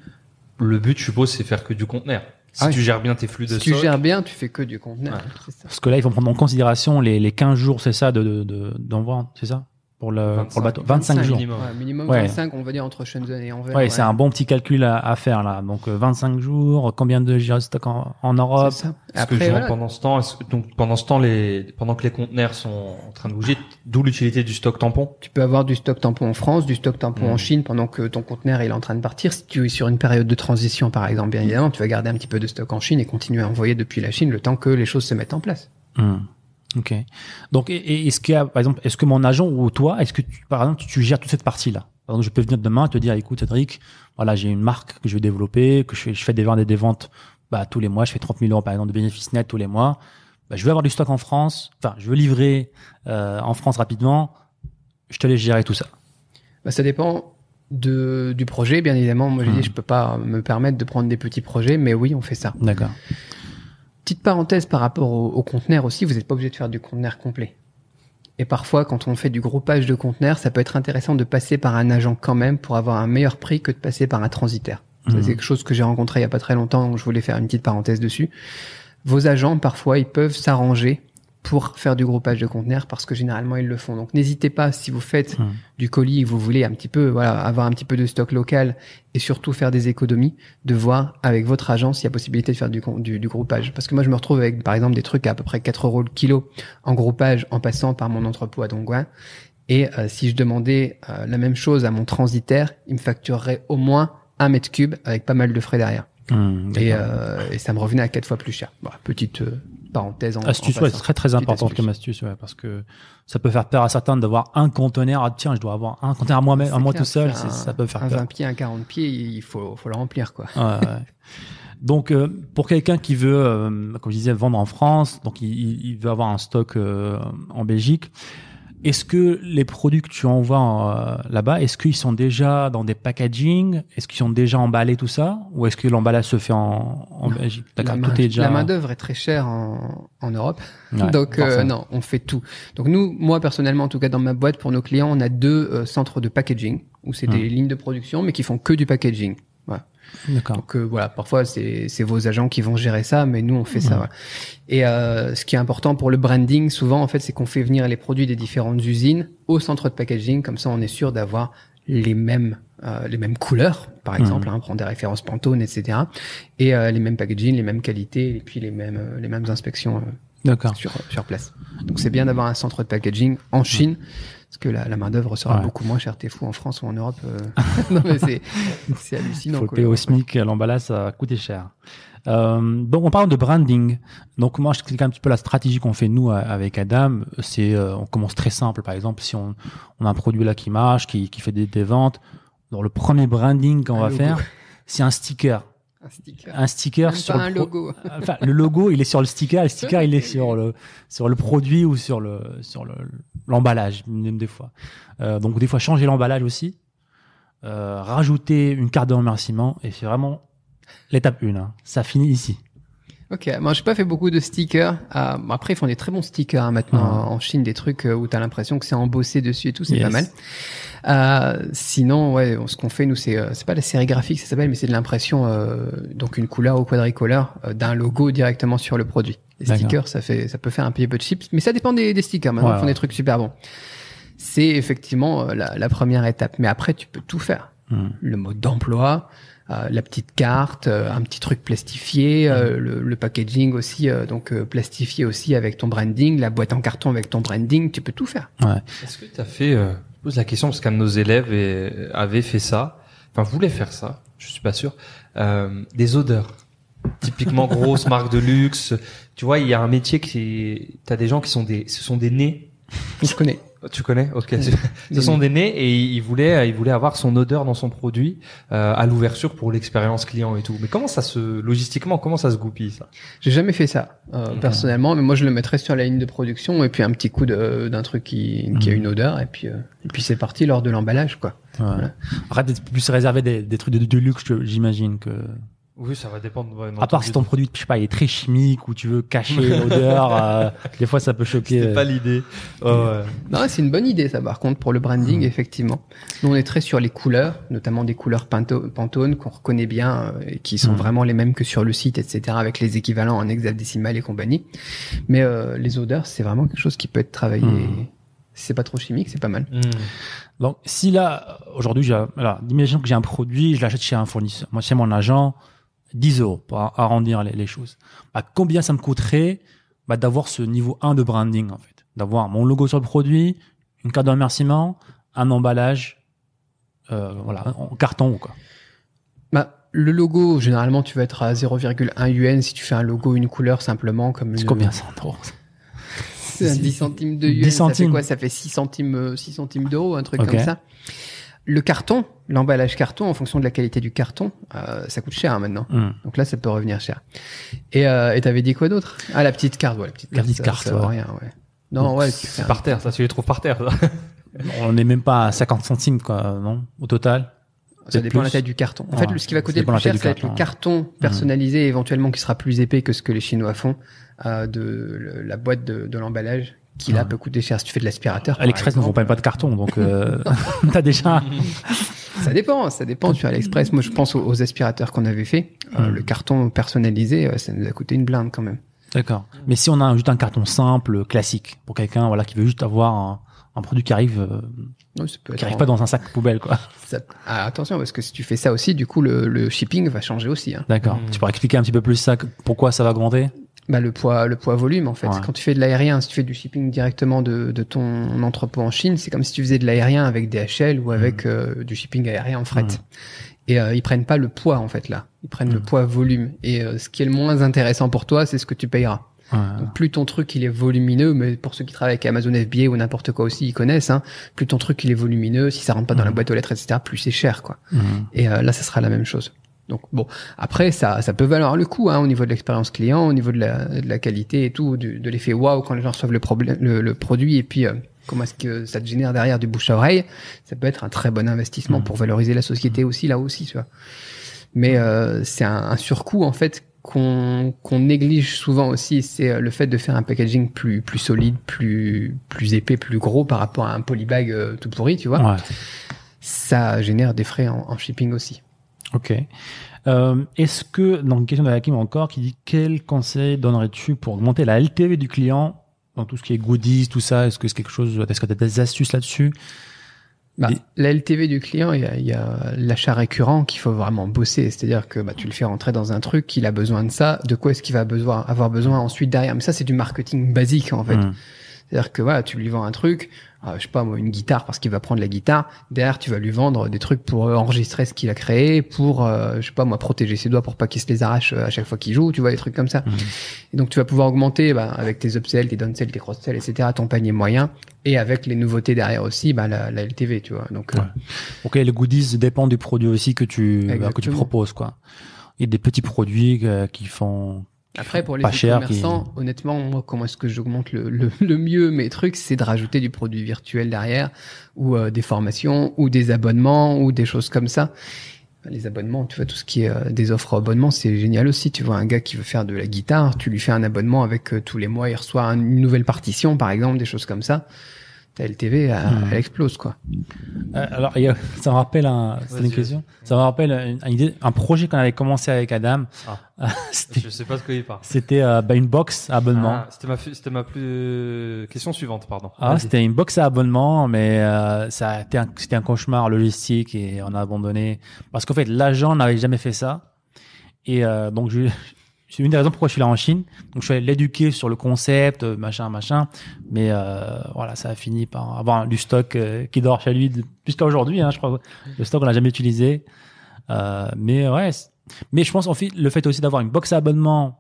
le but, je suppose, c'est faire que du conteneur. Si Ah tu gères bien tes flux de Si tu gères bien, tu fais que du conteneur. Ouais. c'est ça. Parce que là, il faut prendre en considération les, les 15 jours, c'est ça, de, de, de- d'envoi, c'est ça? Pour le, 25, pour le bateau. 25, jours. minimum. Ouais, minimum Ouais. 25, on va dire entre Shenzhen et Anvers. Ouais, c'est un bon petit calcul à, à faire là. Donc euh, 25 jours, combien de giros de stock en, en Europe C'est ça. Parce que Après, je vois voilà. pendant ce temps, est-ce que- donc pendant ce temps, les, pendant que les conteneurs sont en train de bouger, d'où l'utilité du stock tampon. Tu peux avoir du stock tampon en France, du stock tampon en Chine pendant que ton conteneur est en train de partir. Si tu es sur une période de transition, par exemple, bien évidemment, tu vas garder un petit peu de stock en Chine et continuer à envoyer depuis la Chine le temps que les choses se mettent en place. Hmm. Ok. Donc, est-ce qu'il y a, par exemple, est-ce que mon agent ou toi, est-ce que tu, par exemple, tu, tu gères toute cette partie-là? Par exemple, je peux venir demain et te dire, écoute, Cédric, voilà, j'ai une marque que je veux développer, que je fais, je fais des ventes et des ventes, bah, tous les mois, je fais 30 000 euros, par exemple, de bénéfices nets tous les mois. Bah, je veux avoir du stock en France, enfin, je veux livrer euh, en France rapidement. Je te laisse gérer tout ça. Bah, ça dépend de, du projet, bien évidemment. Moi, j'ai Mhm. dit, je peux pas me permettre de prendre des petits projets, mais oui, on fait ça. D'accord. Petite parenthèse par rapport au, au conteneur aussi, vous n'êtes pas obligé de faire du conteneur complet. Et parfois, quand on fait du groupage de conteneurs, ça peut être intéressant de passer par un agent quand même pour avoir un meilleur prix que de passer par un transitaire. Mhm. C'est quelque chose que j'ai rencontré il y a pas très longtemps, donc je voulais faire une petite parenthèse dessus. Vos agents, parfois, ils peuvent s'arranger pour faire du groupage de conteneurs parce que généralement, ils le font. Donc, n'hésitez pas, si vous faites du colis et vous voulez un petit peu, voilà, avoir un petit peu de stock local et surtout faire des économies, de voir avec votre agent s'il y a possibilité de faire du, du, du groupage. Parce que moi, je me retrouve avec, par exemple, des trucs à, à peu près 4 euros le kilo en groupage en passant par mon entrepôt à Dongguan. Et euh, si je demandais euh, la même chose à mon transitaire, il me facturerait au moins un mètre cube avec pas mal de frais derrière. Hmm, Et, euh, et ça me revenait à quatre fois plus cher. Bon, petite euh, parenthèse en, astuce, en ouais, c'est très très Petite important astuce. comme astuce, ouais, parce que ça peut faire peur à certains d'avoir un conteneur. Ah, tiens, je dois avoir un conteneur à moi, C'est à moi clair, tout seul, un- ça peut faire un peur. 20 pieds, un 40 pieds, il faut, faut le remplir, quoi. Ouais, ouais. Donc, euh, pour quelqu'un qui veut, euh, comme je disais, vendre en France, donc il, il- il veut avoir un stock euh, en Belgique, est-ce que les produits que tu envoies euh, là-bas, est-ce qu'ils sont déjà dans des packaging? Est-ce qu'ils sont déjà emballés, tout ça? Ou est-ce que l'emballage se fait en, en Belgique? La tout main, est déjà... la main d'œuvre est très chère en, en Europe, Ouais, donc euh, non, on fait tout. Donc nous, moi personnellement, en tout cas dans ma boîte pour nos clients, on a deux euh, centres de packaging où c'est Hmm. des lignes de production, mais qui font que du packaging. Donc euh, voilà, parfois c'est c'est vos agents qui vont gérer ça, mais nous on fait ça. Voilà. Et euh, ce qui est important pour le branding, souvent en fait, c'est qu'on fait venir les produits des différentes usines au centre de packaging, comme ça on est sûr d'avoir les mêmes euh, les mêmes couleurs, par exemple, hein, prendre des références Pantone, etc. Et les mêmes packaging, les mêmes qualités, et puis les mêmes les mêmes inspections sur sur place. Donc c'est bien d'avoir un centre de packaging en Chine. Parce que la, la main d'œuvre sera Ouais. beaucoup moins chère. T'es fou en France ou en Europe euh, Non mais c'est hallucinant. faut le payer au SMIC, l'emballage, ça coûter cher. Euh, donc on parle de branding. Donc moi je explique un petit peu la stratégie qu'on fait nous avec Adam. C'est euh, on commence très simple. Par exemple, si on, on a un produit là qui marche, qui, qui fait des, des ventes, donc le premier branding qu'on Un va faire, c'est un sticker. Un sticker. Un sticker Même sur pas le un logo. Enfin, le logo, il est sur le sticker. Le sticker, il est sur le sur le produit ou sur le sur le l'emballage même des fois. Euh, donc des fois changer l'emballage aussi, euh, rajouter une carte de remerciement et c'est vraiment l'étape 1 hein. Ça finit ici. Ok, moi j'ai pas fait beaucoup de stickers. Euh, après ils font des très bons stickers hein, maintenant Ah. en Chine, des trucs euh, où t'as l'impression que c'est embossé dessus et tout, c'est Yes. pas mal. Euh, sinon, ouais, ce qu'on fait nous c'est euh, c'est pas la série graphique, ça s'appelle, mais c'est de l'impression euh, donc une couleur ou quadricolore euh, d'un logo directement sur le produit. Les stickers, ça fait ça peut faire un petit peu de chips, mais ça dépend des, des stickers. Maintenant, Ouais, ils font ouais. des trucs super bons. C'est effectivement euh, la, la première étape, mais après tu peux tout faire. Hmm. le mode d'emploi, euh, la petite carte, euh, un petit truc plastifié, euh, Mm. le, le packaging aussi, euh, donc euh, plastifié aussi avec ton branding, la boîte en carton avec ton branding, tu peux tout faire. Ouais. Est-ce que tu as fait, euh, je pose la question parce qu'un de nos élèves est- avait fait ça, enfin voulait faire ça, je suis pas sûr, euh, des odeurs. Typiquement grosse marque de luxe. Tu vois, il y a un métier qui, t'as des gens qui sont des, ce sont des nez. Je connais. Tu connais Ok. Ce sont des nez et il voulait, il voulait avoir son odeur dans son produit euh, à l'ouverture pour l'expérience client et tout. Mais comment ça se, logistiquement, comment ça se goupille ça? J'ai jamais fait ça euh, Mhm. personnellement, mais moi je le mettrais sur la ligne de production et puis un petit coup de- d'un truc qui, qui a Mhm. une odeur et puis euh, et puis c'est parti lors de l'emballage quoi. Ouais. Arrête d'être plus réservé des, des trucs de, de luxe, j'imagine que. Oui, ça va dépendre. ouais, À part si ton produit, je sais pas, il est très chimique ou tu veux cacher l'odeur, euh, des fois ça peut choquer. C'est euh, pas l'idée. Ouais, ouais. Non, c'est une bonne idée, ça, par contre, pour le branding, effectivement. Nous, on est très sur les couleurs, notamment des couleurs Pinto- Pantone qu'on reconnaît bien euh, et qui sont Mm. vraiment les mêmes que sur le site, etc., avec les équivalents en hexadécimal et compagnie. Mais euh, les odeurs, c'est vraiment quelque chose qui peut être travaillé. Mm. Si c'est pas trop chimique, c'est pas mal. Donc, si là, aujourd'hui, j'ai, voilà, imaginons que j'ai un produit, je l'achète chez un fournisseur, moi, chez mon agent, 10 euros pour arrondir les, les choses. Bah, combien ça me coûterait bah, d'avoir ce niveau 1 de branding, en fait D'avoir mon logo sur le produit, une carte de remerciement, un emballage, euh, voilà, en carton, quoi. Bah, le logo, généralement, tu vas être à 0,1 UN si tu fais un logo, une couleur simplement comme C'est une- combien ça en euros? C'est un 10 centimes de yuan. 10 Ça fait centimes. quoi? Ça fait 6 centimes, euh, 6 centimes d'euros, un truc Ok. comme ça. Le carton, l'emballage carton, en fonction de la qualité du carton, euh, ça coûte cher hein, maintenant. Hmm. Donc là, ça peut revenir cher. Et euh, et t'avais dit quoi d'autre? Ah, la petite carte, ouais, la petite La carte. petite ça- carte, ça ouais. rien, ouais. Non, ouais, C'est par terre, ça, tu les trouves par terre. ça. On n'est même pas à 50 centimes, quoi, non? Au total? Ça dépend de la taille du carton. En Ouais, fait, le- ce qui va coûter le plus la cher, ça va être le carton. carton personnalisé, éventuellement qui sera plus épais que ce que les Chinois font, euh, de le- la boîte de, de l'emballage, qui là Ouais. peut coûter cher. Si tu fais de l'aspirateur, par AliExpress ne vend exemple, pas de carton, donc euh, t'as déjà... Ça dépend, ça dépend sur AliExpress. Moi, je pense aux, aux aspirateurs qu'on avait fait. Euh, Mm. Le carton personnalisé, euh, ça nous a coûté une blinde quand même. D'accord. Mais si on a juste un carton simple, classique, pour quelqu'un voilà qui veut juste avoir un, un produit qui arrive, euh, Non, ça peut qui arrive en- pas dans un sac poubelle, quoi. ça- Ah, attention, parce que si tu fais ça aussi, du coup, le, le shipping va changer aussi. hein. D'accord. Mm. Tu pourrais expliquer un petit peu plus ça, pourquoi ça va augmenter? Bah, le poids, le poids volume, en fait. Ouais. Quand tu fais de l'aérien, si tu fais du shipping directement de, de ton entrepôt en Chine, c'est comme si tu faisais de l'aérien avec DHL ou avec euh, du shipping aérien en fret. Mm. Et euh, ils prennent pas le poids, en fait, là. Ils prennent le Mm. poids volume. Et euh, ce qui est le moins intéressant pour toi, c'est ce que tu payeras. Ouais. Donc, plus ton truc il est volumineux, mais pour ceux qui travaillent avec Amazon FBA ou n'importe quoi aussi, ils connaissent. Hein, plus ton truc il est volumineux, si ça rentre pas dans la boîte aux lettres, etc., plus c'est cher, quoi. Et euh, là, ça sera la même chose. Donc bon, après ça, ça peut valoir le coup hein, au niveau de l'expérience client, au niveau de la, de la qualité et tout, du- de l'effet waouh quand les gens reçoivent le, problème, le, le produit et puis euh, comment est-ce que ça te génère derrière du bouche à oreille. Ça peut être un très bon investissement Mhm. pour valoriser la société aussi là aussi, tu vois. Mais euh, c'est un, un surcoût en fait qu'on qu'on néglige souvent aussi, c'est euh, le fait de faire un packaging plus plus solide, plus plus épais, plus gros par rapport à un polybag euh, tout pourri, tu vois. Ouais. Ça génère des frais en, en shipping aussi. Ok. Euh, Est-ce que, donc, une question de Hakim encore, qui dit quel conseil donnerais-tu pour augmenter la LTV du client dans tout ce qui est goodies, tout ça? Est-ce que c'est quelque chose, est-ce que tu as des astuces là-dessus? Bah, La LTV du client, il y a, il y a l'achat récurrent qu'il faut vraiment bosser. C'est-à-dire que bah, tu le fais rentrer dans un truc, il a besoin de ça. De quoi est-ce qu'il va besoin, avoir besoin ensuite derrière? Mais ça, c'est du marketing basique en fait. Mhm. C'est-à-dire que voilà, tu lui vends un truc, euh, je sais pas moi, une guitare parce qu'il va prendre la guitare. Derrière, tu vas lui vendre des trucs pour euh, enregistrer ce qu'il a créé, pour euh, je sais pas moi, protéger ses doigts pour pas qu'il se les arrache euh, à chaque fois qu'il joue. Tu vois des trucs comme ça. Mhm. Et donc tu vas pouvoir augmenter bah, avec tes upsells, tes downsells, tes cross-sells, etc. ton panier moyen et avec les nouveautés derrière aussi, bah, la, la LTV, tu vois. Donc euh, Ouais. Ok, les goodies dépendent du produit aussi que tu, bah, que tu proposes, quoi. Il y a des petits produits qui font. Après, pour les Pas cher, commerçants, honnêtement, moi, comment est-ce que j'augmente le, le, le mieux mes trucs C'est de rajouter du produit virtuel derrière, ou euh, des formations, ou des abonnements, ou des choses comme ça. Les abonnements, tu vois, tout ce qui est euh, des offres abonnements, c'est génial aussi. Tu vois, un gars qui veut faire de la guitare, tu lui fais un abonnement avec euh, tous les mois, il reçoit un- une nouvelle partition, par exemple, des choses comme ça. Ta LTV, elle, Mhm. elle explose, quoi. Euh, alors, ça me rappelle un, c'est une question. Ça me rappelle une, une idée, un projet qu'on avait commencé avec Adam. Ah. C'était, Je sais pas de quoi il parle. c'était euh, bah, une box à abonnement. Ah, c'était ma, c'était ma plus question suivante, pardon. Ah, c'était une box à abonnement, mais euh, ça a été un, c'était un cauchemar logistique et on a abandonné parce qu'en fait l'agent n'avait jamais fait ça et euh, donc je, c'est une des raisons pourquoi je suis là en Chine. Donc je suis allé l'éduquer sur le concept, euh, machin, machin, mais euh, voilà, ça a fini par avoir du stock euh, qui dort chez lui jusqu'à aujourd'hui. Hein, je crois le stock on l'a jamais utilisé, euh, mais ouais. Mais je pense en fait le fait aussi d'avoir une box à abonnement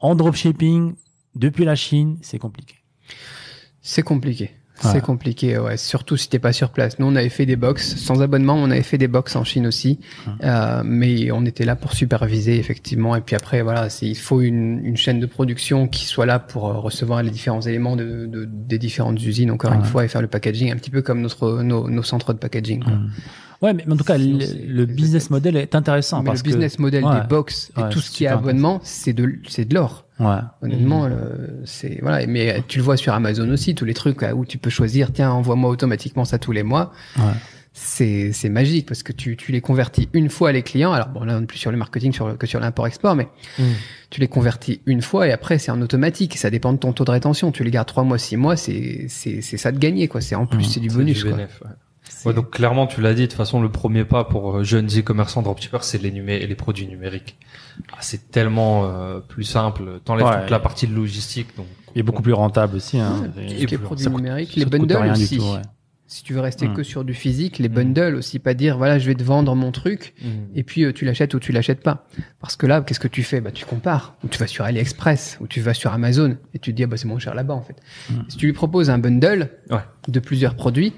en dropshipping depuis la Chine, c'est compliqué. C'est compliqué. C'est Ouais. compliqué, ouais. Surtout si t'es pas sur place. Nous, on avait fait des box sans abonnement. On avait fait des box en Chine aussi, Euh, mais on était là pour superviser effectivement. Et puis après, voilà, c'est il faut une, une chaîne de production qui soit là pour euh, recevoir les différents éléments de, de- des différentes usines. Encore une fois, et faire le packaging un petit peu comme notre nos, nos centres de packaging. quoi. Ouais, mais en tout cas, Sinon, le, business model est intéressant Mais parce le business que model des box et tout ce qui est abonnement, c'est de c'est de l'or. Ouais. Honnêtement, le- c'est voilà. Mais tu le vois sur Amazon aussi, tous les trucs là, où tu peux choisir, tiens, envoie-moi automatiquement ça tous les mois. Ouais. C'est c'est magique parce que tu tu les convertis une fois les clients. Alors bon, là on est plus sur le marketing sur le- que sur l'import-export, mais Mm. tu les convertis une fois et après c'est en automatique. Ça dépend de ton taux de rétention. Tu les gardes trois mois, six mois, c'est c'est c'est ça de gagner quoi. C'est en plus Mm. c'est du bonus du quoi. bénéf, ouais. Ouais, donc clairement, tu l'as dit, de toute façon, le premier pas pour euh, jeunes e-commerçants dropshippers, c'est les, numé les produits numériques. Ah, c'est tellement euh, plus simple. T'enlèves Ouais. toute la partie de logistique. Donc, Et beaucoup plus rentable aussi. Hein. Ouais, Et- ça produits coûte- numériques, les bundles aussi. tout, ouais. Si tu veux rester Mm. que sur du physique, les bundles aussi, pas dire voilà je vais te vendre mon truc Mm. et puis euh, tu l'achètes ou tu l'achètes pas. Parce que là, qu'est-ce que tu fais? Bah tu compares. Ou tu vas sur AliExpress ou tu vas sur Amazon et tu te dis ah bah c'est moins cher là-bas en fait. Mm. Si tu lui proposes un bundle Ouais. de plusieurs produits,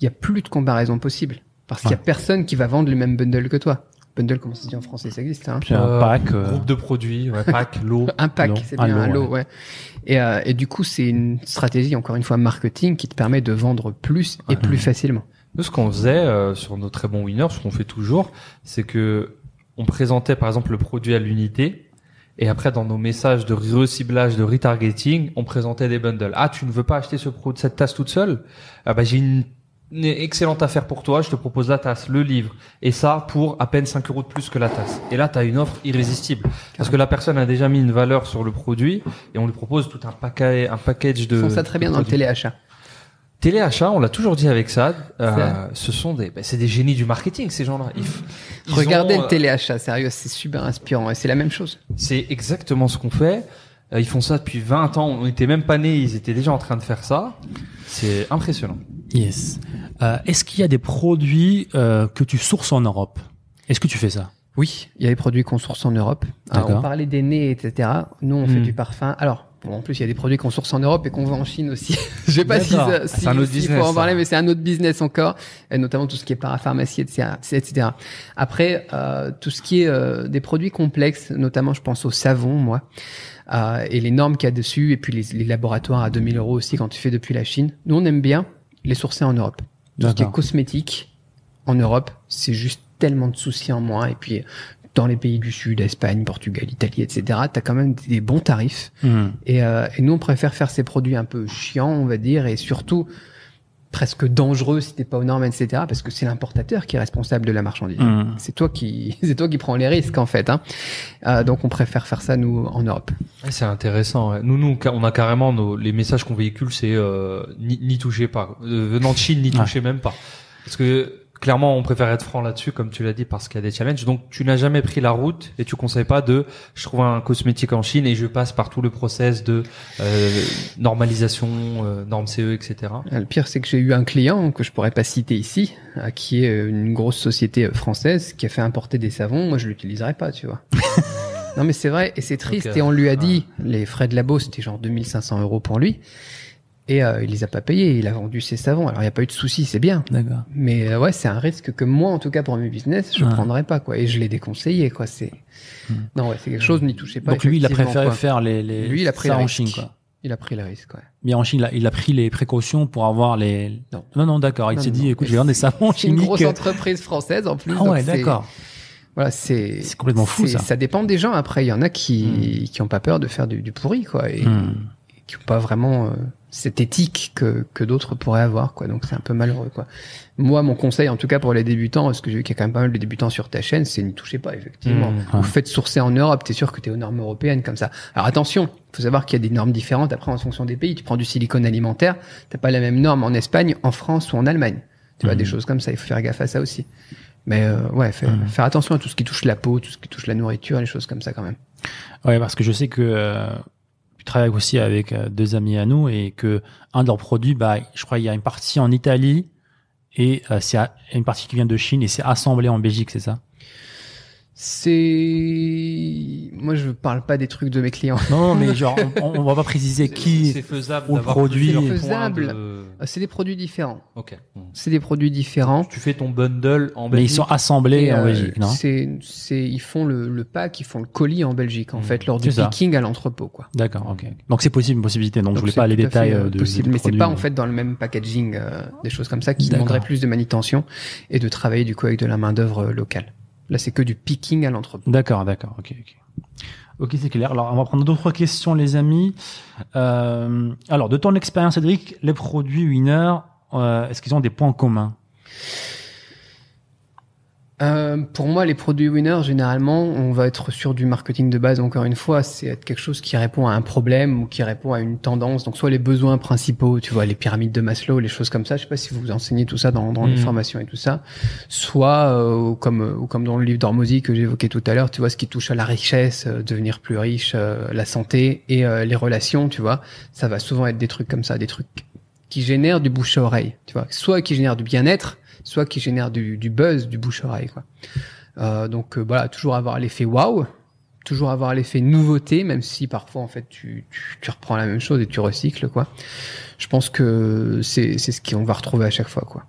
il y a plus de comparaison possible parce qu'il y a personne qui va vendre le même bundle que toi. Bundle, comment ça se dit en français Ça existe, hein Puis un Euh, pack. euh, Groupe de produits, ouais, pack, lot. Un pack, c'est Un bien lot, un lot, ouais. ouais. Et, euh, et du coup, c'est une stratégie, encore une fois, marketing qui te permet de vendre plus et Ouais. plus facilement. Nous, ce qu'on faisait euh, sur nos très bons winners, ce qu'on fait toujours, c'est que on présentait par exemple le produit à l'unité, et après dans nos messages de reciblage, de retargeting, on présentait des bundles. Ah, tu ne veux pas acheter ce pro cette tasse toute seule? Ah bah j'ai une, une excellente affaire pour toi. Je te propose la tasse, le livre, et ça pour à peine 5 euros de plus que la tasse. Et là, tu as une offre irrésistible parce que la personne a déjà mis une valeur sur le produit, et on lui propose tout un paquet, un package de. Ils font ça très bien dans le téléachat. Téléachat, on l'a toujours dit avec ça, euh, ce sont des, bah, c'est des génies du marketing ces gens-là. Ils, f- ils Regardez ont, le euh, téléachat, sérieux, c'est super inspirant et c'est la même chose. C'est exactement ce qu'on fait. Euh, ils font ça depuis 20 ans. On était même pas nés, ils étaient déjà en train de faire ça. C'est impressionnant. Yes. Euh, Est-ce qu'il y a des produits euh, que tu sources en Europe? Est-ce que tu fais ça? Oui, il y a des produits qu'on source en Europe. Alors, on parlait des nez, etc. Nous, on fait Hmm. du parfum. Alors, bon, en plus, il y a des produits qu'on source en Europe et qu'on vend en Chine aussi. Je sais pas si, ça- si, un autre s'il business, faut en parler, ça. mais c'est un autre business encore, et notamment tout ce qui est parapharmacie, etc. etc. Après, euh, tout ce qui est euh, des produits complexes, notamment, je pense au savon, moi, euh, et les normes qu'il y a dessus, et puis les, les laboratoires à 2000 euros aussi quand tu fais depuis la Chine. Nous, on aime bien les sourcer en Europe. Tout ce qui est cosmétique en Europe, c'est juste tellement de soucis en moins. Et puis, dans les pays du Sud, Espagne, Portugal, Italie, etc., tu as quand même des bons tarifs. Hmm. Et, euh, et nous, on préfère faire ces produits un peu chiants, on va dire, et surtout presque dangereux si t'es pas aux normes, etc., parce que c'est l'importateur qui est responsable de la marchandise. Hmm. C'est toi qui, c'est toi qui prends les risques en fait. Hein. Euh, donc, on préfère faire ça nous en Europe. C'est intéressant. ouais. Nous, nous, on a carrément nos, les messages qu'on véhicule, c'est euh, n'y touchez pas. Euh, venant de Chine, n'y touchez même pas. Parce que clairement, on préfère être franc là-dessus, comme tu l'as dit, parce qu'il y a des challenges. Donc, tu n'as jamais pris la route et tu conseilles pas de, je trouve un cosmétique en Chine et je passe par tout le process de euh, normalisation, euh, normes CE, etc. Euh, Le pire, c'est que j'ai eu un client que je pourrais pas citer ici, euh, qui est euh, une grosse société euh, française qui a fait importer des savons. Moi, je l'utiliserai pas, tu vois. non, mais c'est vrai, et c'est triste. Et on lui a ouais. dit, les frais de labo, c'était genre 2500 euros pour lui. Et euh, il les a pas payés. Il a vendu ses savons. Alors, il n'y a pas eu de souci, c'est bien. D'accord. Mais euh, ouais, c'est un risque que moi, en tout cas pour mes business, je Ouais. prendrais pas, quoi. Et je l'ai déconseillé, quoi. C'est Hmm. non, ouais, c'est quelque chose. N'y touchez pas. Donc lui, il a préféré quoi. faire les, les Lui, il a pris ça en. Chine, quoi. Il a pris le risque, ouais. Mais en Chine, il a, il a pris les précautions pour avoir les. Non. non, non, d'accord. Il s'est dit, non. écoute, je vais vendre des savons C'est une grosse entreprise française en plus. Ah ouais, c'est- d'accord. Voilà, c'est C'est complètement fou, ça. Ça dépend des gens. Après, il y en a qui qui ont pas peur de faire du, du pourri, quoi, et Hmm. Qui ont pas vraiment euh, cette éthique que que d'autres pourraient avoir, quoi. Donc c'est un peu malheureux, quoi. Moi, mon conseil, en tout cas pour les débutants, parce que j'ai vu qu'il y a quand même pas mal de débutants sur ta chaîne, c'est n'y touchez pas, effectivement. Mmh. Vous faites sourcer en Europe, t'es sûr que t'es aux normes européennes comme ça. Alors attention, faut savoir qu'il y a des normes différentes après en fonction des pays. Tu prends du silicone alimentaire, t'as pas la même norme en Espagne, en France ou en Allemagne. Tu vois, des choses comme ça, il faut faire gaffe à ça aussi. Mais euh, ouais, faire, Mhm. faire attention à tout ce qui touche la peau, tout ce qui touche la nourriture, les choses comme ça quand même. Ouais, parce que je sais que euh, tu travailles aussi avec euh, deux amis à nous et que un de leurs produits, bah, je crois, il y a une partie en Italie et euh, c'est une partie qui vient de Chine et c'est assemblé en Belgique, c'est ça? C'est moi, je parle pas des trucs de mes clients. Non, mais genre, on, on va pas préciser qui. c'est faisable ou produit. C'est faisable. de- Euh, C'est des produits différents. Ok. Hmm. C'est des produits différents. Tu fais ton bundle en Mais ils Belgique. sont assemblés Et, en euh, Belgique, non c'est, c'est, ils font le, le pack, ils font le colis en Belgique, en Mm. fait, lors du C'est ça. picking à l'entrepôt, quoi. D'accord, ok. Donc c'est possible, une possibilité. Donc, je voulais c'est pas les détails euh, de. possible, mais c'est produit. pas en fait dans le même packaging, euh, des choses comme ça qui D'accord. demanderaient plus de manutention et de travailler du coup avec de la main d'œuvre euh, locale. Là, c'est que du picking à l'entrepôt. D'accord, d'accord, ok, ok. Ok, c'est clair. Alors, on va prendre d'autres questions, les amis. Euh, alors, de ton expérience, Cédric, les produits Winner, euh, est-ce qu'ils ont des points communs? Euh, pour moi, les produits winner, généralement, on va être sur du marketing de base. Encore une fois, c'est être quelque chose qui répond à un problème ou qui répond à une tendance. Donc, soit les besoins principaux, tu vois, les pyramides de Maslow, les choses comme ça. Je sais pas si vous enseignez tout ça dans, dans les Mhm. formations et tout ça. Soit euh, comme ou comme dans le livre d'Ormozy que j'évoquais tout à l'heure, tu vois, ce qui touche à la richesse, euh, devenir plus riche, euh, la santé et euh, les relations, tu vois. Ça va souvent être des trucs comme ça, des trucs qui génèrent du bouche à oreille, tu vois. Soit qui génèrent du bien-être, soit qui génèrent du, du buzz, du bouche à oreille, quoi. Euh, donc euh, voilà, toujours avoir l'effet waouh, toujours avoir l'effet nouveauté, même si parfois en fait tu, tu, tu reprends la même chose et tu recycles, quoi. Je pense que c'est c'est ce qu'on va retrouver à chaque fois, quoi.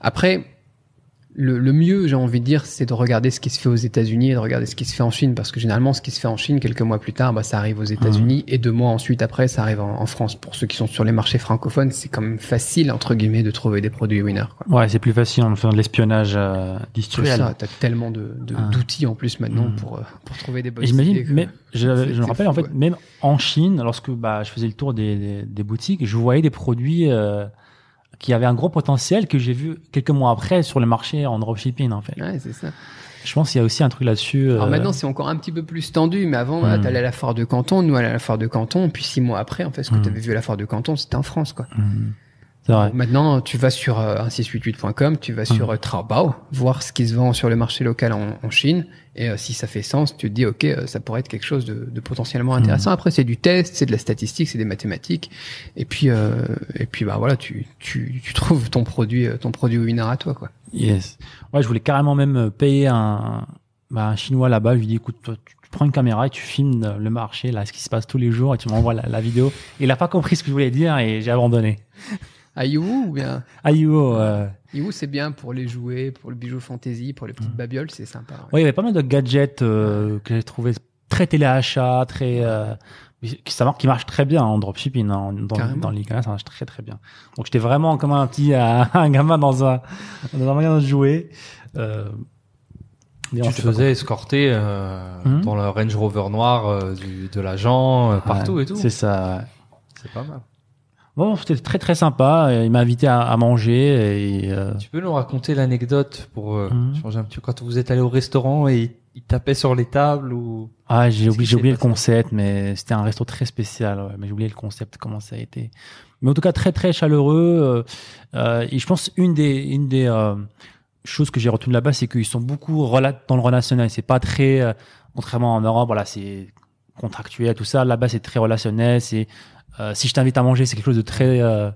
Après, le, le mieux, j'ai envie de dire, c'est de regarder ce qui se fait aux États-Unis et de regarder ce qui se fait en Chine, parce que généralement, ce qui se fait en Chine, quelques mois plus tard, bah, ça arrive aux États-Unis, et deux mois ensuite, après, ça arrive en, en France. Pour ceux qui sont sur les marchés francophones, c'est quand même facile, entre guillemets, de trouver des produits winner. Quoi. Ouais, c'est plus facile en faisant de l'espionnage euh, industriel. ça, t'as tellement de de- Ah. d'outils en plus maintenant Mm. pour, euh, pour trouver des bonnes idées. que- mais je, me rappelle fou, en fait, ouais. même en Chine, lorsque bah, je faisais le tour des, des, des boutiques, je voyais des produits euh, qui avaient un gros potentiel que j'ai vu quelques mois après sur le marché en dropshipping en fait. Ouais, c'est ça. Je pense qu'il y a aussi un truc là-dessus. Alors euh, maintenant, c'est encore un petit peu plus tendu, mais avant, voilà, Mm. t'allais à la foire de Canton, nous, allait à la foire de Canton, puis six mois après, en fait, ce que Mm. t'avais vu à la foire de Canton, c'était en France, quoi. c'est vrai. Maintenant, tu vas sur euh, 1688.com, tu vas sur Mm. euh, Taobao, voir ce qui se vend sur le marché local en, en Chine, et euh, si ça fait sens, tu te dis, ok, euh, ça pourrait être quelque chose de, de potentiellement intéressant. Après, c'est du test, c'est de la statistique, c'est des mathématiques, et puis, euh, et puis, bah voilà, tu, tu, tu trouves ton produit, euh, ton produit winner à toi, quoi. Yes. Ouais, je voulais carrément même payer un, bah, un chinois là-bas. Je lui dis, écoute, toi, tu, prends une caméra et tu filmes le marché, là, ce qui se passe tous les jours, et tu m'envoies la, la vidéo. Il a pas compris ce que je voulais dire et j'ai abandonné. Yiwu, ou bien Yo, euh, c'est bien pour les jouets, pour le bijou fantasy, pour les petites Mm. babioles, c'est sympa. Ouais, il y avait pas mal de gadgets euh, que j'ai trouvé très téléachat, très euh, qui ça marche, qui marche très bien en dropshipping, hein, dans, Carrément. dans l'e-commerce, ça marche très très bien. Donc j'étais vraiment comme un petit euh, un gamin dans un dans un magasin de jouets. Euh, Tu te faisais escorter euh, Mhm. dans le Range Rover noir euh, du, de l'agent, euh, partout Ouais, et tout. C'est ça. C'est pas mal. Bon, c'était très très sympa. Il m'a invité à, à manger et euh, Tu peux nous raconter l'anecdote pour euh, Mhm. changer un petit peu quand vous êtes allé au restaurant et il, il tapait sur les tables ou ah j'ai oublié j'ai oublié le concept, mais c'était un resto très spécial. ouais, mais j'ai oublié le concept comment ça a été. Mais en tout cas très très chaleureux. euh, euh, et je pense une des une des euh, choses que j'ai retenues là-bas, c'est qu'ils sont beaucoup dans le relationnel. C'est pas très euh, contrairement en Europe, voilà, c'est contractuel tout ça. Là-bas, c'est très relationnel. C'est si je t'invite à manger, c'est quelque chose de très euh,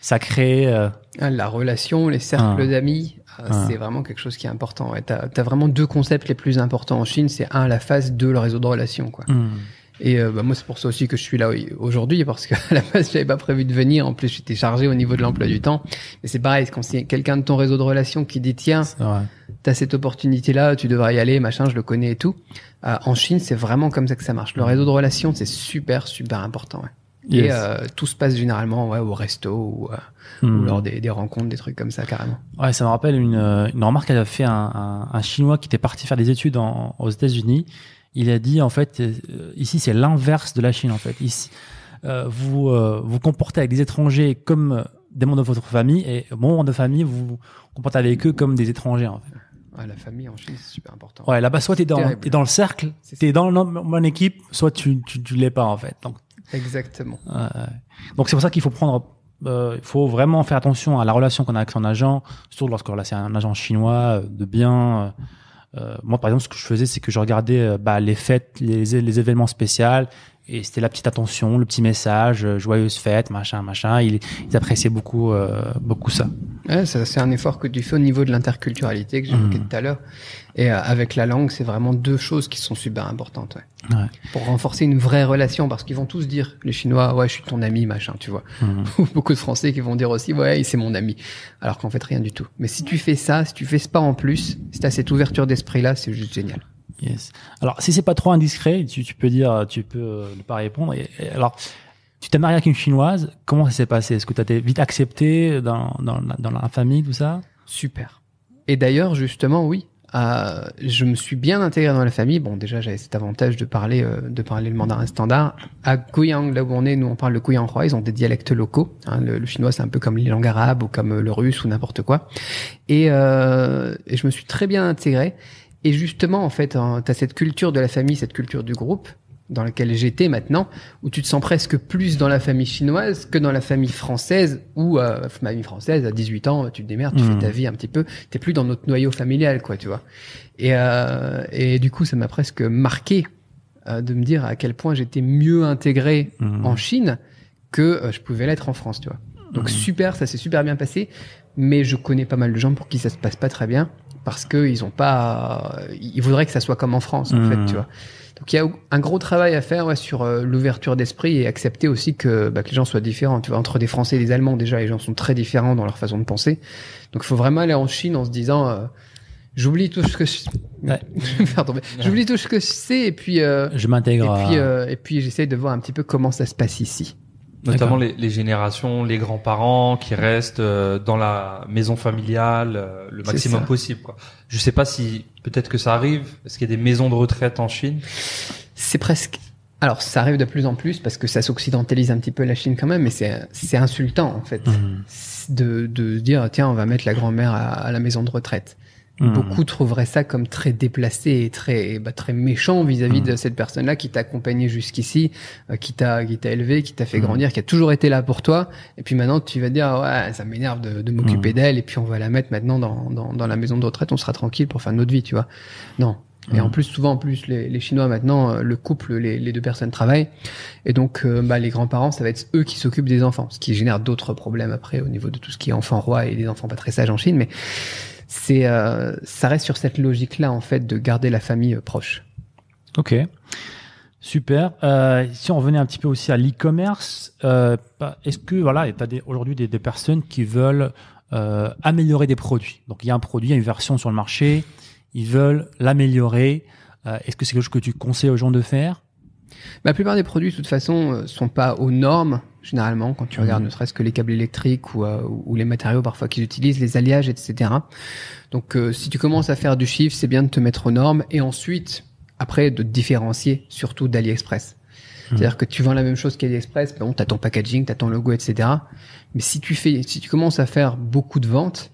sacré. euh, Ah, La relation, les cercles Ah. d'amis, euh, Ah. c'est vraiment quelque chose qui est important. Ouais. T'as as vraiment deux concepts les plus importants en Chine. C'est un, la phase, deux, le réseau de relations. Quoi. hum, Et euh, bah, moi, c'est pour ça aussi que je suis là aujourd'hui, parce qu'à la base, j'avais pas prévu de venir. En plus, j'étais chargé au niveau de l'emploi du temps. Mais c'est pareil, quand c'est quelqu'un de ton réseau de relations qui dit tiens, t'as cette opportunité-là, tu devrais y aller, machin, je le connais et tout. Euh, en Chine, c'est vraiment comme ça que ça marche. Le réseau de relations, c'est super, super important. Ouais. Et euh, tout se passe généralement ouais, au resto ou, euh, ou Hum. lors des, des rencontres, des trucs comme ça, carrément. Ouais, ça me rappelle une, euh, une remarque qu'avait fait un, un, un Chinois qui était parti faire des études en, aux États-Unis. Il a dit en fait, ici c'est l'inverse de la Chine en fait. Ici, euh, vous vous comportez avec des étrangers comme des membres de votre famille et membres de famille vous vous comportez avec eux comme des étrangers en fait. Ouais, la famille en Chine, c'est super important. Ouais, là-bas soit t'es dans Terrible. t'es dans le cercle, t'es dans mon équipe, soit tu tu, tu l'es pas en fait. Donc Exactement. Donc c'est pour ça qu'il faut prendre, euh, il faut vraiment faire attention à la relation qu'on a avec son agent, surtout lorsque là c'est un agent chinois euh, de bien. euh, euh, moi par exemple, ce que je faisais, c'est que je regardais bah, les fêtes, les, les événements spéciaux, et c'était la petite attention, le petit message, euh, joyeuse fête, machin, machin. Ils, ils appréciaient beaucoup, euh, beaucoup ça. Ouais, ça, c'est un effort que tu fais au niveau de l'interculturalité que j'évoquais Mhm. tout à l'heure. Et euh, avec la langue, c'est vraiment deux choses qui sont super importantes. Ouais. Ouais. Pour renforcer une vraie relation, parce qu'ils vont tous dire, les Chinois, ouais, je suis ton ami, machin, tu vois. Mhm. Ou beaucoup de Français qui vont dire aussi, ouais, c'est mon ami. Alors qu'en fait, rien du tout. Mais si tu fais ça, si tu fais ce pas en plus, si tu as cette ouverture d'esprit-là, c'est juste génial. Yes. Alors, si c'est pas trop indiscret, tu, tu peux dire, tu peux euh, ne pas répondre. Alors, tu t'es marié avec une chinoise. Comment ça s'est passé? Est-ce que tu as été vite accepté dans, dans, dans la famille, tout ça? Super. Et d'ailleurs, justement, oui. euh, je me suis bien intégré dans la famille. Bon, déjà, j'avais cet avantage de parler, euh, de parler le mandarin standard. À Guiyang, là où on est, nous, on parle le Guyanghua. Ils ont des dialectes locaux. hein. le, le chinois, c'est un peu comme les langues arabes ou comme euh, le russe ou n'importe quoi. Et, euh, et je me suis très bien intégré. Et justement, en fait, tu as cette culture de la famille, cette culture du groupe dans laquelle j'étais maintenant, où tu te sens presque plus dans la famille chinoise que dans la famille française, où euh, famille française à 18 ans, tu te démerdes, tu fais ta vie un petit peu, t'es plus dans notre noyau familial, quoi, tu vois. Et, euh, et du coup, ça m'a presque marqué euh, de me dire à quel point j'étais mieux intégré Mhm. en Chine que euh, je pouvais l'être en France, tu vois. Donc super, ça s'est super bien passé, mais je connais pas mal de gens pour qui ça se passe pas très bien parce que ils ont pas, ils voudraient que ça soit comme en France en fait, tu vois. Donc il y a un gros travail à faire ouais, sur euh, l'ouverture d'esprit et accepter aussi que, bah, que les gens soient différents. Tu vois, entre des Français et des Allemands déjà, les gens sont très différents dans leur façon de penser. Donc il faut vraiment aller en Chine en se disant, euh, j'oublie tout ce que je... Ouais. je vais me faire tomber. J'oublie tout ce que je sais et puis euh, Je et m'intègre. à- puis euh, et puis j'essaie de voir un petit peu comment ça se passe ici. Notamment les, les générations, les grands-parents qui restent euh, dans la maison familiale euh, le maximum possible. Quoi. Je sais pas si peut-être que ça arrive. Est-ce qu'il y a des maisons de retraite en Chine? C'est presque. Alors, ça arrive de plus en plus parce que ça s'occidentalise un petit peu la Chine quand même, mais c'est c'est insultant en fait Mhm. de de dire tiens on va mettre la grand-mère à, à la maison de retraite. Mhm. Beaucoup trouveraient ça comme très déplacé et très bah, très méchant vis-à-vis Mhm. de cette personne-là qui t'a accompagné jusqu'ici, euh, qui t'a qui t'a élevé, qui t'a fait Mhm. grandir, qui a toujours été là pour toi. Et puis maintenant tu vas dire ouais ça m'énerve de, de m'occuper d'elle et puis on va la mettre maintenant dans, dans dans la maison de retraite, on sera tranquille pour faire notre vie, tu vois. Non. Et en plus, souvent, en plus, les, les Chinois maintenant, euh, le couple, les, les deux personnes travaillent, et donc, euh, bah, les grands-parents, ça va être eux qui s'occupent des enfants, ce qui génère d'autres problèmes après au niveau de tout ce qui est enfant roi et des enfants pas très sages en Chine. Mais c'est, euh, ça reste sur cette logique-là en fait de garder la famille euh, proche. Ok. Super. Euh, si on revenait un petit peu aussi à l'e-commerce, euh, bah, est-ce que voilà, tu as aujourd'hui des, personnes qui veulent euh, améliorer des produits? Donc il y a un produit, il y a une version sur le marché, ils veulent l'améliorer. Euh, est-ce que c'est quelque chose que tu conseilles aux gens de faire? La plupart des produits, de toute façon, euh, sont pas aux normes généralement quand tu Mhm. regardes ne serait-ce que les câbles électriques ou, euh, ou- les matériaux parfois qu'ils utilisent, les alliages, etc. Donc, euh, si tu commences à faire du chiffre, c'est bien de te mettre aux normes et ensuite, après, de te différencier, surtout d'AliExpress. C'est-à-dire que tu vends la même chose qu'AliExpress, bon, t'as ton packaging, t'as ton logo, etc. Mais si tu fais, si tu commences à faire beaucoup de ventes,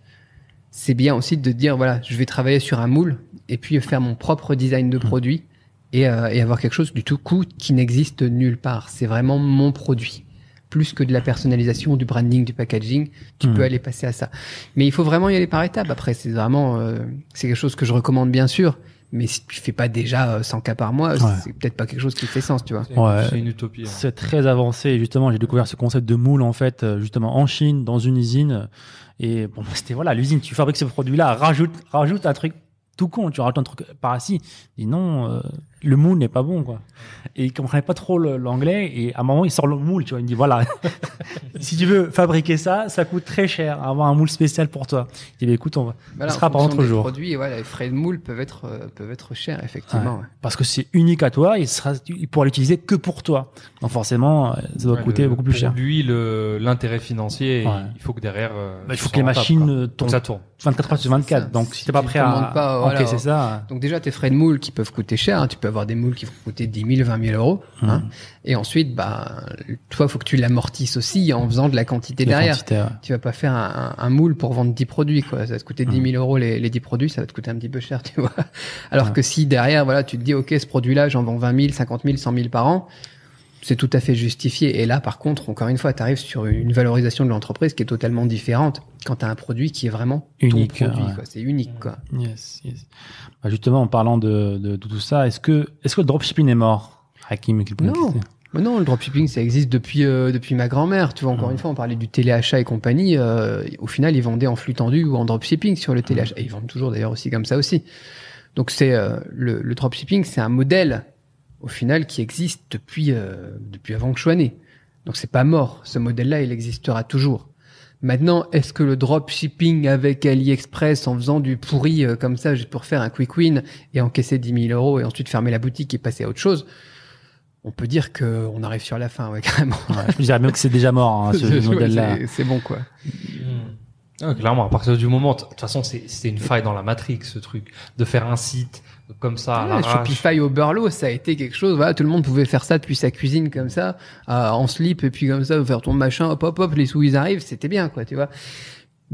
c'est bien aussi de te dire, voilà, je vais travailler sur un moule et puis faire mon propre design de produit et, euh, et avoir quelque chose du tout coup qui n'existe nulle part. C'est vraiment mon produit. Plus que de la personnalisation, du branding, du packaging, tu Mhm. peux aller passer à ça. Mais il faut vraiment y aller par étapes. Après, c'est vraiment, euh, c'est quelque chose que je recommande bien sûr. Mais si tu fais pas déjà euh, 100 cas par mois, Ouais. c'est peut-être pas quelque chose qui fait sens, tu vois. C'est Ouais. c'est une utopie. hein. C'est très avancé. Justement, j'ai découvert ce concept de moule en fait, euh, justement en Chine, dans une usine. Et bon, c'était voilà, l'usine, tu fabriques ce produit-là, rajoute, rajoute un truc tout con, tu rajoutes un truc par ici. Dis non, euh, le moule n'est pas bon, quoi. Et il comprenait pas trop l'anglais. Et à un moment, il sort le moule, tu vois. Il me dit voilà, si tu veux fabriquer ça, ça coûte très cher. Avoir un moule spécial pour toi. Il dit bah, écoute, on va. Voilà, ce en sera par fonction notre des jour. produits, les frais de moule peuvent être, euh, peuvent être chers, effectivement. ouais. Parce que c'est unique à toi, il sera, il pourra l'utiliser que pour toi. Donc forcément, euh, ça doit Ouais, coûter le- beaucoup plus pour cher. lui, l'intérêt financier, Ouais. il faut que derrière. euh, Bah, il faut que les machines tournent ça tourne. 24 heures sur 24. ça. Donc, si Si t'es pas prêt à pas, voilà. encaisser ça, Donc déjà, tes frais de moule qui peuvent coûter cher, hein, tu peux avoir des moules qui vont coûter 10 000, 20 000 euros. Hein, Mhm. et ensuite, bah, toi, faut que tu l'amortisses aussi en faisant de la quantité derrière. quantité, ouais. Tu vas pas faire un, un- un moule pour vendre 10 produits, quoi. Ça va te coûter 10 000 euros les, les 10 produits, ça va te coûter un petit peu cher, tu vois. Alors Ouais. que si derrière, voilà, tu te dis, OK, ce produit-là, j'en vends 20 000, 50 000, 100 000 par an, c'est tout à fait justifié. Et là, par contre, encore une fois, tu arrives sur une valorisation de l'entreprise qui est totalement différente quand tu as un produit qui est vraiment Unique, ouais. C'est unique, quoi. Yes, yes. Bah, justement, en parlant de, de, de tout ça, est-ce que, est-ce que le dropshipping est mort Hakim, Non. Mais non, le dropshipping, ça existe depuis euh, depuis ma grand-mère. Tu vois, encore une fois, on parlait du téléachat et compagnie. euh, au final, ils vendaient en flux tendu ou en dropshipping sur le téléachat. Et ils vendent toujours d'ailleurs aussi comme ça aussi. Donc c'est euh, le, le dropshipping, c'est un modèle au final qui existe depuis euh, depuis avant que je sois né. Donc c'est pas mort. Ce modèle-là, il existera toujours. Maintenant, est-ce que le dropshipping avec AliExpress en faisant du pourri euh, comme ça, juste pour faire un quick win et encaisser 10 000 euros et ensuite fermer la boutique et passer à autre chose, on peut dire que on arrive sur la fin, ouais, carrément. Ouais, je dirais même que c'est déjà mort, hein, ce modèle-là. c'est- bon, quoi. Ah, clairement, à partir du moment, de toute façon, c'est c'est une faille dans la matrix, ce truc, de faire un site comme ça l'arrache. Shopify au Burlo, ça a été quelque chose. Voilà, tout le monde pouvait faire ça depuis sa cuisine comme ça, euh, en slip et puis comme ça, faire ton machin, hop hop hop, les sous ils arrivent, c'était bien quoi, tu vois.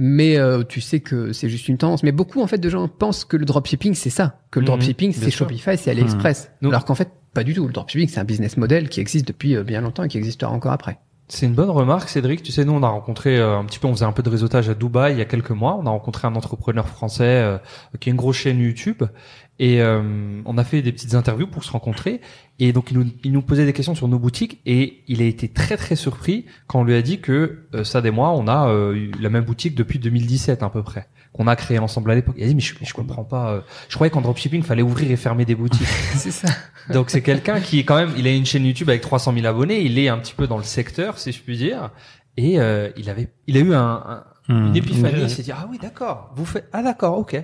Mais euh, tu sais que c'est juste une tendance. Mais beaucoup en fait de gens pensent que le dropshipping c'est ça, que le Mhm, dropshipping c'est. Shopify, c'est AliExpress. Nous- Alors qu'en fait pas du tout. Le dropshipping c'est un business model qui existe depuis euh, bien longtemps et qui existera encore après. C'est une bonne remarque, Cédric. Tu sais, nous, on a rencontré euh, un petit peu, on faisait un peu de réseautage à Dubaï il y a quelques mois. On a rencontré un entrepreneur français euh, qui a une grosse chaîne YouTube et euh, on a fait des petites interviews pour se rencontrer. Et donc, il nous, il nous posait des questions sur nos boutiques et il a été très très surpris quand on lui a dit que euh, Sad et moi, on a euh, eu la même boutique depuis 2017 à peu près, qu'on a créé ensemble à l'époque. Il a dit mais je, je comprends pas. euh, je croyais qu'en dropshipping, fallait ouvrir et fermer des boutiques. c'est ça. Donc c'est quelqu'un qui quand même, il a une chaîne YouTube avec 300 000 abonnés, il est un petit peu dans le secteur, si je puis dire, et euh, il avait, il a eu un, un- Hmm. une épiphanie, il s'est dit ah oui d'accord, vous faites, ah d'accord, ok.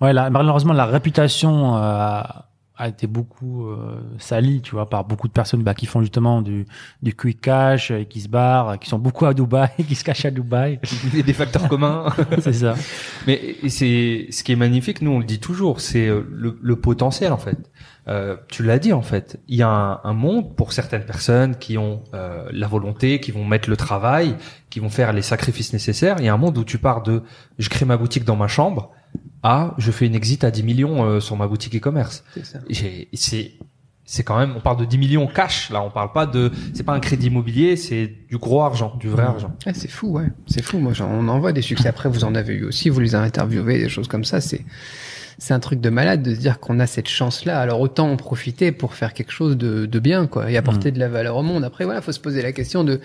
Ouais, là, malheureusement, la réputation euh, a été beaucoup euh, salie, tu vois, par beaucoup de personnes bah, qui font justement du, du quick cash, et qui se barrent, qui sont beaucoup à Dubaï, qui se cachent à Dubaï. Il y a des facteurs communs. c'est ça. Mais c'est ce qui est magnifique, nous on le dit toujours, c'est euh, le, le potentiel en fait. Euh, tu l'as dit en fait, il y a un, un monde pour certaines personnes qui ont euh, la volonté, qui vont mettre le travail, qui vont faire les sacrifices nécessaires. Il y a un monde où tu pars de je crée ma boutique dans ma chambre à je fais une exit à 10 millions euh, sur ma boutique e-commerce. C'est C'est quand même on parle de 10 millions cash là, on parle pas de c'est pas un crédit immobilier, c'est du gros argent, du vrai argent. C'est fou, ouais. C'est fou. Moi, j'en- on en voit des succès. Après, vous en avez eu aussi. Vous les avez interviewés, des choses comme ça. C'est, c'est un truc de malade de se dire qu'on a cette chance-là. Alors, autant en profiter pour faire quelque chose de, de bien, quoi, et apporter de la valeur au monde. Après, voilà, faut se poser la question de,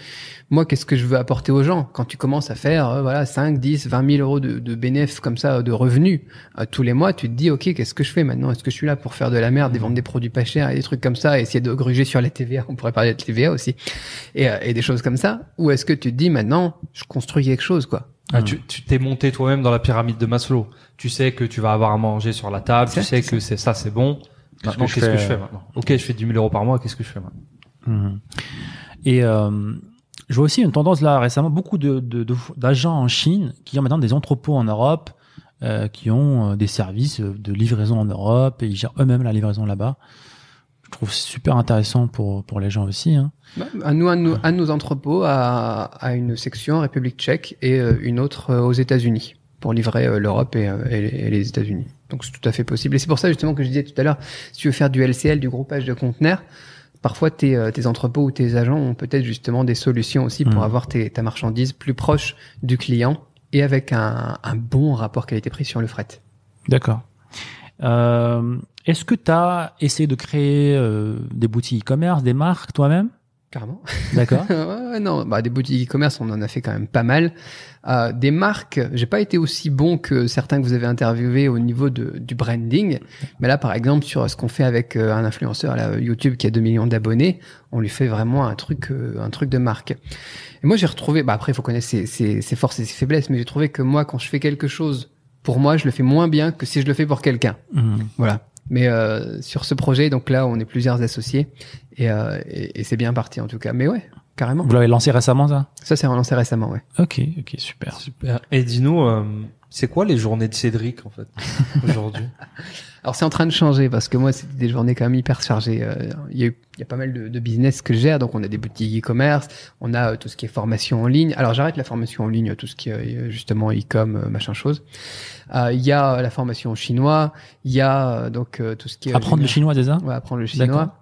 moi, qu'est-ce que je veux apporter aux gens? Quand tu commences à faire, euh, voilà, 5, 10, 20 000 euros de, de bénéfices comme ça, de revenus, euh, tous les mois, tu te dis, OK, qu'est-ce que je fais maintenant? Est-ce que je suis là pour faire de la merde et vendre des produits pas chers et des trucs comme ça, et essayer de gruger sur la TVA? On pourrait parler de TVA aussi. Et, euh, et des choses comme ça. Ou est-ce que tu te dis, maintenant, je construis quelque chose, quoi? Ah, tu tu t'es monté toi-même dans la pyramide de Maslow. Tu sais que tu vas avoir à manger sur la table. Tu sais que c'est ça, c'est bon. Maintenant, qu'est-ce que je fais maintenant? Ok, je fais 10 000 euros par mois. Qu'est-ce que je fais maintenant? Mhm. Et euh, je vois aussi une tendance là récemment, beaucoup de, de- de- d'agents en Chine qui ont maintenant des entrepôts en Europe, euh, qui ont euh, des services de livraison en Europe et ils gèrent eux-mêmes la livraison là-bas. Je trouve super intéressant pour, pour les gens aussi. Hein. À nous, à nos, à nos entrepôts, à, à une section en République tchèque et euh, une autre euh, aux États-Unis pour livrer euh, l'Europe et, et les- États-Unis. Donc c'est tout à fait possible. Et c'est pour ça justement que je disais tout à l'heure, si tu veux faire du LCL, du groupage de conteneurs, parfois tes, tes entrepôts ou tes agents ont peut-être justement des solutions aussi pour Mhm. avoir tes, ta marchandise plus proche du client et avec un, un bon rapport qualité-prix sur le fret. D'accord. Euh, est-ce que tu as essayé de créer euh, des boutiques e-commerce, des marques toi-même? Carrément. D'accord. ouais, non, bah, des boutiques e-commerce, on en a fait quand même pas mal. Euh, des marques, j'ai pas été aussi bon que certains que vous avez interviewés au niveau de, du branding. Mais là, par exemple, sur ce qu'on fait avec euh, un influenceur là, YouTube qui a 2 millions d'abonnés, on lui fait vraiment un truc, euh, un truc de marque. Et moi, j'ai retrouvé, bah après, il faut connaître ses, ses, ses forces et ses faiblesses, mais j'ai trouvé que moi, quand je fais quelque chose pour moi, je le fais moins bien que si je le fais pour quelqu'un. Mhm. Voilà. Mais euh, sur ce projet, donc là, on est plusieurs associés et, euh, et, et c'est bien parti en tout cas. Mais ouais, carrément. Vous l'avez lancé récemment, ça? Ça, c'est relancé récemment, ouais. Ok, ok, super. Super. Et dis-nous, euh, c'est quoi les journées de Cédric en fait aujourd'hui? Alors, c'est en train de changer parce que moi, c'était des journées quand même hyper chargées. Euh, Il y, a eu- il y a pas mal de, de business que je gère. Donc, on a des boutiques e-commerce, on a euh, tout ce qui est formation en ligne. Alors, j'arrête la formation en ligne, tout ce qui est euh, justement e-com, machin chose. Euh, Il y a la formation en chinois. Il y a donc euh, tout ce qui est... Apprendre le chinois déjà Ouais, apprendre le chinois.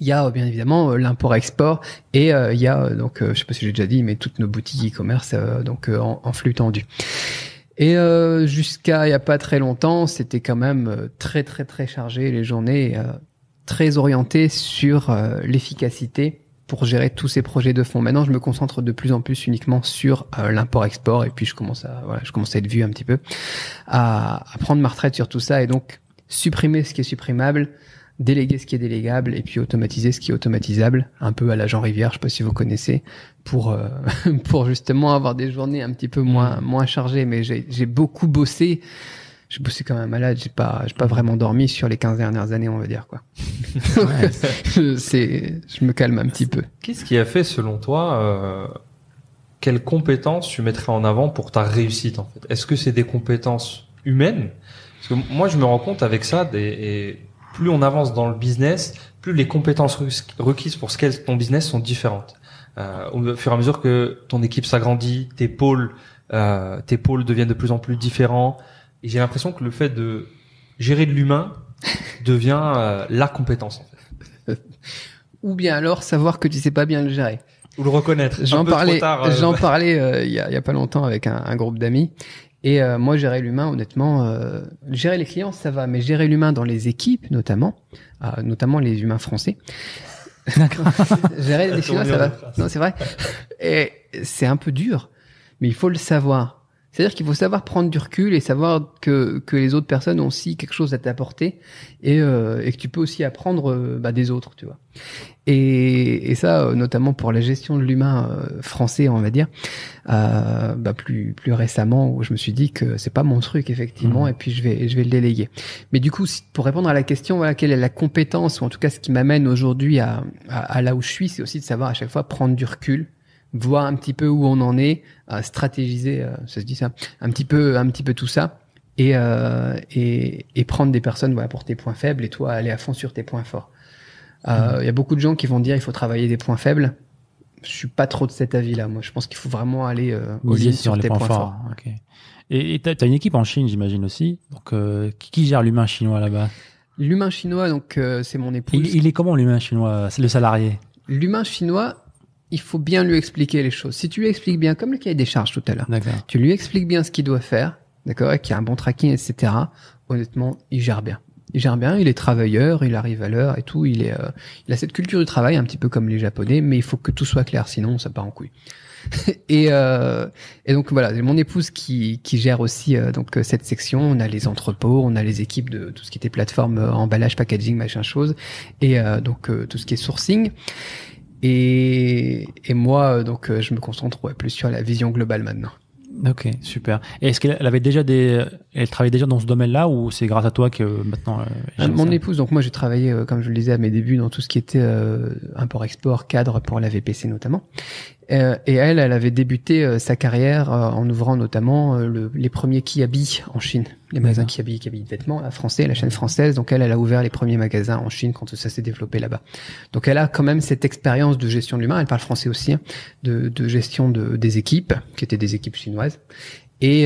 Il y a bien évidemment l'import-export et euh, il y a donc euh, je sais pas si j'ai déjà dit mais toutes nos boutiques e-commerce euh, donc euh, en, en flux tendu. Et euh, jusqu'à il y a pas très longtemps, c'était quand même euh, très très très chargé les journées euh, très orientées sur euh, l'efficacité pour gérer tous ces projets de fond. Maintenant, je me concentre de plus en plus uniquement sur euh, l'import-export et puis je commence à voilà, je commence à être vu un petit peu à, à prendre ma retraite sur tout ça et donc supprimer ce qui est supprimable, déléguer ce qui est délégable et puis automatiser ce qui est automatisable, un peu à la Jean Rivière, je sais pas si vous connaissez, pour euh, pour justement avoir des journées un petit peu moins moins chargées. Mais j'ai j'ai beaucoup bossé. J'ai bossé comme un malade. J'ai pas j'ai pas vraiment dormi sur les 15 dernières années, on va dire quoi. C'est je me calme un petit peu. Qu'est-ce qui a fait, selon toi, euh, quelles compétences tu mettrais en avant pour ta réussite en fait? Est-ce que c'est des compétences humaines? Parce que moi, je me rends compte avec ça, des, et plus on avance dans le business, plus les compétences requis- requises pour scale ton business sont différentes. Euh, au fur et à mesure que ton équipe s'agrandit, tes pôles, euh, tes pôles deviennent de plus en plus différents. Et j'ai l'impression que le fait de gérer de l'humain devient euh, la compétence. En fait. Ou bien alors savoir que tu sais pas bien le gérer. Ou le reconnaître. J'en parlais, euh, j'en parlais euh, il y, a, y a pas longtemps avec un, un groupe d'amis. Et euh, moi, gérer l'humain, honnêtement, euh, gérer les clients, ça va, mais gérer l'humain dans les équipes, notamment, euh, notamment les humains français. gérer les Chinois, ça va. Non, c'est vrai. Et c'est un peu dur, mais il faut le savoir. C'est-à-dire qu'il faut savoir prendre du recul et savoir que, que les autres personnes ont aussi quelque chose à t'apporter et, euh, et que tu peux aussi apprendre euh, bah, des autres, tu vois. Et, et ça, euh, notamment pour la gestion de l'humain euh, français, on va dire, euh, bah, plus plus récemment, où je me suis dit que c'est pas mon truc effectivement, Mhm. et puis je vais je vais le déléguer. Mais du coup, si- pour répondre à la question, voilà, quelle est la compétence ou en tout cas ce qui m'amène aujourd'hui à, à, à là où je suis, c'est aussi de savoir à chaque fois prendre du recul, voir un petit peu où on en est, à stratégiser, euh, ça se dit ça, un petit peu un petit peu tout ça. Et, euh, et, et prendre des personnes voilà, pour tes points faibles et toi aller à fond sur tes points forts. Euh, Il y a beaucoup de gens qui vont dire il faut travailler des points faibles. Je suis pas trop de cet avis-là. Moi, je pense qu'il faut vraiment aller euh, au lit sur, tes points, forts. Ok. Et et t'as as une équipe en Chine, j'imagine aussi. Donc, euh, qui, qui gère l'humain chinois là-bas? L'humain chinois, donc euh, c'est mon épouse. il, il est comment l'humain chinois? C'est le salarié? L'humain chinois, il faut bien lui expliquer les choses. Si tu lui expliques bien, comme le cahier des charges tout à l'heure, tu lui expliques bien ce qu'il doit faire, d'accord, et qu'il y a un bon tracking, etc. Honnêtement, il gère bien. Il gère bien, il est travailleur, il arrive à l'heure et tout. Il est, euh, il a cette culture du travail un petit peu comme les Japonais, mais il faut que tout soit clair, sinon ça part en couille. et, euh, et donc voilà, c'est mon épouse qui, qui gère aussi euh, donc euh, cette section. On a les entrepôts, on a les équipes de tout ce qui était plateforme, euh, emballage, packaging, machin chose, et euh, donc euh, tout ce qui est sourcing. Et, et moi, euh, donc, euh, je me concentre ouais, plus sur la vision globale maintenant. Ok, super. Et est-ce qu'elle elle avait déjà des, elle travaillait déjà dans ce domaine-là ou c'est grâce à toi que euh, maintenant euh, gère Mon ça épouse, donc moi, j'ai travaillé, euh, comme je le disais à mes débuts, dans tout ce qui était euh, import-export, cadre pour la VPC notamment. Euh, et elle, elle avait débuté euh, sa carrière euh, en ouvrant notamment le- les premiers Kiabi en Chine, les magasins. Kiabi, Kiabi de vêtements, la français, la chaîne française. Donc elle, elle a ouvert les premiers magasins en Chine quand ça s'est développé là-bas. Donc elle a quand même cette expérience de gestion de l'humain. Elle parle français aussi, hein, de, de gestion de, des équipes, qui étaient des équipes chinoises, et,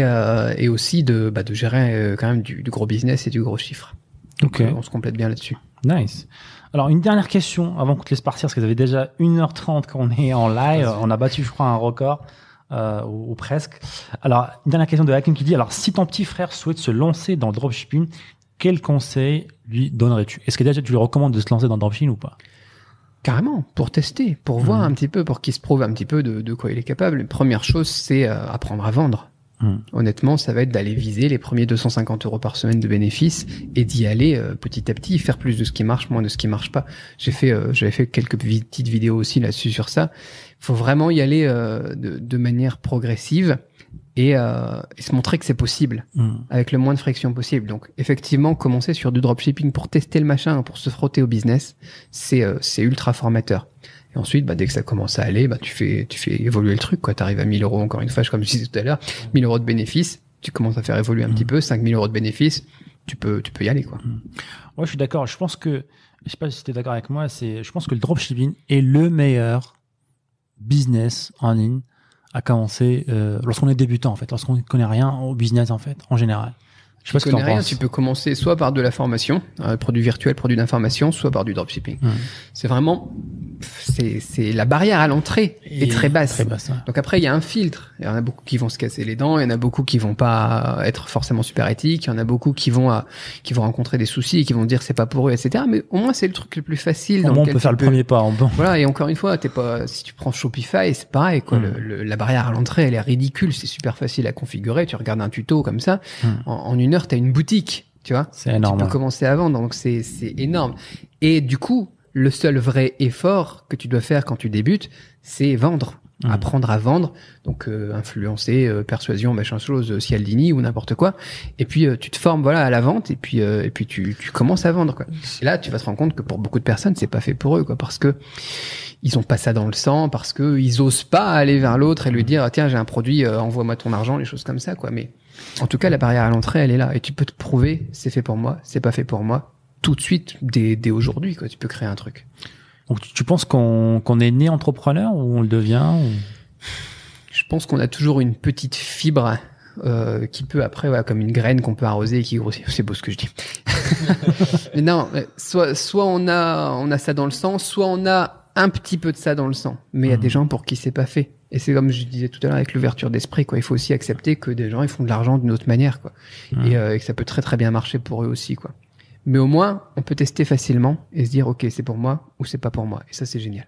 et aussi de, bah, de gérer quand même du, du gros business et du gros chiffre. Donc Ok. euh, on se complète bien là-dessus. Nice. Alors, une dernière question avant qu'on te laisse partir, parce que ça fait déjà 1h30 qu'on est en live. On a battu, je crois, un record, euh, ou, ou presque. Alors, une dernière question de Hakim qui dit, alors, si ton petit frère souhaite se lancer dans le dropshipping, quel conseil lui donnerais-tu? Est-ce que déjà tu lui recommandes de se lancer dans le dropshipping ou pas? Carrément, pour tester, pour voir Mhm. un petit peu, pour qu'il se prouve un petit peu de, de quoi il est capable. Première chose, c'est euh, apprendre à vendre. Mhm. Honnêtement, ça va être d'aller viser les premiers 250 euros par semaine de bénéfices et d'y aller euh, petit à petit, faire plus de ce qui marche, moins de ce qui marche pas. J'ai fait, euh, j'avais fait quelques petites vidéos aussi là-dessus sur ça. Il faut vraiment y aller euh, de, de manière progressive et, et se montrer que c'est possible Hmm. avec le moins de friction possible. Donc effectivement, commencer sur du dropshipping pour tester le machin, pour se frotter au business, c'est c'est ultra formateur. Et ensuite, bah, dès que ça commence à aller, bah, tu fais tu fais évoluer le truc. Tu arrives à 1000 euros encore une fois, comme je disais tout à l'heure, 1000 euros de bénéfices, tu commences à faire évoluer un petit peu, 5000 euros de bénéfices, tu peux tu peux y aller quoi. Ouais, je suis d'accord. Je pense que, je sais pas si tu es d'accord avec moi, c'est, je pense que le dropshipping est le meilleur business en ligne à commencer euh, lorsqu'on est débutant en fait, lorsqu'on ne connaît rien au business en fait, en général. Je sais pas Tu connais rien, penses. tu peux commencer soit par de la formation, euh, produit virtuel, produit d'information, soit par du dropshipping. Ouais. C'est vraiment c'est c'est la barrière à l'entrée est très basse. Très basse. ouais. Donc après, il y a un filtre. Il y en a beaucoup qui vont se casser les dents, il y en a beaucoup qui vont pas être forcément super éthiques, il y en a beaucoup qui vont à- qui vont rencontrer des soucis et qui vont dire c'est pas pour eux, etc. Mais au moins c'est le truc le plus facile. Au dans moins, on peut faire le premier pas. On peut- Voilà, et encore une fois, t'es pas, si tu prends Shopify, c'est pareil, quoi. Mm. Le- le- la barrière à l'entrée, elle est ridicule, c'est super facile à configurer. Tu regardes un tuto comme ça, Mm. en, en une heure, t'as une boutique, tu vois. C'est énorme. Tu peux commencer à vendre, donc c'est, c'est énorme. Et du coup, le seul vrai effort que tu dois faire quand tu débutes, c'est vendre. Mm. Apprendre à vendre, donc euh, influencer, euh, persuasion, machin chose, euh, Cialdini ou n'importe quoi. Et puis euh, tu te formes voilà à la vente et puis euh, et puis tu, tu commences à vendre quoi. Et là tu vas te rendre compte que pour beaucoup de personnes c'est pas fait pour eux quoi parce que ils ont pas ça dans le sang parce que ils osent pas aller vers l'autre et lui dire ah, tiens j'ai un produit euh, envoie-moi ton argent les choses comme ça quoi. Mais en tout cas la barrière à l'entrée elle est là et tu peux te prouver c'est fait pour moi c'est pas fait pour moi tout de suite dès, dès aujourd'hui quoi tu peux créer un truc. Donc, tu, tu penses qu'on qu'on est né entrepreneur ou on le devient ou- Je pense qu'on a toujours une petite fibre euh, qui peut après, ouais, comme une graine qu'on peut arroser et qui grossit. C'est beau ce que je dis. Mais non, soit, soit on a, on a ça dans le sang, soit on a un petit peu de ça dans le sang. Mais il y a Mhm. des gens pour qui c'est pas fait. Et c'est comme je disais tout à l'heure avec l'ouverture d'esprit, quoi. Il faut aussi accepter que des gens ils font de l'argent d'une autre manière, quoi. Mhm. Et, euh, et que ça peut très très bien marcher pour eux aussi, quoi. Mais au moins, on peut tester facilement et se dire, ok, c'est pour moi ou c'est pas pour moi. Et ça, c'est génial.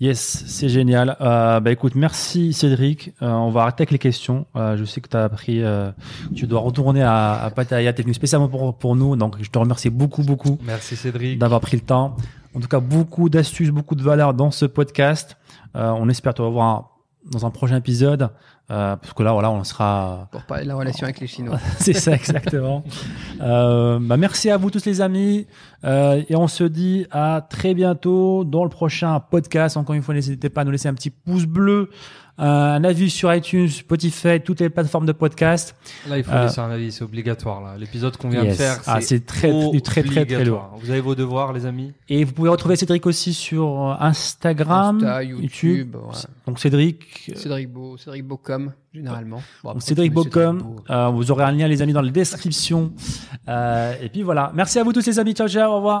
Yes, c'est génial. Euh, bah écoute, merci Cédric. Euh, on va arrêter avec les questions. Euh, je sais que tu as appris, euh, tu dois retourner à, à Pattaya. T'es venu spécialement pour, pour nous, donc je te remercie beaucoup, beaucoup Merci Cédric. d'avoir pris le temps. En tout cas, beaucoup d'astuces, beaucoup de valeur dans ce podcast. Euh, on espère te revoir dans un prochain épisode, euh, parce que là, voilà, on sera. Pour parler de la relation avec les Chinois. C'est ça exactement. euh, bah merci à vous tous les amis, Euh, et on se dit à très bientôt dans le prochain podcast. Encore une fois, n'hésitez pas à nous laisser un petit pouce bleu, un avis sur iTunes, Spotify, toutes les plateformes de podcast. Là, il faut Euh, laisser un avis, c'est obligatoire. Là, l'épisode qu'on vient Yes. de faire, Ah, c'est très, très, très, très obligatoire. Vous avez vos devoirs, les amis? Et vous pouvez retrouver Cédric aussi sur Instagram, Insta, YouTube, ouais. Donc Cédric, Cédric Beau, Cédric Beaucom, généralement. Bon, après, Cédric tu mets Bocom, Beau. euh, vous aurez un lien les amis dans la description. Euh, et puis voilà, merci à vous tous les amis, ciao ciao, au revoir.